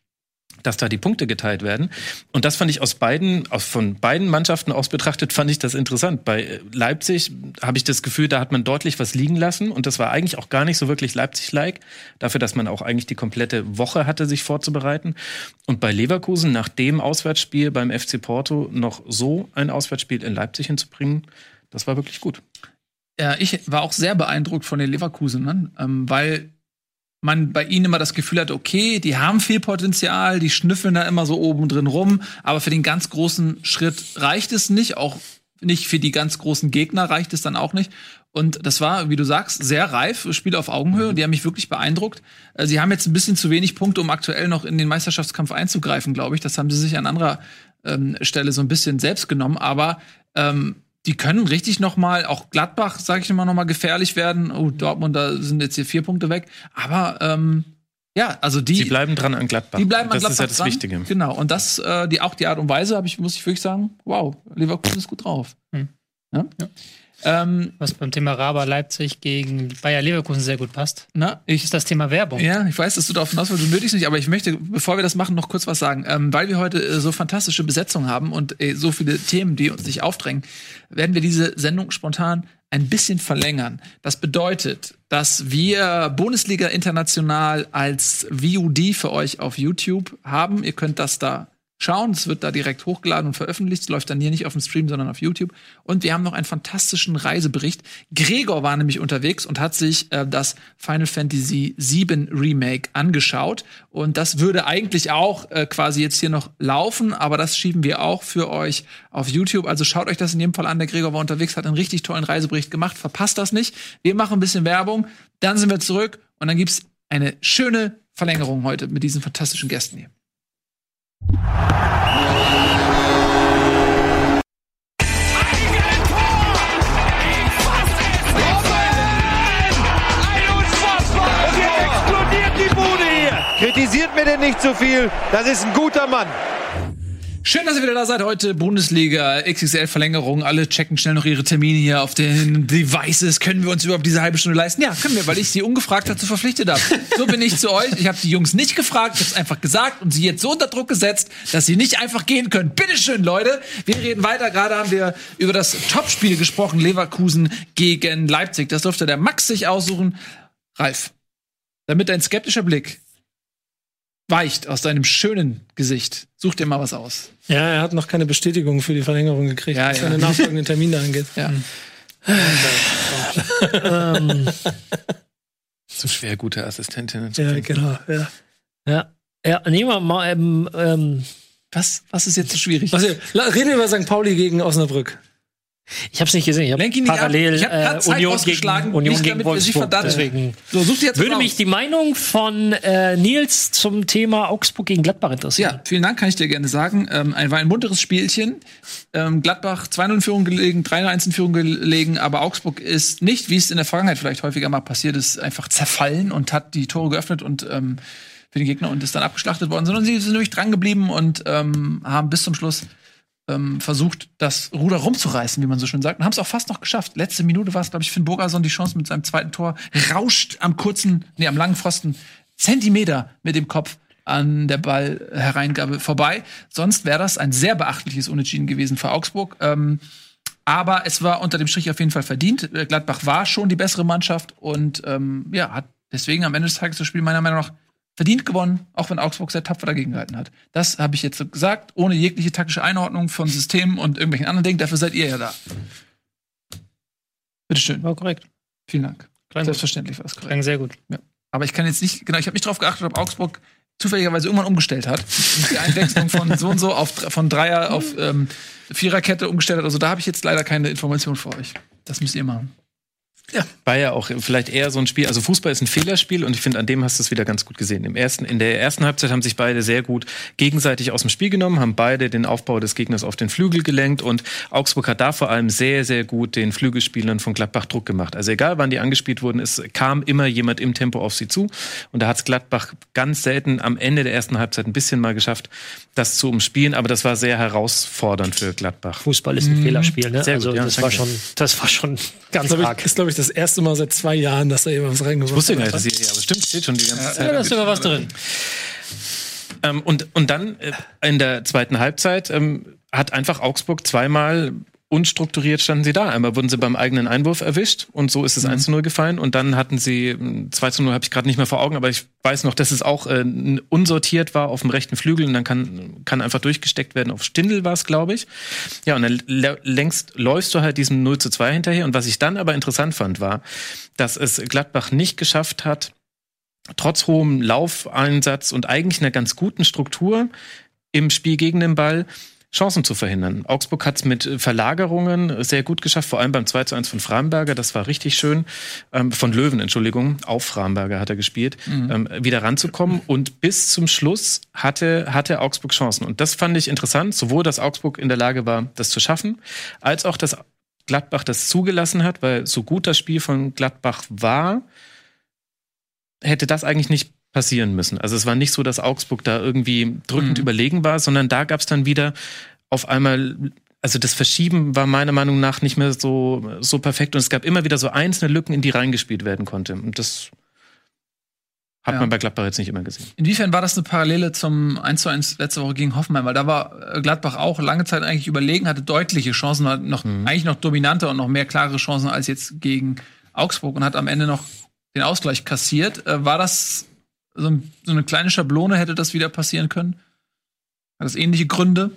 dass da die Punkte geteilt werden. Und das fand ich aus beiden, aus, von beiden Mannschaften aus betrachtet, fand ich das interessant. Bei äh, Leipzig habe ich das Gefühl, da hat man deutlich was liegen lassen. Und das war eigentlich auch gar nicht so wirklich Leipzig-like. Dafür, dass man auch eigentlich die komplette Woche hatte, sich vorzubereiten. Und bei Leverkusen, nach dem Auswärtsspiel beim FC Porto, noch so ein Auswärtsspiel in Leipzig hinzubringen, das war wirklich gut. Ja, ich war auch sehr beeindruckt von den Leverkusenern, ähm, weil man bei ihnen immer das Gefühl hat, okay, die haben viel Potenzial, die schnüffeln da immer so oben drin rum, aber für den ganz großen Schritt reicht es nicht, auch nicht für die ganz großen Gegner reicht es dann auch nicht. Und das war, wie du sagst, sehr reif, Spiel auf Augenhöhe. Die haben mich wirklich beeindruckt. Äh, Sie haben jetzt ein bisschen zu wenig Punkte, um aktuell noch in den Meisterschaftskampf einzugreifen, glaube ich. Das haben sie sich an anderer ähm, Stelle so ein bisschen selbst genommen. Aber ähm, die können richtig noch mal, auch Gladbach, sage ich immer noch mal gefährlich werden. Oh, Dortmund, da sind jetzt hier vier Punkte weg. Aber ähm, ja, also die, Die bleiben dran an Gladbach. die bleiben an das ist Gladbach ja das dran. Wichtige. Genau. Und das, äh, die auch die Art und Weise, habe ich muss ich wirklich sagen, wow, Leverkusen ist gut drauf. Hm. Ja? Ähm, Was beim Thema Raba Leipzig gegen Bayer Leverkusen sehr gut passt, na, ich ist das Thema Werbung. Ja, ich weiß, dass du darauf hinaus willst, du nötigst nicht, aber ich möchte, bevor wir das machen, noch kurz was sagen. Ähm, weil wir heute äh, so fantastische Besetzung haben und äh, so viele Themen, die uns sich aufdrängen, werden wir diese Sendung spontan ein bisschen verlängern. Das bedeutet, dass wir Bundesliga International als VOD für euch auf YouTube haben. Ihr könnt das da schauen. Es wird da direkt hochgeladen und veröffentlicht. Es läuft dann hier nicht auf dem Stream, sondern auf YouTube. Und wir haben noch einen fantastischen Reisebericht. Gregor war nämlich unterwegs und hat sich äh, das Final Fantasy VII Remake angeschaut. Und das würde eigentlich auch äh, quasi jetzt hier noch laufen, aber das schieben wir auch für euch auf YouTube. Also schaut euch das in jedem Fall an. Der Gregor war unterwegs, hat einen richtig tollen Reisebericht gemacht. Verpasst das nicht. Wir machen ein bisschen Werbung, dann sind wir zurück und dann gibt's eine schöne Verlängerung heute mit diesen fantastischen Gästen hier. Kritisiert mir denn nicht zu viel. Das ist ein guter Mann. Schön, dass ihr wieder da seid. Heute Bundesliga, XXL-Verlängerung. Alle checken schnell noch ihre Termine hier auf den Devices. Können wir uns überhaupt diese halbe Stunde leisten? Ja, können wir, weil ich sie ungefragt dazu verpflichtet habe. So bin ich zu euch. Ich habe die Jungs nicht gefragt, ich habe es einfach gesagt und sie jetzt so unter Druck gesetzt, dass sie nicht einfach gehen können. Bitteschön, Leute. Wir reden weiter. Gerade haben wir über das Topspiel gesprochen. Leverkusen gegen Leipzig. Das durfte der Max sich aussuchen. Ralf, damit dein skeptischer Blick weicht aus deinem schönen Gesicht. Such dir mal was aus. Ja, er hat noch keine Bestätigung für die Verlängerung gekriegt, Ja, was ja. seine nachfolgenden Termine angeht. Ja. ähm, So schwer gute Assistentinnen. zu Ja, finden. genau. Ja. ja, ja, nehmen wir mal, ähm, ähm, Was, was ist jetzt so schwierig? Was, reden wir über St. Pauli gegen Osnabrück. Ich habe es nicht gesehen. Ich habe parallel Ich hab äh, Zeit Union gegen, Union gegen Wolfsburg. Deswegen So, such dir jetzt würde mal mich die Meinung von äh, Nils zum Thema Augsburg gegen Gladbach interessieren. Ja, vielen Dank, kann ich dir gerne sagen. Ähm, ein, war ein munteres Spielchen. Ähm, Gladbach 2-0 in Führung gelegen, 3-1 in Führung gelegen, aber Augsburg ist nicht, wie es in der Vergangenheit vielleicht häufiger mal passiert ist, einfach zerfallen und hat die Tore geöffnet und ähm, für den Gegner und ist dann abgeschlachtet worden, sondern sie sind nämlich dran geblieben und ähm, haben bis zum Schluss ähm, versucht, das Ruder rumzureißen, wie man so schön sagt, und haben es auch fast noch geschafft. Letzte Minute war es, glaube ich, Finn Burgerson die Chance mit seinem zweiten Tor, rauscht am kurzen, nee, am langen Pfosten Zentimeter mit dem Kopf an der Ballhereingabe vorbei. Sonst wäre das ein sehr beachtliches Unentschieden gewesen für Augsburg. Ähm, aber es war unter dem Strich auf jeden Fall verdient. Äh, Gladbach war schon die bessere Mannschaft und ähm, ja, hat deswegen am Ende des Tages das Spiel meiner Meinung nach verdient gewonnen, auch wenn Augsburg sehr tapfer dagegen gehalten hat. Das habe ich jetzt so gesagt, ohne jegliche taktische Einordnung von Systemen und irgendwelchen anderen Dingen. Dafür seid ihr ja da. Bitteschön. War korrekt. Vielen Dank. Klang, Selbstverständlich war es korrekt. klang sehr gut. Aber ich kann jetzt nicht, genau, ich habe nicht darauf geachtet, ob Augsburg zufälligerweise irgendwann umgestellt hat. Die Einwechslung von so und so auf von Dreier auf ähm, Viererkette umgestellt hat. Also da habe ich jetzt leider keine Information für euch. Das müsst ihr machen. War ja auch vielleicht eher so ein Spiel, also Fußball ist ein Fehlerspiel und ich finde, an dem hast du es wieder ganz gut gesehen. Im ersten, in der ersten Halbzeit haben sich beide sehr gut gegenseitig aus dem Spiel genommen, haben beide den Aufbau des Gegners auf den Flügel gelenkt und Augsburg hat da vor allem sehr, sehr gut den Flügelspielern von Gladbach Druck gemacht. Also egal, wann die angespielt wurden, es kam immer jemand im Tempo auf sie zu und da hat es Gladbach ganz selten am Ende der ersten Halbzeit ein bisschen mal geschafft, das zu umspielen, aber das war sehr herausfordernd für Gladbach. Fußball ist ein Fehlerspiel, ne? Sehr gut, also ja, das war schon, das war schon ganz arg. ist, glaube ich, das erste Mal seit zwei Jahren, dass da jemand was reingeworfen Ich wusste gar hat. nicht, dass ihr hier, aber stimmt, steht schon die ganze Zeit. Ja, da ist sogar was drin. Ähm, und, und dann äh, in der zweiten Halbzeit ähm, hat einfach Augsburg zweimal unstrukturiert standen sie da. Einmal wurden sie beim eigenen Einwurf erwischt und so ist es 1 zu 0 gefallen. Und dann hatten sie ähm, 2 zu 0 habe ich gerade nicht mehr vor Augen, aber ich weiß noch, dass es auch äh, unsortiert war auf dem rechten Flügel und dann kann, kann einfach durchgesteckt werden. Auf Stindel war es, glaube ich. Ja, und dann längst läufst du halt diesem 0 zu 2 hinterher. Und was ich dann aber interessant fand, war, dass es Gladbach nicht geschafft hat, trotz hohem Laufeinsatz und eigentlich einer ganz guten Struktur im Spiel gegen den Ball Chancen zu verhindern. Augsburg hat es mit Verlagerungen sehr gut geschafft, vor allem beim 2 zu 1 von Framberger, das war richtig schön, ähm, von Löwen, Entschuldigung, auf Framberger hat er gespielt, ähm, wieder ranzukommen und bis zum Schluss hatte, hatte Augsburg Chancen. Und das fand ich interessant, sowohl, dass Augsburg in der Lage war, das zu schaffen, als auch, dass Gladbach das zugelassen hat, weil so gut das Spiel von Gladbach war, hätte das eigentlich nicht passieren müssen. Also es war nicht so, dass Augsburg da irgendwie drückend Mhm. überlegen war, sondern da gab es dann wieder auf einmal, also das Verschieben war meiner Meinung nach nicht mehr so, so perfekt und es gab immer wieder so einzelne Lücken, in die reingespielt werden konnte. Und das hat Ja. man bei Gladbach jetzt nicht immer gesehen. Inwiefern war das eine Parallele zum 1 zu 1 letzte Woche gegen Hoffenheim? Weil da war äh, Gladbach auch lange Zeit eigentlich überlegen, hatte deutliche Chancen, noch, eigentlich noch dominanter und noch mehr klare Chancen als jetzt gegen Augsburg und hat am Ende noch den Ausgleich kassiert. Äh, war das so, ein, so eine kleine Schablone, hätte das wieder passieren können? Hat das ähnliche Gründe?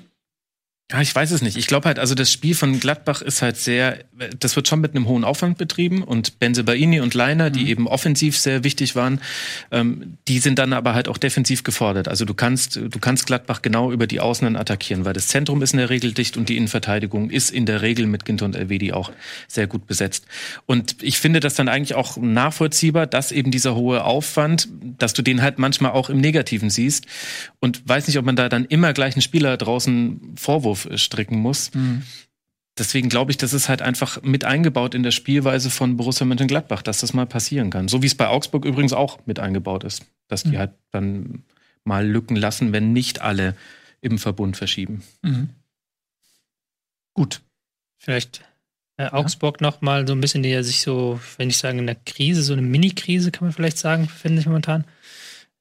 Ja, ich weiß es nicht. Ich glaube halt, also das Spiel von Gladbach ist halt sehr, das wird schon mit einem hohen Aufwand betrieben und Benzebaini und Leiner, die eben offensiv sehr wichtig waren, ähm, die sind dann aber halt auch defensiv gefordert. Also du kannst, du kannst Gladbach genau über die Außen dann attackieren, weil das Zentrum ist in der Regel dicht und die Innenverteidigung ist in der Regel mit Ginter und Elvedi auch sehr gut besetzt. Und ich finde das dann eigentlich auch nachvollziehbar, dass eben dieser hohe Aufwand, dass du den halt manchmal auch im Negativen siehst und weiß nicht, ob man da dann immer gleich einen Spieler draußen Vorwurf äh, stricken muss. Deswegen glaube ich, das ist halt einfach mit eingebaut in der Spielweise von Borussia Mönchengladbach, dass das mal passieren kann. So wie es bei Augsburg übrigens auch mit eingebaut ist, dass die halt dann mal Lücken lassen, wenn nicht alle im Verbund verschieben. Mhm. Gut. Vielleicht äh, Augsburg noch mal so ein bisschen, die ja sich so, wenn ich sagen, in der Krise, so eine Mini-Krise kann man vielleicht sagen, finde ich momentan.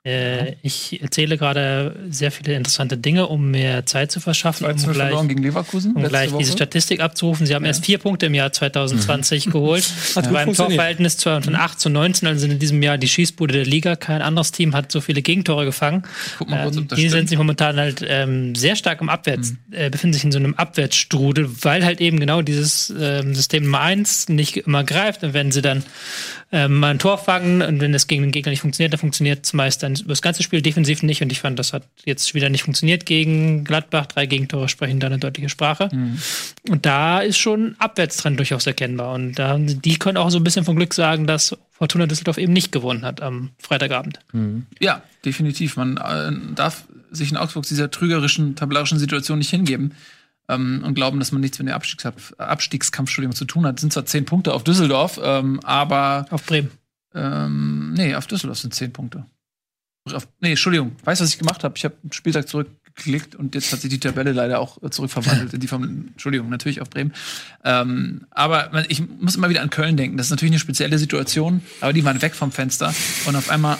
Äh, ich erzähle gerade sehr viele interessante Dinge, um mehr Zeit zu verschaffen, um 13 gleich, verloren gegen Leverkusen. um gleich diese Statistik abzurufen. Sie haben erst vier Punkte im Jahr 2020 Mhm. geholt. Hat Beim. Torverhältnis von 8 zu 19, also in diesem Jahr die Schießbude der Liga. Kein anderes Team hat so viele Gegentore gefangen. Guck mal kurz, Ähm, die sind. Mhm. sich momentan halt ähm, sehr stark im Abwärts, äh, befinden sich in so einem Abwärtsstrudel, weil halt eben genau dieses ähm, System Nummer 1 nicht immer greift. Und wenn sie dann ähm, mal ein Tor fangen und wenn das gegen den Gegner nicht funktioniert, dann funktioniert es meist dann über das ganze Spiel defensiv nicht. Und ich fand, das hat jetzt wieder nicht funktioniert gegen Gladbach. Drei Gegentore sprechen da eine deutliche Sprache. Und da ist schon Abwärtstrend durchaus erkennbar. Und da, die können auch so ein bisschen vom Glück sagen, dass Fortuna Düsseldorf eben nicht gewonnen hat am Freitagabend. Ja, definitiv. Man äh, darf sich in Augsburg dieser trügerischen, tabellarischen Situation nicht hingeben ähm, und glauben, dass man nichts mit dem Abstiegskampf, Abstiegskampf Entschuldigung, zu tun hat. Sind zwar zehn Punkte auf Düsseldorf, ähm, aber Auf Bremen. ähm, nee, auf Düsseldorf sind zehn Punkte. Auf, nee, Entschuldigung. Weißt du, was ich gemacht habe? Ich habe einen Spieltag zurückgeklickt und jetzt hat sich die Tabelle leider auch äh, zurückverwandelt in die von, Entschuldigung, natürlich auf Bremen. Ähm, aber man, ich muss immer wieder an Köln denken. Das ist natürlich eine spezielle Situation, aber die waren weg vom Fenster und auf einmal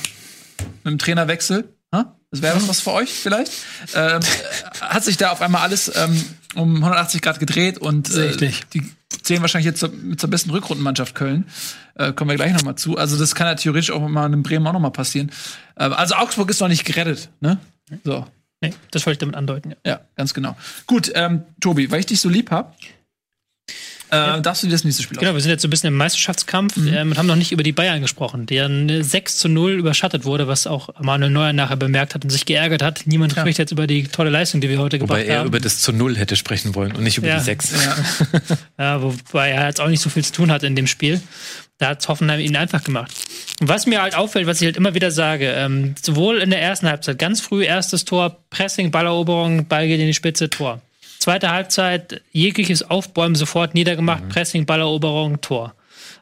mit dem Trainerwechsel, ha? das wäre was für euch vielleicht, ähm, äh, hat sich da auf einmal alles ähm, um 180 Grad gedreht und äh, die zählen wahrscheinlich jetzt zur, zur besten Rückrundenmannschaft Köln. Äh, kommen wir gleich noch mal zu. Also das kann ja theoretisch auch mal in Bremen auch noch mal passieren. Äh, also Augsburg ist noch nicht gerettet, ne? So, Nee, das wollte ich damit andeuten. Ja. ja, ganz genau. Gut, ähm, Tobi, weil ich dich so lieb hab, äh, darfst du dir das nächste Spiel Genau, wir sind jetzt so ein bisschen im Meisterschaftskampf ähm, und haben noch nicht über die Bayern gesprochen, deren äh, 6 zu 0 überschattet wurde, was auch Manuel Neuer nachher bemerkt hat und sich geärgert hat. Niemand spricht jetzt über die tolle Leistung, die wir heute Wobei gebracht er haben. über das zu Null hätte sprechen wollen und nicht über Ja. die Sechs. Ja, wobei er jetzt auch nicht so viel zu tun hat in dem Spiel. Da hat Hoffenheim ihn einfach gemacht. Und was mir halt auffällt, was ich halt immer wieder sage, ähm, sowohl in der ersten Halbzeit, ganz früh erstes Tor, Pressing, Balleroberung, Ball geht in die Spitze, Tor. Zweite Halbzeit, jegliches Aufbäumen sofort niedergemacht, Pressing, Balleroberung, Tor.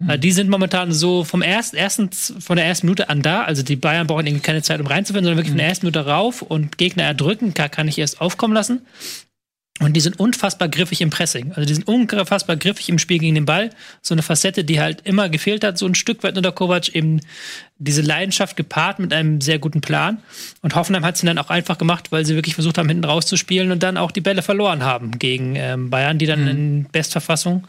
Äh, Die sind momentan so vom ersten, erstens von der ersten Minute an da. Also die Bayern brauchen irgendwie keine Zeit, um reinzufinden, sondern wirklich von der ersten Minute rauf und Gegner erdrücken, kann, kann ich erst aufkommen lassen. Und die sind unfassbar griffig im Pressing. Also die sind unfassbar griffig im Spiel gegen den Ball. So eine Facette, die halt immer gefehlt hat, so ein Stück weit unter Kovac, eben diese Leidenschaft gepaart mit einem sehr guten Plan. Und Hoffenheim hat sie dann auch einfach gemacht, weil sie wirklich versucht haben, hinten rauszuspielen und dann auch die Bälle verloren haben gegen ähm, Bayern, die dann in Bestverfassung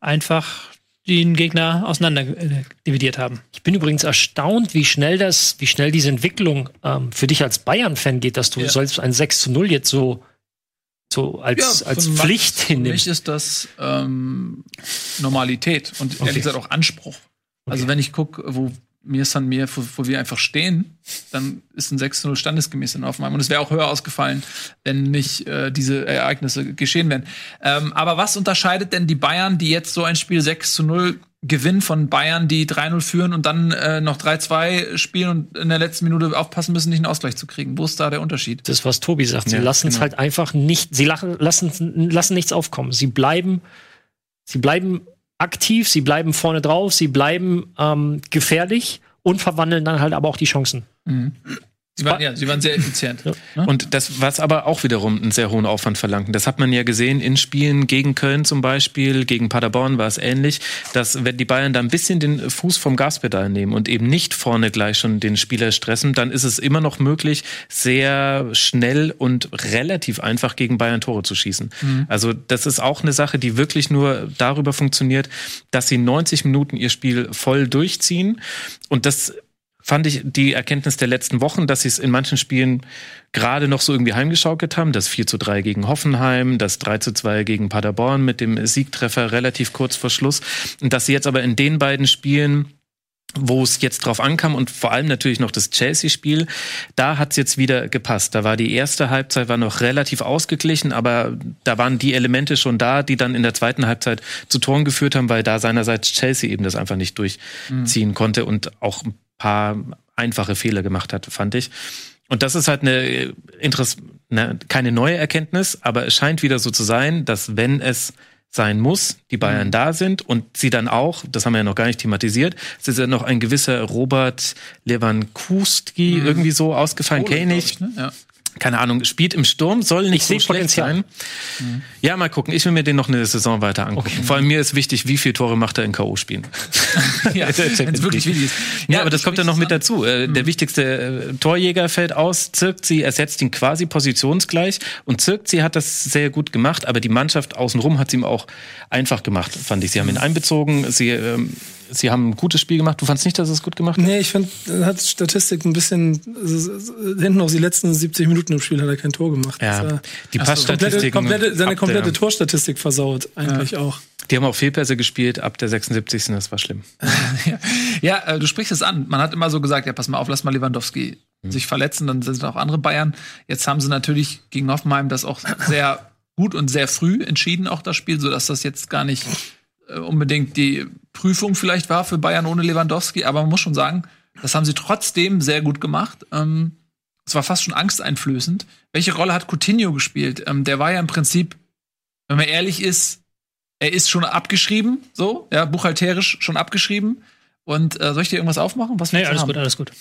einfach den Gegner auseinander äh, dividiert haben. Ich bin übrigens erstaunt, wie schnell das, wie schnell diese Entwicklung ähm, für dich als Bayern-Fan geht, dass du Ja. selbst ein 6 zu 0 jetzt so, so als, als für Max- Pflicht Für mich ist das ähm, Normalität und ehrlich gesagt auch Anspruch. Also wenn ich gucke, wo mir ist an mir, wo, wo wir einfach stehen, dann ist ein 6-0 standesgemäß in Hoffenheim. Und es wäre auch höher ausgefallen, wenn nicht äh, diese Ereignisse geschehen wären. Ähm, aber was unterscheidet denn die Bayern, die jetzt so ein Spiel 6 0 gewinnen von Bayern, die 3-0 führen und dann äh, noch 3-2 spielen und in der letzten Minute aufpassen müssen, nicht einen Ausgleich zu kriegen? Wo ist da der Unterschied? Das, was Tobi sagt. Sie Ja, lassen es genau. halt einfach nicht, sie lachen, lassen, lassen nichts aufkommen. Sie bleiben, sie bleiben aktiv, sie bleiben vorne drauf, sie bleiben ähm, gefährlich und verwandeln dann halt aber auch die Chancen. Sie waren, ja, sie waren sehr effizient. Ja. Ne? Und das, was aber auch wiederum einen sehr hohen Aufwand verlangt. Das hat man ja gesehen in Spielen gegen Köln zum Beispiel, gegen Paderborn war es ähnlich, dass wenn die Bayern da ein bisschen den Fuß vom Gaspedal nehmen und eben nicht vorne gleich schon den Spieler stressen, dann ist es immer noch möglich, sehr schnell und relativ einfach gegen Bayern Tore zu schießen. Also das ist auch eine Sache, die wirklich nur darüber funktioniert, dass sie 90 Minuten ihr Spiel voll durchziehen und das fand ich die Erkenntnis der letzten Wochen, dass sie es in manchen Spielen gerade noch so irgendwie heimgeschaukelt haben. Das 4 zu 3 gegen Hoffenheim, das 3 zu 2 gegen Paderborn mit dem Siegtreffer relativ kurz vor Schluss. Und dass sie jetzt aber in den beiden Spielen wo es jetzt drauf ankam und vor allem natürlich noch das Chelsea-Spiel, da hat's jetzt wieder gepasst. Da war die erste Halbzeit war noch relativ ausgeglichen, aber da waren die Elemente schon da, die dann in der zweiten Halbzeit zu Toren geführt haben, weil da seinerseits Chelsea eben das einfach nicht durchziehen konnte und auch paar einfache Fehler gemacht hat, fand ich. Und das ist halt eine Interess ne, keine neue Erkenntnis, aber es scheint wieder so zu sein, dass wenn es sein muss, die Bayern da sind und sie dann auch, das haben wir ja noch gar nicht thematisiert, es ist ja noch ein gewisser Robert Lewandowski irgendwie so ausgefallen, kenne ich. ne? Ja. Keine Ahnung, spielt im Sturm, soll nicht Ich so schlecht sein. Ja, mal gucken. Ich will mir den noch eine Saison weiter angucken. Vor allem mir ist wichtig, wie viele Tore macht er in K.O.-Spielen. ja, wenn es wirklich wichtig ist. Ja, aber das kommt ja noch mit dazu. Äh, Der wichtigste äh, Torjäger fällt aus, Zirkzi ersetzt ihn quasi positionsgleich und Zirkzi hat das sehr gut gemacht, aber die Mannschaft außenrum hat es ihm auch einfach gemacht, fand ich. Sie haben ihn einbezogen, sie, ähm, sie haben ein gutes Spiel gemacht. Du fandst nicht, dass es gut gemacht hat? Nee, ich finde, hat Statistik ein bisschen hinten auf die letzten 70 Minuten im Spiel hat er kein Tor gemacht. Ja, die Passstatistiken. komplette, seine komplette Torstatistik versaut, eigentlich auch. Die haben auch Fehlpässe gespielt ab der 76. Das war schlimm. Ja, äh, du sprichst es an. Man hat immer so gesagt, ja, pass mal auf, lass mal Lewandowski sich verletzen, dann sind auch andere Bayern. Jetzt haben sie natürlich gegen Hoffenheim das auch sehr gut und sehr früh entschieden, auch das Spiel, sodass das jetzt gar nicht unbedingt die Prüfung vielleicht war für Bayern ohne Lewandowski. Aber man muss schon sagen, das haben sie trotzdem sehr gut gemacht. Ähm, es war fast schon angsteinflößend. Welche Rolle hat Coutinho gespielt? Ähm, der war ja im Prinzip, wenn man ehrlich ist, er ist schon abgeschrieben, so, ja, buchhalterisch schon abgeschrieben. Und äh, soll ich dir irgendwas aufmachen? Was Nee, alles haben? gut, alles gut.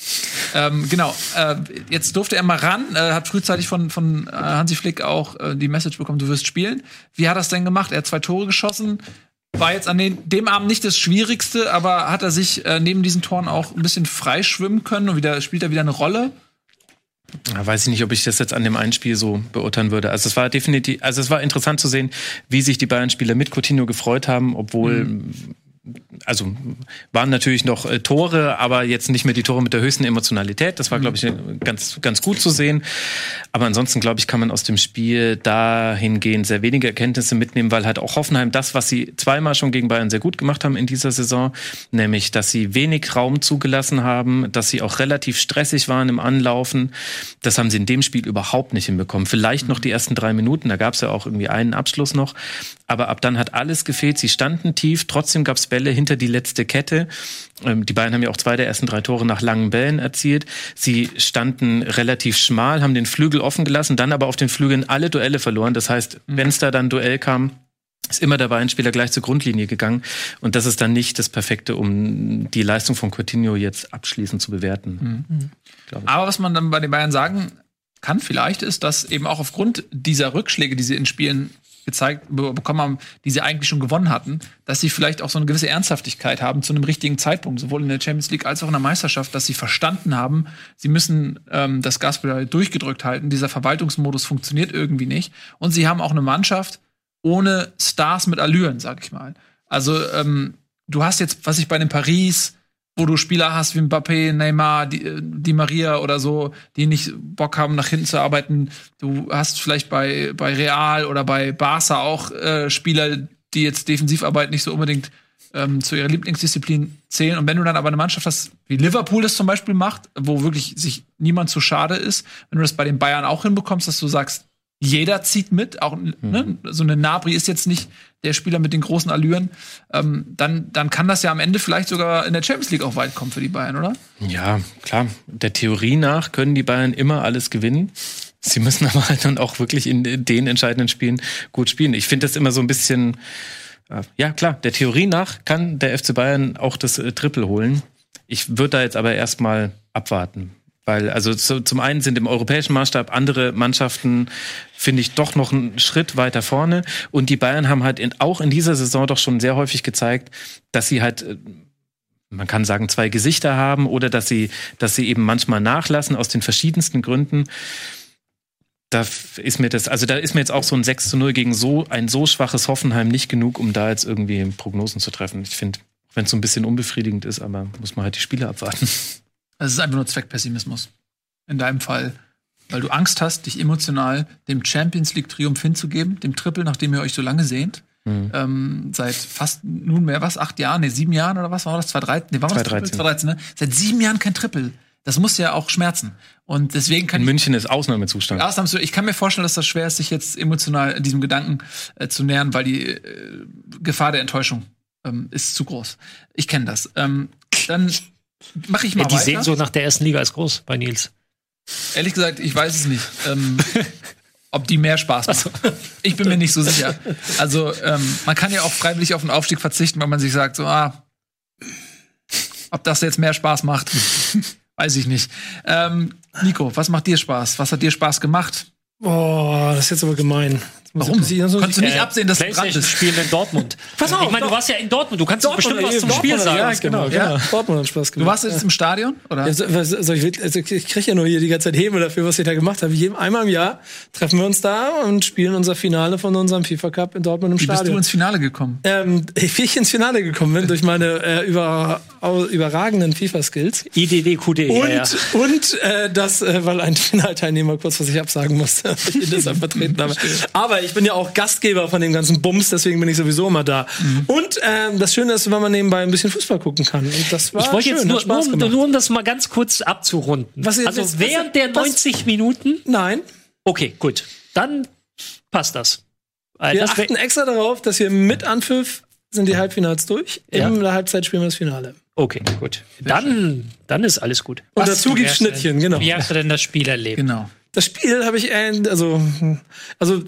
Ähm, genau. Äh, jetzt durfte er mal ran, äh, hat frühzeitig von, von äh, Hansi Flick auch äh, die Message bekommen, du wirst spielen. Wie hat er es denn gemacht? Er hat zwei Tore geschossen. War jetzt an den, dem Abend nicht das Schwierigste, aber hat er sich äh, neben diesen Toren auch ein bisschen freischwimmen können und wieder spielt er wieder eine Rolle? Ja, weiß ich nicht, ob ich das jetzt an dem einen Spiel so beurteilen würde. Also es war definitiv, also es war interessant zu sehen, wie sich die Bayern-Spieler mit Coutinho gefreut haben, obwohl also waren natürlich noch äh, Tore, aber jetzt nicht mehr die Tore mit der höchsten Emotionalität. Das war, glaube ich, äh, ganz, ganz gut zu sehen. Aber ansonsten, glaube ich, kann man aus dem Spiel dahingehend sehr wenige Erkenntnisse mitnehmen, weil halt auch Hoffenheim das, was sie zweimal schon gegen Bayern sehr gut gemacht haben in dieser Saison, nämlich, dass sie wenig Raum zugelassen haben, dass sie auch relativ stressig waren im Anlaufen. Das haben sie in dem Spiel überhaupt nicht hinbekommen. Vielleicht noch die ersten drei Minuten, da gab es ja auch irgendwie einen Abschluss noch. Aber ab dann hat alles gefehlt. Sie standen tief, trotzdem gab es Bälle hinter die letzte Kette. Ähm, Die Bayern haben ja auch zwei der ersten drei Tore nach langen Bällen erzielt. Sie standen relativ schmal, haben den Flügel offen gelassen, dann aber auf den Flügeln alle Duelle verloren. Das heißt, wenn es da dann Duell kam, ist immer der Bayern-Spieler gleich zur Grundlinie gegangen. Und das ist dann nicht das Perfekte, um die Leistung von Coutinho jetzt abschließend zu bewerten. Aber was man dann bei den Bayern sagen kann, vielleicht ist, dass eben auch aufgrund dieser Rückschläge, die sie in Spielen gezeigt be- bekommen haben, die sie eigentlich schon gewonnen hatten, dass sie vielleicht auch so eine gewisse Ernsthaftigkeit haben zu einem richtigen Zeitpunkt, sowohl in der Champions League als auch in der Meisterschaft, dass sie verstanden haben, sie müssen ähm, das Gaspedal durchgedrückt halten. Dieser Verwaltungsmodus funktioniert irgendwie nicht. Und sie haben auch eine Mannschaft ohne Stars mit Allüren, sag ich mal. Also ähm, du hast jetzt, was ich bei den Paris wo du Spieler hast wie Mbappé, Neymar, äh, die Maria oder so, die nicht Bock haben, nach hinten zu arbeiten. Du hast vielleicht bei, bei Real oder bei Barca auch äh, Spieler, die jetzt Defensivarbeit nicht so unbedingt ähm, zu ihrer Lieblingsdisziplin zählen. Und wenn du dann aber eine Mannschaft hast, wie Liverpool das zum Beispiel macht, wo wirklich sich niemand zu schade ist, wenn du das bei den Bayern auch hinbekommst, dass du sagst, jeder zieht mit, auch ne, so eine Nabri ist jetzt nicht der Spieler mit den großen Allüren, ähm, dann, dann kann das ja am Ende vielleicht sogar in der Champions League auch weit kommen für die Bayern, oder? Ja, klar. Der Theorie nach können die Bayern immer alles gewinnen. Sie müssen aber halt dann auch wirklich in den entscheidenden Spielen gut spielen. Ich finde das immer so ein bisschen, äh, ja klar, der Theorie nach kann der FC Bayern auch das äh, Triple holen. Ich würde da jetzt aber erstmal abwarten. Weil, also zu, zum einen sind im europäischen Maßstab andere Mannschaften, finde ich, doch noch einen Schritt weiter vorne. Und die Bayern haben halt in, auch in dieser Saison doch schon sehr häufig gezeigt, dass sie halt äh, man kann sagen, zwei Gesichter haben oder dass sie, dass sie eben manchmal nachlassen aus den verschiedensten Gründen. Da ist mir das, also da ist mir jetzt auch so ein 6 zu 0 gegen so ein so schwaches Hoffenheim nicht genug, um da jetzt irgendwie Prognosen zu treffen. Ich finde, wenn es so ein bisschen unbefriedigend ist, aber muss man halt die Spiele abwarten. Es ist einfach nur Zweckpessimismus. In deinem Fall. Weil du Angst hast, dich emotional dem Champions League-Triumph hinzugeben, dem Triple, nachdem ihr euch so lange sehnt. Ähm, seit fast nunmehr was, acht Jahren, nee, sieben Jahren oder was war das? 2013? Nee, war das 2013. Triple? 2013, ne? Seit sieben Jahren kein Triple. Das muss ja auch schmerzen. Und deswegen kann In ich München ist Ausnahmezustand. Ausnahmslos, ich kann mir vorstellen, dass das schwer ist, sich jetzt emotional diesem Gedanken äh, zu nähern, weil die äh, Gefahr der Enttäuschung ähm, ist zu groß. Ich kenne das. Ähm, dann mache ich mal Ja, die weiter. Sehnsucht nach der ersten Liga ist groß bei Nils. Ehrlich gesagt, ich weiß es nicht. Ähm, ob die mehr Spaß macht. Ich bin mir nicht so sicher. Also, ähm, man kann ja auch freiwillig auf den Aufstieg verzichten, weil man sich sagt, so, ah, ob das jetzt mehr Spaß macht, weiß ich nicht. Ähm, Nico, was macht dir Spaß? Was hat dir Spaß gemacht? Boah, das ist jetzt aber gemein. Warum? Konntest du nicht Äh, absehen, dass es Brand ist? spielen in Dortmund. Pass auf, ich meine, du warst ja in Dortmund. Du kannst doch bestimmt was zum Spiel sagen. Ja, genau. Ja. Dortmund hat Spaß Du gemacht. warst jetzt im Stadion? Oder? Ja, so, also ich, also ich kriege ja nur hier die ganze Zeit Häme dafür, was ich da gemacht habe. Einmal im Jahr treffen wir uns da und spielen unser Finale von unserem FIFA Cup in Dortmund im Wie bist du Stadion. ins Finale gekommen? ähm, wie ich ins Finale gekommen bin durch meine äh, über, überragenden FIFA-Skills. IDDQD. Und, ja, ja. und äh, das, äh, weil ein Finalteilnehmer kurz was ich absagen musste, weil ich ihn deshalb vertreten habe. Aber ich bin ja auch Gastgeber von dem ganzen Bums, deswegen bin ich sowieso immer da. Mhm. Und ähm, das Schöne ist, wenn man nebenbei ein bisschen Fußball gucken kann. Und das war Ich wollte jetzt nur, Spaß nur, um- nur um das mal ganz kurz abzurunden. Was also was- was- während der was- 90 Minuten. Nein, Okay, gut. Dann passt das. Äh, wir das achten extra darauf, dass wir mit Anpfiff sind die Halbfinals durch. Ja. In der Halbzeit spielen wir das Finale. okay, gut. Dann, dann ist alles gut. Und dazu gibt's Schnittchen, genau. Wie hast du denn das Spiel erlebt? Genau. Das Spiel habe ich, äh, also, also,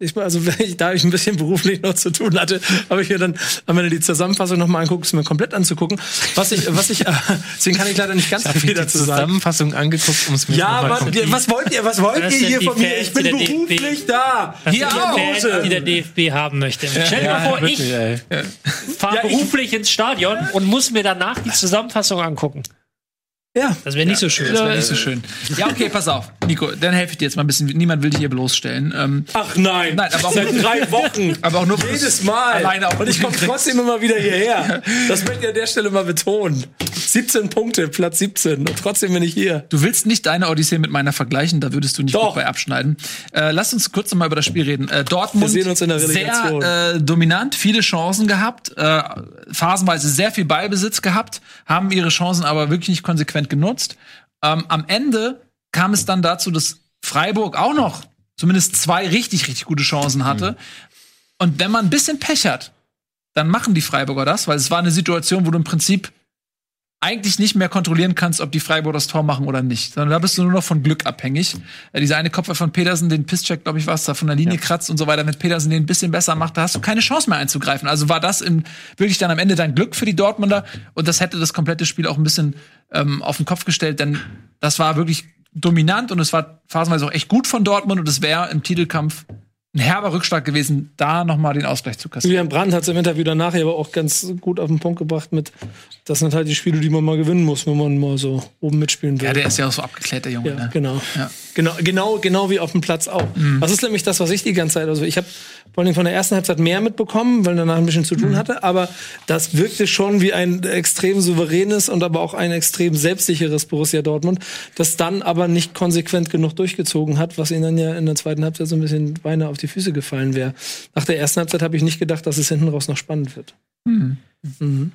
ich, also, wenn ich, da ich ein bisschen beruflich noch zu tun hatte, habe ich mir dann am Ende die Zusammenfassung nochmal anguckt, es mir komplett anzugucken. Was ich, was ich, äh, deswegen kann ich leider nicht ganz viel ich die dazu sagen. Zusammenfassung angeguckt, um es mir Ja, ihr- was wollt ihr, was wollt ihr hier von mir? Fans, Ich bin der DFB beruflich da. Das Hier sind auch. die Fans, die der DFB haben möchte. Stell dir mal vor, ich Wirklich, ey. fahre Ja, ich- beruflich ins Stadion und muss mir danach die Zusammenfassung angucken. Ja. Das wäre nicht so schön. Das wäre nicht so schön. Ja, okay, pass auf. Nico, dann helfe ich dir jetzt mal ein bisschen. Niemand will dich hier bloßstellen. Ähm, Ach nein. Nein, aber auch- Seit drei Wochen. aber auch nur Jedes Mal. Alleine auf und ich komme trotzdem immer wieder hierher. Das möchte ich an der Stelle mal betonen. 17 Punkte, Platz 17. Und trotzdem bin ich hier. Du willst nicht deine Odyssee mit meiner vergleichen, da würdest du nicht Doch. gut bei abschneiden. Äh, lass uns kurz noch mal über das Spiel reden. Äh, Dortmund Wir sehen uns in der Relegation. sehr äh, dominant, viele Chancen gehabt, äh, phasenweise sehr viel Ballbesitz gehabt, haben ihre Chancen aber wirklich nicht konsequent genutzt. Ähm, am Ende kam es dann dazu, dass Freiburg auch noch zumindest zwei richtig, richtig gute Chancen hatte. Und wenn man ein bisschen Pech hat, dann machen die Freiburger das, weil es war eine Situation, wo du im Prinzip eigentlich nicht mehr kontrollieren kannst, ob die Freiburger das Tor machen oder nicht, sondern da bist du nur noch von Glück abhängig. Äh, dieser eine Kopf von Petersen, den Pisscheck, glaube ich, war es, da von der Linie kratzt und so weiter, wenn Petersen den ein bisschen besser macht, da hast du keine Chance mehr einzugreifen. Also war das in, wirklich dann am Ende dein Glück für die Dortmunder und das hätte das komplette Spiel auch ein bisschen ähm, auf den Kopf gestellt, denn das war wirklich dominant und es war phasenweise auch echt gut von Dortmund und es wäre im Titelkampf ein herber Rückschlag gewesen, da noch mal den Ausgleich zu kassieren. Julian Brandt hat es im Interview danach aber auch ganz gut auf den Punkt gebracht mit, das sind halt die Spiele, die man mal gewinnen muss, wenn man mal so oben mitspielen will. Ja, der ist ja auch so abgeklärt, der Junge. Ja, ne? genau. Ja. Genau, genau, genau wie auf dem Platz auch. Das ist nämlich das, was ich die ganze Zeit, also ich habe vor allem von der ersten Halbzeit mehr mitbekommen, weil danach ein bisschen zu tun hatte, aber das wirkte schon wie ein extrem souveränes und aber auch ein extrem selbstsicheres Borussia Dortmund, das dann aber nicht konsequent genug durchgezogen hat, was ihnen dann ja in der zweiten Halbzeit so ein bisschen beinahe auf die Füße gefallen wäre. Nach der ersten Halbzeit habe ich nicht gedacht, dass es hinten raus noch spannend wird. Mhm.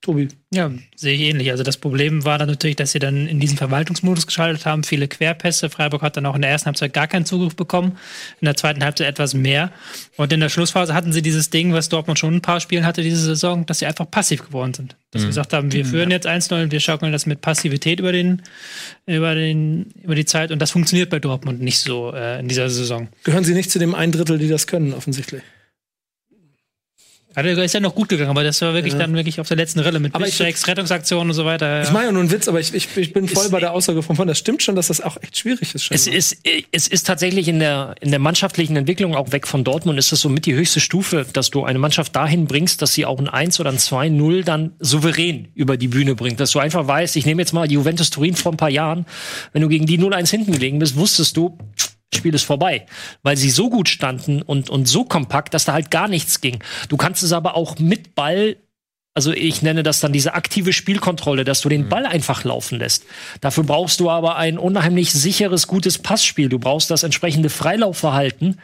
Tobi. Ja, sehe ich ähnlich. Also das Problem war dann natürlich, dass sie dann in diesen Verwaltungsmodus geschaltet haben, viele Querpässe. Freiburg hat dann auch in der ersten Halbzeit gar keinen Zugriff bekommen, in der zweiten Halbzeit etwas mehr. Und in der Schlussphase hatten sie dieses Ding, was Dortmund schon ein paar Spielen hatte diese Saison, dass sie einfach passiv geworden sind. Dass sie gesagt haben, wir führen jetzt 1-0 und wir schaukeln das mit Passivität über den, über den, über die Zeit. Und das funktioniert bei Dortmund nicht so äh, in dieser Saison. Gehören Sie nicht zu dem ein Drittel, die das können, offensichtlich. Also, ist ja noch gut gegangen, aber das war wirklich Ja. dann wirklich auf der letzten Rille mit Aber ich- Bischeks, Rettungsaktionen und so weiter. Ich mache ja nur einen Witz, aber ich, ich, ich bin voll bei der Aussage von vorhin. Das stimmt schon, dass das auch echt schwierig ist. Es scheinbar. ist, es ist tatsächlich in der, in der mannschaftlichen Entwicklung auch weg von Dortmund ist es somit die höchste Stufe, dass du eine Mannschaft dahin bringst, dass sie auch ein 1 oder ein 2-0 dann souverän über die Bühne bringt. Dass du einfach weißt, ich nehme jetzt mal die Juventus Turin vor ein paar Jahren, wenn du gegen die 0-1 hinten gelegen bist, wusstest du, Spiel ist vorbei, weil sie so gut standen und, und so kompakt, dass da halt gar nichts ging. Du kannst es aber auch mit Ball also ich nenne das dann diese aktive Spielkontrolle, dass du den Ball einfach laufen lässt. Dafür brauchst du aber ein unheimlich sicheres, gutes Passspiel. Du brauchst das entsprechende Freilaufverhalten.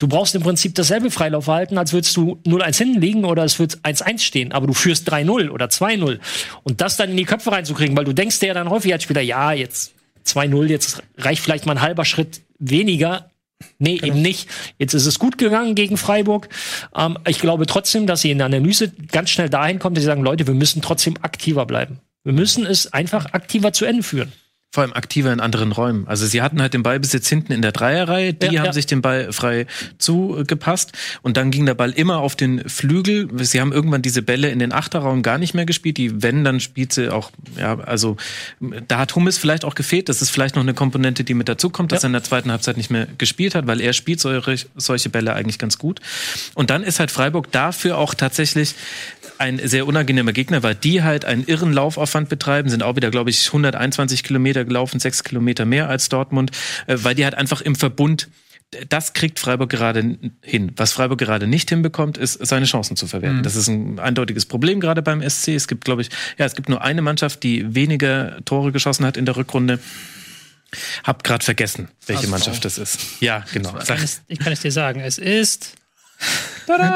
Du brauchst im Prinzip dasselbe Freilaufverhalten, als würdest du 0-1 hinten liegen oder es wird 1-1 stehen, aber du führst 3-0 oder 2-0. Und das dann in die Köpfe reinzukriegen, weil du denkst dir ja dann häufig als Spieler, ja, jetzt 2-0, jetzt reicht vielleicht mal ein halber Schritt weniger. Nee, eben nicht. Jetzt ist es gut gegangen gegen Freiburg. Ähm, ich glaube trotzdem, dass sie in der Analyse ganz schnell dahin kommt, dass sie sagen, Leute, wir müssen trotzdem aktiver bleiben. Wir müssen es einfach aktiver zu Ende führen. Vor allem aktiver in anderen Räumen. Also sie hatten halt den Ballbesitz hinten in der Dreierreihe, die Ja, haben ja. sich den Ball frei zugepasst und dann ging der Ball immer auf den Flügel. Sie haben irgendwann diese Bälle in den Achterraum gar nicht mehr gespielt. Die wenn dann spielt sie auch, ja, also da hat Hummels vielleicht auch gefehlt. Das ist vielleicht noch eine Komponente, die mit dazu kommt, dass er in der zweiten Halbzeit nicht mehr gespielt hat, weil er spielt solche, solche Bälle eigentlich ganz gut. Und dann ist halt Freiburg dafür auch tatsächlich ein sehr unangenehmer Gegner, weil die halt einen irren Laufaufwand betreiben, sind auch wieder, glaube ich, 121 Kilometer gelaufen, sechs Kilometer mehr als Dortmund, äh, weil die halt einfach im Verbund das kriegt Freiburg gerade hin. Was Freiburg gerade nicht hinbekommt, ist seine Chancen zu verwerten. Das ist ein eindeutiges Problem gerade beim SC. Es gibt, glaube ich, ja, es gibt nur eine Mannschaft, die weniger Tore geschossen hat in der Rückrunde. Hab gerade vergessen, welche Mannschaft das ist. Ja, genau. Ich kann, es, ich kann es dir sagen. Es ist.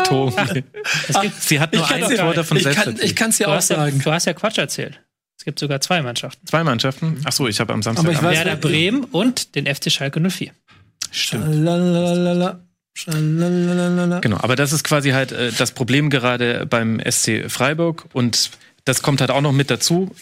Tobi. Es gibt, Sie hat nur ein dir- Tor davon ich selbst kann ich kann's ja du, auch sagen. du hast ja Quatsch erzählt. Es gibt sogar zwei Mannschaften. Zwei Mannschaften. Ach so, ich habe am Samstag. Aber ich weiß- Werder Bremen und den FC Schalke 04. Schalalala, schalalala. Genau, aber das ist quasi halt äh, das Problem gerade beim SC Freiburg und das kommt halt auch noch mit dazu,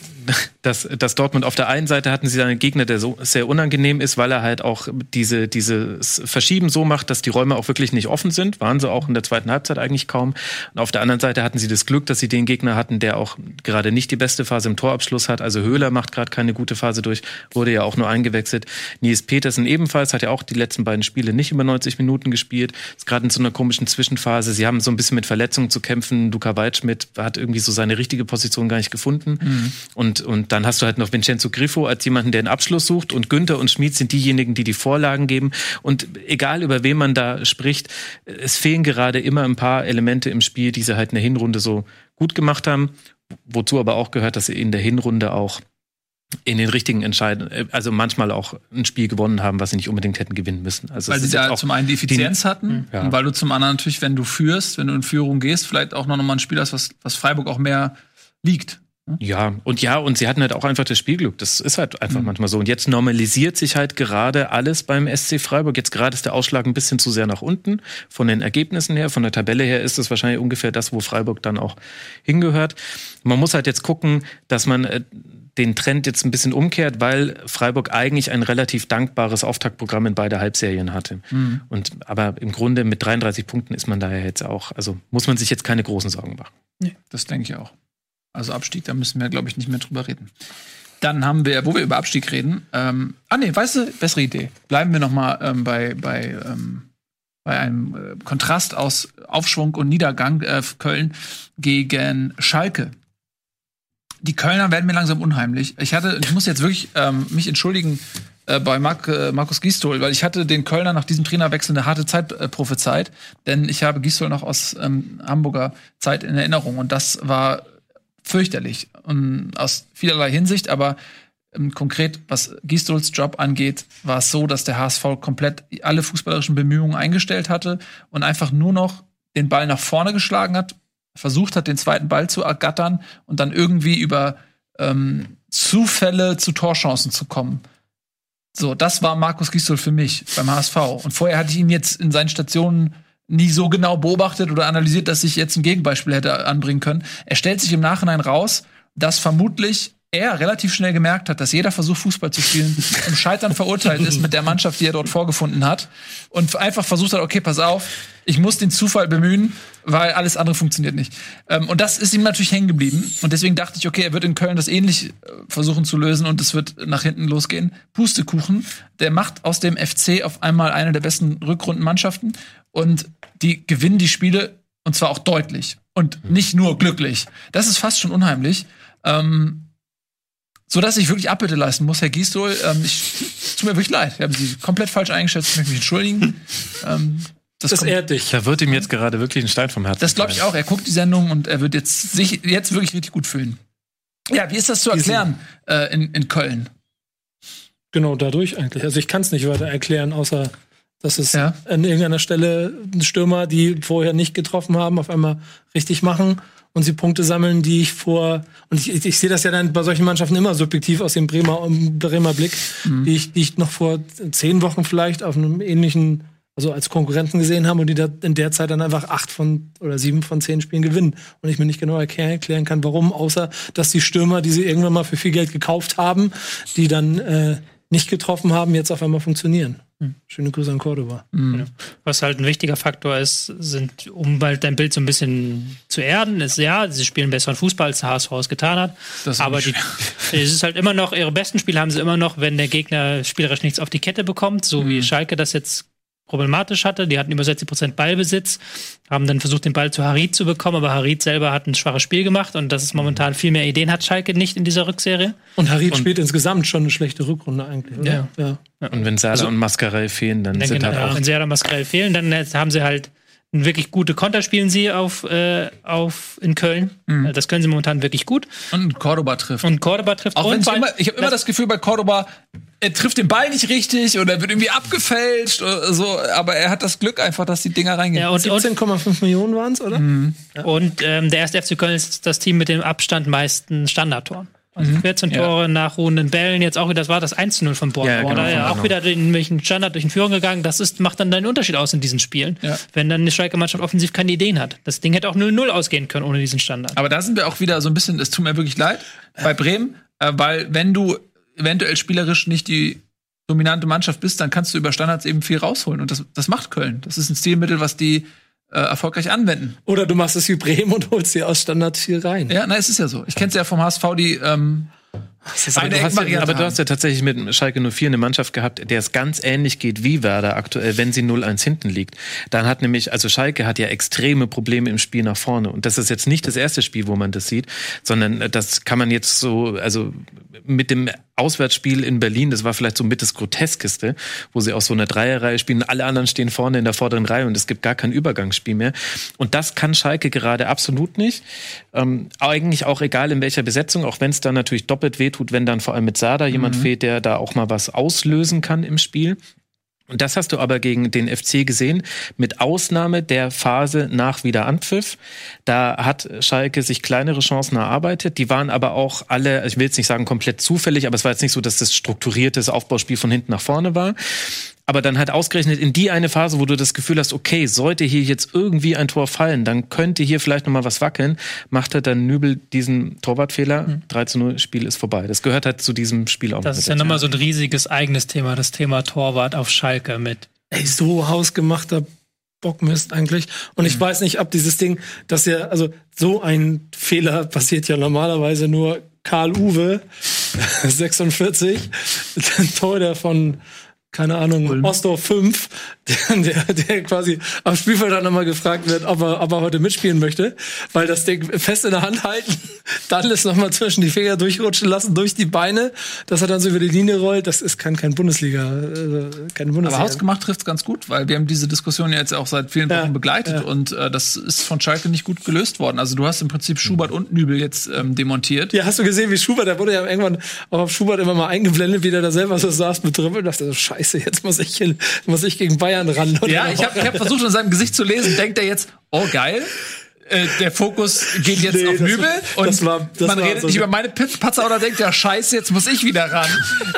dass, dass Dortmund auf der einen Seite hatten sie einen Gegner, der so sehr unangenehm ist, weil er halt auch diese, dieses Verschieben so macht, dass die Räume auch wirklich nicht offen sind. Waren sie auch in der zweiten Halbzeit eigentlich kaum. Und auf der anderen Seite hatten sie das Glück, dass sie den Gegner hatten, der auch gerade nicht die beste Phase im Torabschluss hat. Also Höhler macht gerade keine gute Phase durch, wurde ja auch nur eingewechselt. Nils Petersen ebenfalls, hat ja auch die letzten beiden Spiele nicht über 90 Minuten gespielt. Ist gerade in so einer komischen Zwischenphase. Sie haben so ein bisschen mit Verletzungen zu kämpfen. Luca Waldschmidt hat irgendwie so seine richtige Position gar nicht gefunden. Und, und dann hast du halt noch Vincenzo Griffo als jemanden, der einen Abschluss sucht. Und Günther und Schmid sind diejenigen, die die Vorlagen geben. Und egal über wen man da spricht, es fehlen gerade immer ein paar Elemente im Spiel, die sie halt in der Hinrunde so gut gemacht haben. Wozu aber auch gehört, dass sie in der Hinrunde auch in den richtigen Entscheidungen, also manchmal auch ein Spiel gewonnen haben, was sie nicht unbedingt hätten gewinnen müssen. Also Weil sie da zum einen die Effizienz hatten Ja. und weil du zum anderen natürlich, wenn du führst, wenn du in Führung gehst, vielleicht auch noch mal ein Spiel hast, was, was Freiburg auch mehr liegt. Ja, und ja, und sie hatten halt auch einfach das Spielglück. Das ist halt Mhm. einfach manchmal so. Und jetzt normalisiert sich halt gerade alles beim SC Freiburg. Jetzt gerade ist der Ausschlag ein bisschen zu sehr nach unten. Von den Ergebnissen her, von der Tabelle her ist es wahrscheinlich ungefähr das, wo Freiburg dann auch hingehört. Man muss halt jetzt gucken, dass man äh, den Trend jetzt ein bisschen umkehrt, weil Freiburg eigentlich ein relativ dankbares Auftaktprogramm in beide Halbserien hatte. Mhm. Und aber im Grunde mit 33 Punkten ist man daher jetzt auch, also muss man sich jetzt keine großen Sorgen machen. Das denke ich auch. Also Abstieg, da müssen wir, glaube ich, nicht mehr drüber reden. Dann haben wir, wo wir über Abstieg reden, ähm, ah nee, weißt du, bessere Idee. Bleiben wir noch mal ähm, bei, bei, ähm, bei einem äh, Kontrast aus Aufschwung und Niedergang äh, Köln gegen Schalke. Die Kölner werden mir langsam unheimlich. Ich hatte, ich muss jetzt wirklich ähm, mich entschuldigen äh, bei Mark, äh, Markus Gisdol, weil ich hatte den Kölner nach diesem Trainerwechsel eine harte Zeit äh, prophezeit, denn ich habe Gisdol noch aus ähm, Hamburger Zeit in Erinnerung und das war fürchterlich und aus vielerlei Hinsicht, aber ähm, konkret, was Gisdols Job angeht, war es so, dass der HSV komplett alle fußballerischen Bemühungen eingestellt hatte und einfach nur noch den Ball nach vorne geschlagen hat, versucht hat, den zweiten Ball zu ergattern und dann irgendwie über ähm, Zufälle zu Torchancen zu kommen. So, das war Markus Gisdol für mich beim HSV. Und vorher hatte ich ihn jetzt in seinen Stationen nie so genau beobachtet oder analysiert, dass ich jetzt ein Gegenbeispiel hätte anbringen können. Er stellt sich im Nachhinein raus, dass vermutlich er relativ schnell gemerkt hat, dass jeder Versuch, Fußball zu spielen, zum Scheitern verurteilt ist mit der Mannschaft, die er dort vorgefunden hat. Und einfach versucht hat, okay, pass auf, ich muss den Zufall bemühen, weil alles andere funktioniert nicht. Ähm, und das ist ihm natürlich hängen geblieben. Und deswegen dachte ich, okay, er wird in Köln das ähnlich äh, versuchen zu lösen und es wird nach hinten losgehen. Pustekuchen, der macht aus dem FC auf einmal eine der besten Rückrundenmannschaften und die gewinnen die Spiele und zwar auch deutlich und nicht nur glücklich. Das ist fast schon unheimlich. Ähm, so dass ich wirklich Abbitte leisten muss, Herr Gisdol. Ähm, ich, es tut mir wirklich leid. Wir haben Sie komplett falsch eingeschätzt. Ich möchte mich entschuldigen. Ähm, das Das ehrt dich. Da wird ihm jetzt gerade wirklich ein Stein vom Herzen. das glaube ich auch. Er guckt die Sendung und er wird jetzt sich jetzt wirklich richtig gut fühlen. Ja, wie ist das zu erklären äh, in, in Köln? Genau, dadurch eigentlich. Also ich kann es nicht weiter erklären, außer dass es Ja. an irgendeiner Stelle Stürmer, die vorher nicht getroffen haben, auf einmal richtig machen und sie Punkte sammeln, die ich vor und ich, ich, ich sehe das ja dann bei solchen Mannschaften immer subjektiv aus dem Bremer, Bremer Blick, die, ich, die ich noch vor zehn Wochen vielleicht auf einem ähnlichen also als Konkurrenten gesehen haben und die da in der Zeit dann einfach acht von oder sieben von zehn Spielen gewinnen. Und ich mir nicht genau erklären, erklären kann, warum, außer dass die Stürmer, die sie irgendwann mal für viel Geld gekauft haben, die dann äh, nicht getroffen haben, jetzt auf einmal funktionieren. Hm. Schöne Grüße an Cordoba. Ja. Was halt ein wichtiger Faktor ist, sind, um halt dein Bild so ein bisschen zu erden, ist ja, sie spielen besseren Fußball, als der HSV es getan hat. Das ist aber die, es ist halt immer noch, ihre besten Spiele haben sie immer noch, wenn der Gegner spielerisch nichts auf die Kette bekommt, so Mhm. wie Schalke das jetzt problematisch hatte. Die hatten über 60 Prozent Ballbesitz, haben dann versucht, den Ball zu Harid zu bekommen, aber Harid selber hat ein schwaches Spiel gemacht und das ist momentan viel mehr Ideen hat Schalke nicht in dieser Rückserie. Und Harid spielt insgesamt schon eine schlechte Rückrunde eigentlich, oder? Ja. ja. Und wenn Sala und Mascarell fehlen, dann Dann sind genau, halt auch wenn Serda Mascarell fehlen, dann äh, haben sie halt ein wirklich gute Konter spielen sie auf, äh, auf in Köln. Mhm. Das können sie momentan wirklich gut. Und Cordoba trifft. Und Cordoba trifft Auch wenn und immer, ich habe immer das Gefühl bei Cordoba, er trifft den Ball nicht richtig oder wird irgendwie abgefälscht oder so, aber er hat das Glück einfach, dass die Dinger reingehen. ja, und, und, 17,5 Millionen waren es, oder? und ähm, der erste FC Köln ist das Team mit dem Abstand meisten Standardtoren. Also 14 Ja. Tore nach ruhenden Bällen. Jetzt auch wieder, das war das 1-0 von Born, Ja, genau, oder? Ja, auch wieder den, durch den Standard durch den Führung gegangen. Das ist, macht dann deinen Unterschied aus in diesen Spielen. Ja. Wenn dann eine Schalke-Mannschaft offensiv keine Ideen hat. Das Ding hätte auch 0-0 ausgehen können ohne diesen Standard. Aber da sind wir auch wieder so ein bisschen, es tut mir wirklich leid, bei Bremen, äh, weil wenn du eventuell spielerisch nicht die dominante Mannschaft bist, dann kannst du über Standards eben viel rausholen. Und das, das macht Köln. Das ist ein Stilmittel, was die äh, erfolgreich anwenden. Oder du machst es wie Bremen und holst dir aus Standards viel rein. Ja, na, es ist ja so. Ich kenn's ja vom HSV, die ähm, Aber du, hast ja, aber du hast ja tatsächlich mit Schalke 04 eine Mannschaft gehabt, der es ganz ähnlich geht wie Werder aktuell, wenn sie 0-1 hinten liegt. Dann hat nämlich, also Schalke hat ja extreme Probleme im Spiel nach vorne. Und das ist jetzt nicht das erste Spiel, wo man das sieht, sondern das kann man jetzt so, also mit dem Auswärtsspiel in Berlin, das war vielleicht so mit das Groteskeste, wo sie aus so einer Dreierreihe spielen, alle anderen stehen vorne in der vorderen Reihe und es gibt gar kein Übergangsspiel mehr. Und das kann Schalke gerade absolut nicht. Ähm, eigentlich auch egal in welcher Besetzung, auch wenn es dann natürlich doppelt wehtut, wenn dann vor allem mit Sada jemand fehlt, der da auch mal was auslösen kann im Spiel. Und das hast du aber gegen den FC gesehen, mit Ausnahme der Phase nach Wiederanpfiff. Da hat Schalke sich kleinere Chancen erarbeitet. Die waren aber auch alle, ich will jetzt nicht sagen komplett zufällig, aber es war jetzt nicht so, dass das strukturiertes Aufbauspiel von hinten nach vorne war. Aber dann halt ausgerechnet in die eine Phase, wo du das Gefühl hast, okay, sollte hier jetzt irgendwie ein Tor fallen, dann könnte hier vielleicht noch mal was wackeln, macht er dann Nübel diesen Torwartfehler. 3 zu 0, Spiel ist vorbei. Das gehört halt zu diesem Spiel auch Das mit ist ja nochmal so ein riesiges eigenes Thema, das Thema Torwart auf Schalke mit. Ey, so hausgemachter Bockmist eigentlich. Und ich weiß nicht, ob dieses Ding, dass ja, also so ein Fehler passiert ja normalerweise nur Karl Uwe, 46, ein Torhüter von keine Ahnung, Osdorf 5, der, der, quasi am Spielfeld dann nochmal gefragt wird, ob er, ob er heute mitspielen möchte, weil das Ding fest in der Hand halten, dann ist nochmal zwischen die Finger durchrutschen lassen, durch die Beine, dass er dann so über die Linie rollt, das ist kein, kein Bundesliga, äh, keine Bundesliga. Aber hausgemacht trifft's ganz gut, weil wir haben diese Diskussion ja jetzt auch seit vielen Wochen Ja, begleitet ja. und äh, das ist von Schalke nicht gut gelöst worden. Also du hast im Prinzip Schubert und Nübel jetzt ähm, demontiert. Ja, hast du gesehen, wie Schubert, der wurde ja irgendwann auch auf Schubert immer mal eingeblendet, wie der da selber so saß mit Dribbeln und dachte so, scheiße, jetzt muss ich, hin, muss ich gegen Bayern ran. Ja, ich habe hab versucht, in seinem Gesicht zu lesen, denkt er jetzt, oh geil, äh, der Fokus geht jetzt Nee, auf Nübel war- und das war- das man redet so- nicht über meine Patzer oder denkt, ja scheiße, jetzt muss ich wieder ran.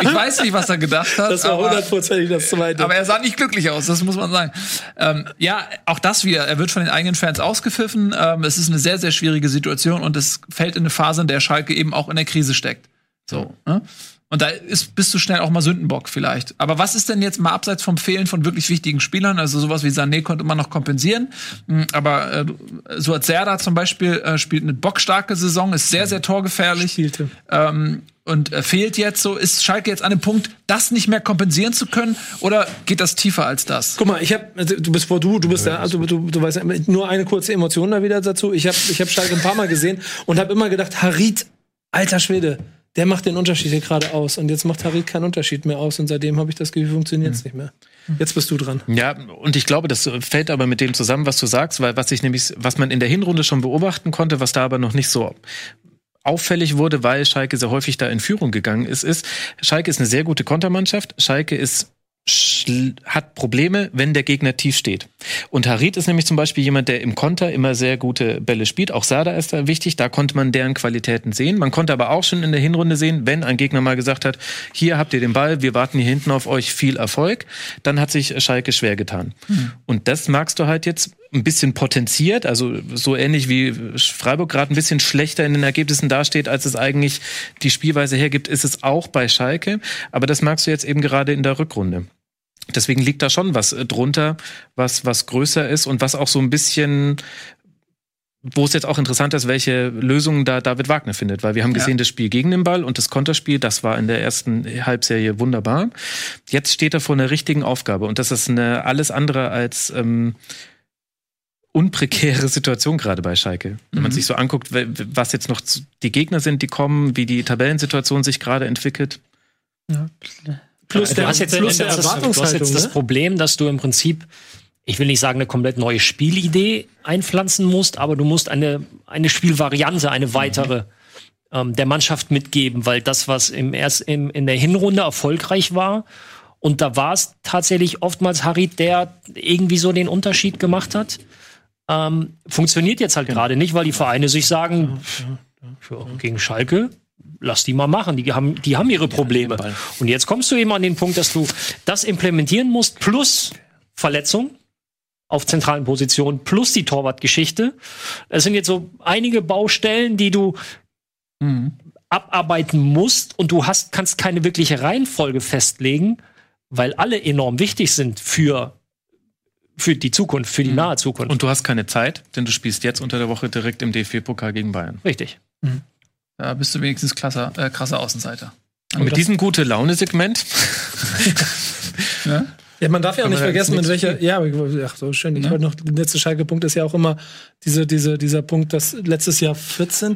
Ich weiß nicht, was er gedacht hat. das war hundertprozentig das zweite. Aber er sah nicht glücklich aus, das muss man sagen. Ähm, ja, auch das wieder. Er wird von den eigenen Fans ausgepfiffen. Ähm, es ist eine sehr, sehr schwierige Situation und es fällt in eine Phase, in der Schalke eben auch in der Krise steckt. So. Ne? Und da ist, bist du schnell auch mal Sündenbock vielleicht. Aber was ist denn jetzt mal abseits vom Fehlen von wirklich wichtigen Spielern? Also sowas wie Sané konnte man noch kompensieren. Mm, Aber äh, als Serda zum Beispiel äh, spielt eine bockstarke Saison, ist sehr, sehr torgefährlich Spielte. ähm, und äh, fehlt jetzt so. Ist Schalke jetzt an dem Punkt, das nicht mehr kompensieren zu können? Oder geht das tiefer als das? Guck mal, ich habe, du bist vor du, du bist da, also du, du weißt ja, nur eine kurze Emotion da wieder dazu. Ich habe, ich habe Schalke ein paar Mal gesehen und habe immer gedacht, Harit, alter Schwede, der macht den Unterschied hier gerade aus. Und jetzt macht Harit keinen Unterschied mehr aus und seitdem habe ich das Gefühl, funktioniert's nicht mehr. Jetzt bist du dran. Ja, und ich glaube, das fällt aber mit dem zusammen, was du sagst, weil was ich nämlich, was man in der Hinrunde schon beobachten konnte, was da aber noch nicht so auffällig wurde, weil Schalke sehr häufig da in Führung gegangen ist, ist, Schalke ist eine sehr gute Kontermannschaft. Schalke ist hat Probleme, wenn der Gegner tief steht. Und Harit ist nämlich zum Beispiel jemand, der im Konter immer sehr gute Bälle spielt. Auch Sada ist da wichtig. Da konnte man deren Qualitäten sehen. Man konnte aber auch schon in der Hinrunde sehen, wenn ein Gegner mal gesagt hat, hier habt ihr den Ball, wir warten hier hinten auf euch, viel Erfolg, dann hat sich Schalke schwer getan. Und das magst du halt jetzt ein bisschen potenziert, also so ähnlich wie Freiburg gerade ein bisschen schlechter in den Ergebnissen dasteht, als es eigentlich die Spielweise hergibt, ist es auch bei Schalke. Aber das magst du jetzt eben gerade in der Rückrunde. Deswegen liegt da schon was äh, drunter, was, was größer ist und was auch so ein bisschen, wo es jetzt auch interessant ist, welche Lösungen da David Wagner findet. Weil wir haben gesehen, das Spiel gegen den Ball und das Konterspiel, das war in der ersten Halbserie wunderbar. Jetzt steht er vor einer richtigen Aufgabe und das ist eine alles andere als ähm, unprekäre Situation gerade bei Schalke. Wenn man sich so anguckt, was jetzt noch die Gegner sind, die kommen, wie die Tabellensituation sich gerade entwickelt. Plus Du hast jetzt, plus du der hast, du hast Erwartungshaltung, jetzt das? Problem, dass du im Prinzip, ich will nicht sagen, eine komplett neue Spielidee einpflanzen musst, aber du musst eine, eine Spielvariante, eine weitere ähm, der Mannschaft mitgeben, weil das, was im erst im, in der Hinrunde erfolgreich war, und da war es tatsächlich oftmals Harit, der irgendwie so den Unterschied gemacht hat. Ähm, funktioniert jetzt halt gerade nicht, weil die Vereine sich sagen, ja, gegen Schalke, lass die mal machen, die haben, die haben ihre Probleme. Und jetzt kommst du eben an den Punkt, dass du das implementieren musst, plus Verletzung auf zentralen Positionen, plus die Torwartgeschichte. Es sind jetzt so einige Baustellen, die du abarbeiten musst und du hast, kannst keine wirkliche Reihenfolge festlegen, weil alle enorm wichtig sind für, für die Zukunft, für die nahe Zukunft. Und du hast keine Zeit, denn du spielst jetzt unter der Woche direkt im DFB-Pokal gegen Bayern. Richtig. Da bist du wenigstens krasser, äh, krasser Außenseiter. Und mit diesem gute Laune-Segment Ja, man darf ja auch nicht vergessen, mit welcher, ja, ach so schön. Ich wollte noch, der letzte Schalke-Punkt ist ja auch immer diese, diese, dieser Punkt, dass letztes Jahr 14.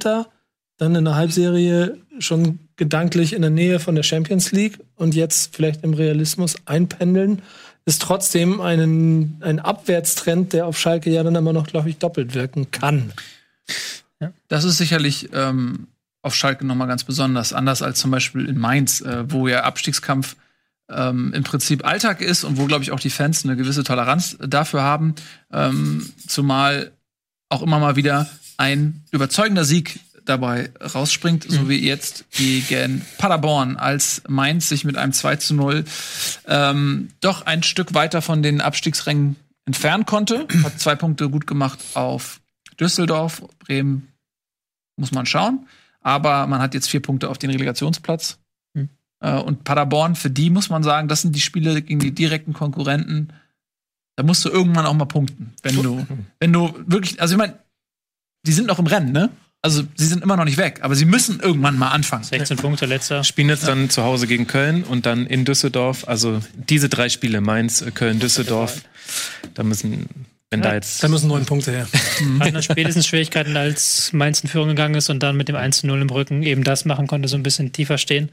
dann in der Halbserie schon gedanklich in der Nähe von der Champions League und jetzt vielleicht im Realismus einpendeln, ist trotzdem einen, ein Abwärtstrend, der auf Schalke ja dann immer noch, glaube ich, doppelt wirken kann. Das ist sicherlich ähm, auf Schalke noch mal ganz besonders, anders als zum Beispiel in Mainz, äh, wo ja Abstiegskampf ähm, im Prinzip Alltag ist und wo, glaube ich, auch die Fans eine gewisse Toleranz dafür haben. Ähm, zumal auch immer mal wieder ein überzeugender Sieg dabei rausspringt, so wie jetzt gegen Paderborn, als Mainz sich mit einem 2 zu 0 ähm, doch ein Stück weiter von den Abstiegsrängen entfernen konnte. Hat zwei Punkte gut gemacht auf Düsseldorf, Bremen muss man schauen. Aber man hat jetzt vier Punkte auf den Relegationsplatz. Äh, und Paderborn, für die muss man sagen, das sind die Spiele gegen die direkten Konkurrenten. Da musst du irgendwann auch mal punkten. Wenn du, wenn du wirklich, also ich meine, die sind noch im Rennen, ne? Also sie sind immer noch nicht weg, aber sie müssen irgendwann mal anfangen. 16 Punkte letzter. spielen jetzt dann zu Hause gegen Köln und dann in Düsseldorf. Also diese drei Spiele, Mainz, Köln, Düsseldorf. Da müssen, wenn da jetzt Da müssen neun Punkte her. Hatten spätestens Schwierigkeiten, als Mainz in Führung gegangen ist und dann mit dem 1-0 im Rücken eben das machen konnte, so ein bisschen tiefer stehen.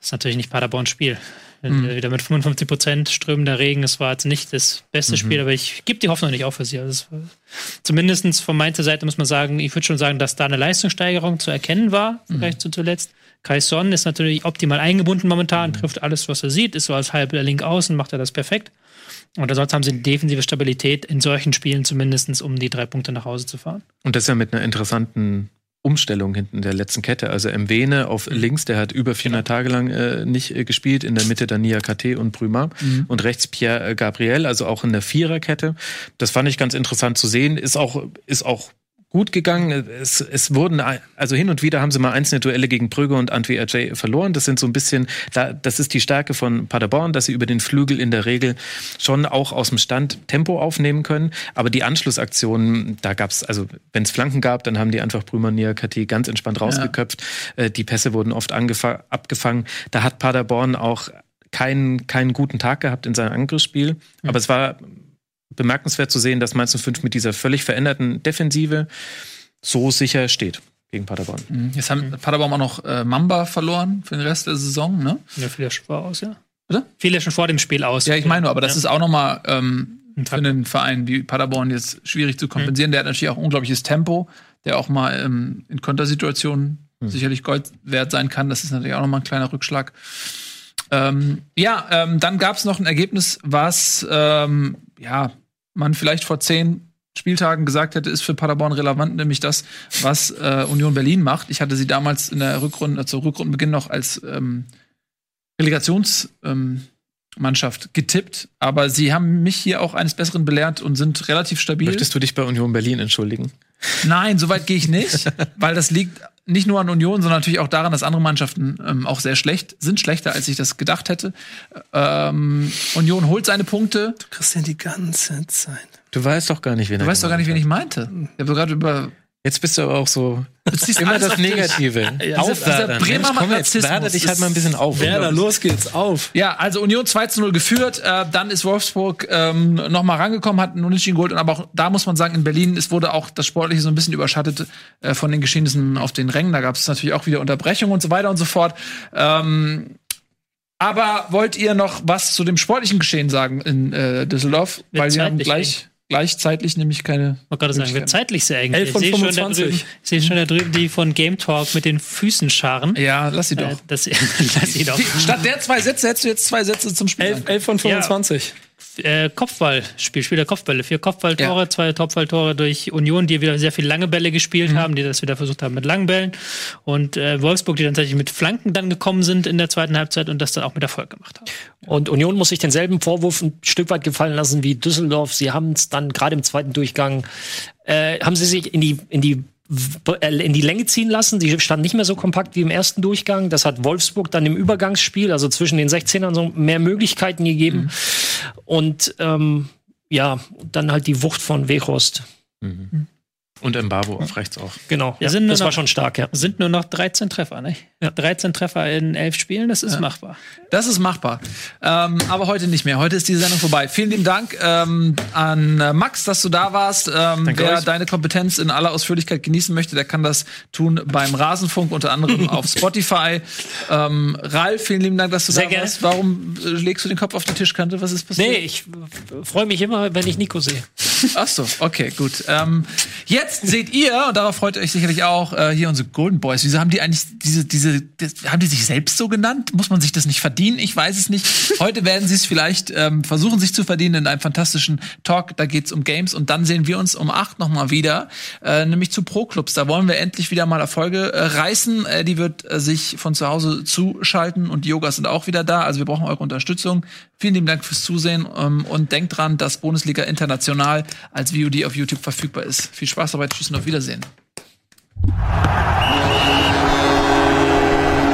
Das ist natürlich nicht Paderborns Spiel. Äh, Wieder mit 55 Prozent strömender Regen. Es war jetzt nicht das beste Spiel, aber ich gebe die Hoffnung nicht auf für sie. Also zumindest von Mainzer Seite muss man sagen, ich würde schon sagen, dass da eine Leistungssteigerung zu erkennen war, im Vergleich zu zuletzt. Kai Son ist natürlich optimal eingebunden momentan, trifft alles, was er sieht, ist so als halber Link außen, macht er das perfekt. Und ansonsten haben sie eine defensive Stabilität in solchen Spielen zumindest, um die drei Punkte nach Hause zu fahren. Und das ja mit einer interessanten Umstellung hinten der letzten Kette. Also Mwene auf links, der hat über 400 Tage lang äh, nicht äh, gespielt. In der Mitte dann Nia KT und Brümer. Und rechts Pierre äh, Gabriel, also auch in der Viererkette. Das fand ich ganz interessant zu sehen. Ist auch, ist auch gut gegangen. Es, es wurden, also hin und wieder haben sie mal einzelne Duelle gegen Brügge und Antwi Ajay verloren. Das sind so ein bisschen, da, das ist die Stärke von Paderborn, dass sie über den Flügel in der Regel schon auch aus dem Stand Tempo aufnehmen können. Aber die Anschlussaktionen, da gab's also wenn es Flanken gab, dann haben die einfach Brümer Niakati ganz entspannt rausgeköpft. Äh, Die Pässe wurden oft abgefangen. Da hat Paderborn auch keinen, keinen guten Tag gehabt in seinem Angriffsspiel. Aber es war bemerkenswert zu sehen, dass Mainz 05 mit dieser völlig veränderten Defensive so sicher steht gegen Paderborn. Jetzt haben Paderborn auch noch äh, Mamba verloren für den Rest der Saison, ne? Ja, fiel ja schon vor aus, ja. Bitte? Fiel ja schon vor dem Spiel aus. Ja, ich meine nur, aber das Ja. ist auch noch mal ähm, für einen Verein wie Paderborn jetzt schwierig zu kompensieren. Der hat natürlich auch unglaubliches Tempo, der auch mal ähm, in Kontersituationen sicherlich Gold wert sein kann. Das ist natürlich auch noch mal ein kleiner Rückschlag. Ähm, ja, ähm, dann gab es noch ein Ergebnis, was ähm, ja man vielleicht vor zehn Spieltagen gesagt hätte, ist für Paderborn relevant, nämlich das, was äh, Union Berlin macht. Ich hatte sie damals in der Rückrunde, zu Rückrundenbeginn noch als ähm, Relegationsmannschaft ähm, getippt, aber sie haben mich hier auch eines Besseren belehrt und sind relativ stabil. Möchtest du dich bei Union Berlin entschuldigen? Nein, so weit gehe ich nicht, weil das liegt nicht nur an Union, sondern natürlich auch daran, dass andere Mannschaften ähm, auch sehr schlecht sind, schlechter als ich das gedacht hätte. Ähm, Union holt seine Punkte. Du kriegst ja die ganze Zeit. Du weißt doch gar nicht, wen Du weißt doch gar nicht, wen ich meinte. Ich habe gerade über Jetzt bist du aber auch so immer alles das auf. Negative. Ja, dieser- Aufwärtern. dieser Bremer komm jetzt, werder dich halt mal ein bisschen auf. Werder, los geht's, auf. Ja, also Union 2 zu 0 geführt, äh, dann ist Wolfsburg ähm, noch mal rangekommen, hat einen Unentschieden geholt, und aber auch da muss man sagen, in Berlin, es wurde auch das Sportliche so ein bisschen überschattet äh, von den Geschehnissen auf den Rängen. Da gab es natürlich auch wieder Unterbrechungen und so weiter und so fort. Ähm, aber wollt ihr noch was zu dem sportlichen Geschehen sagen in äh, Düsseldorf? Weil wir haben gleich gleichzeitlich nämlich keine. Ich wollte gerade sagen, Möglichkeiten. zeitlich sehr eng. 11 von ich sehe schon, da 25. drüben, ich sehe schon da drüben die von Game Talk mit den Füßen scharen. Ja, lass sie doch. Äh, das, lass sie doch. Statt der zwei Sätze hättest du jetzt zwei Sätze zum Spiel. 11, sagen. 11 von 25. äh, Kopfballspiel, Spiel der Kopfbälle. Vier Kopfballtore, Ja. zwei Kopfballtore durch Union, die wieder sehr viel lange Bälle gespielt Mhm. haben, die das wieder versucht haben mit langen Bällen. Und äh, Wolfsburg, die dann tatsächlich mit Flanken dann gekommen sind in der zweiten Halbzeit und das dann auch mit Erfolg gemacht haben. Und Union muss sich denselben Vorwurf ein Stück weit gefallen lassen wie Düsseldorf. Sie haben es dann gerade im zweiten Durchgang, äh, haben sie sich in die, in die in die Länge ziehen lassen. Sie standen nicht mehr so kompakt wie im ersten Durchgang. Das hat Wolfsburg dann im Übergangsspiel, also zwischen den 16ern, so mehr Möglichkeiten gegeben. Und ähm, ja, dann halt die Wucht von Weghorst. Und Mbabo auf rechts auch. Genau. Ja, das war schon stark, ja. Sind nur noch 13 Treffer, ne? 13 Treffer in elf Spielen, das ist machbar. Das ist machbar. Ähm, aber heute nicht mehr. Heute ist die Sendung vorbei. Vielen lieben Dank ähm, an äh, Max, dass du da warst. Ähm, wer euch. deine Kompetenz in aller Ausführlichkeit genießen möchte, der kann das tun beim Rasenfunk, unter anderem auf Spotify. Ähm, Ralf, vielen lieben Dank, dass du Sehr da gerne. warst. Warum äh, legst du den Kopf auf die Tischkante? Was ist passiert? Nee, ich freue mich immer, wenn ich Nico sehe. Ach so, okay, gut. Ähm, jetzt seht ihr, und darauf freut ihr euch sicherlich auch, äh, hier unsere Golden Boys. Wieso haben die eigentlich diese, das, haben die sich selbst so genannt? Muss man sich das nicht verdienen? Ich weiß es nicht. Heute werden sie es vielleicht ähm, versuchen, sich zu verdienen in einem fantastischen Talk. Da geht's um Games und dann sehen wir uns um acht nochmal wieder, äh, nämlich zu Pro-Clubs. Da wollen wir endlich wieder mal Erfolge äh, reißen. Äh, die wird äh, sich von zu Hause zuschalten und die Yogas sind auch wieder da. Also wir brauchen eure Unterstützung. Vielen lieben Dank fürs Zusehen ähm, und denkt dran, dass Bundesliga International als VOD auf YouTube verfügbar ist. Viel Spaß dabei, tschüss und auf Wiedersehen.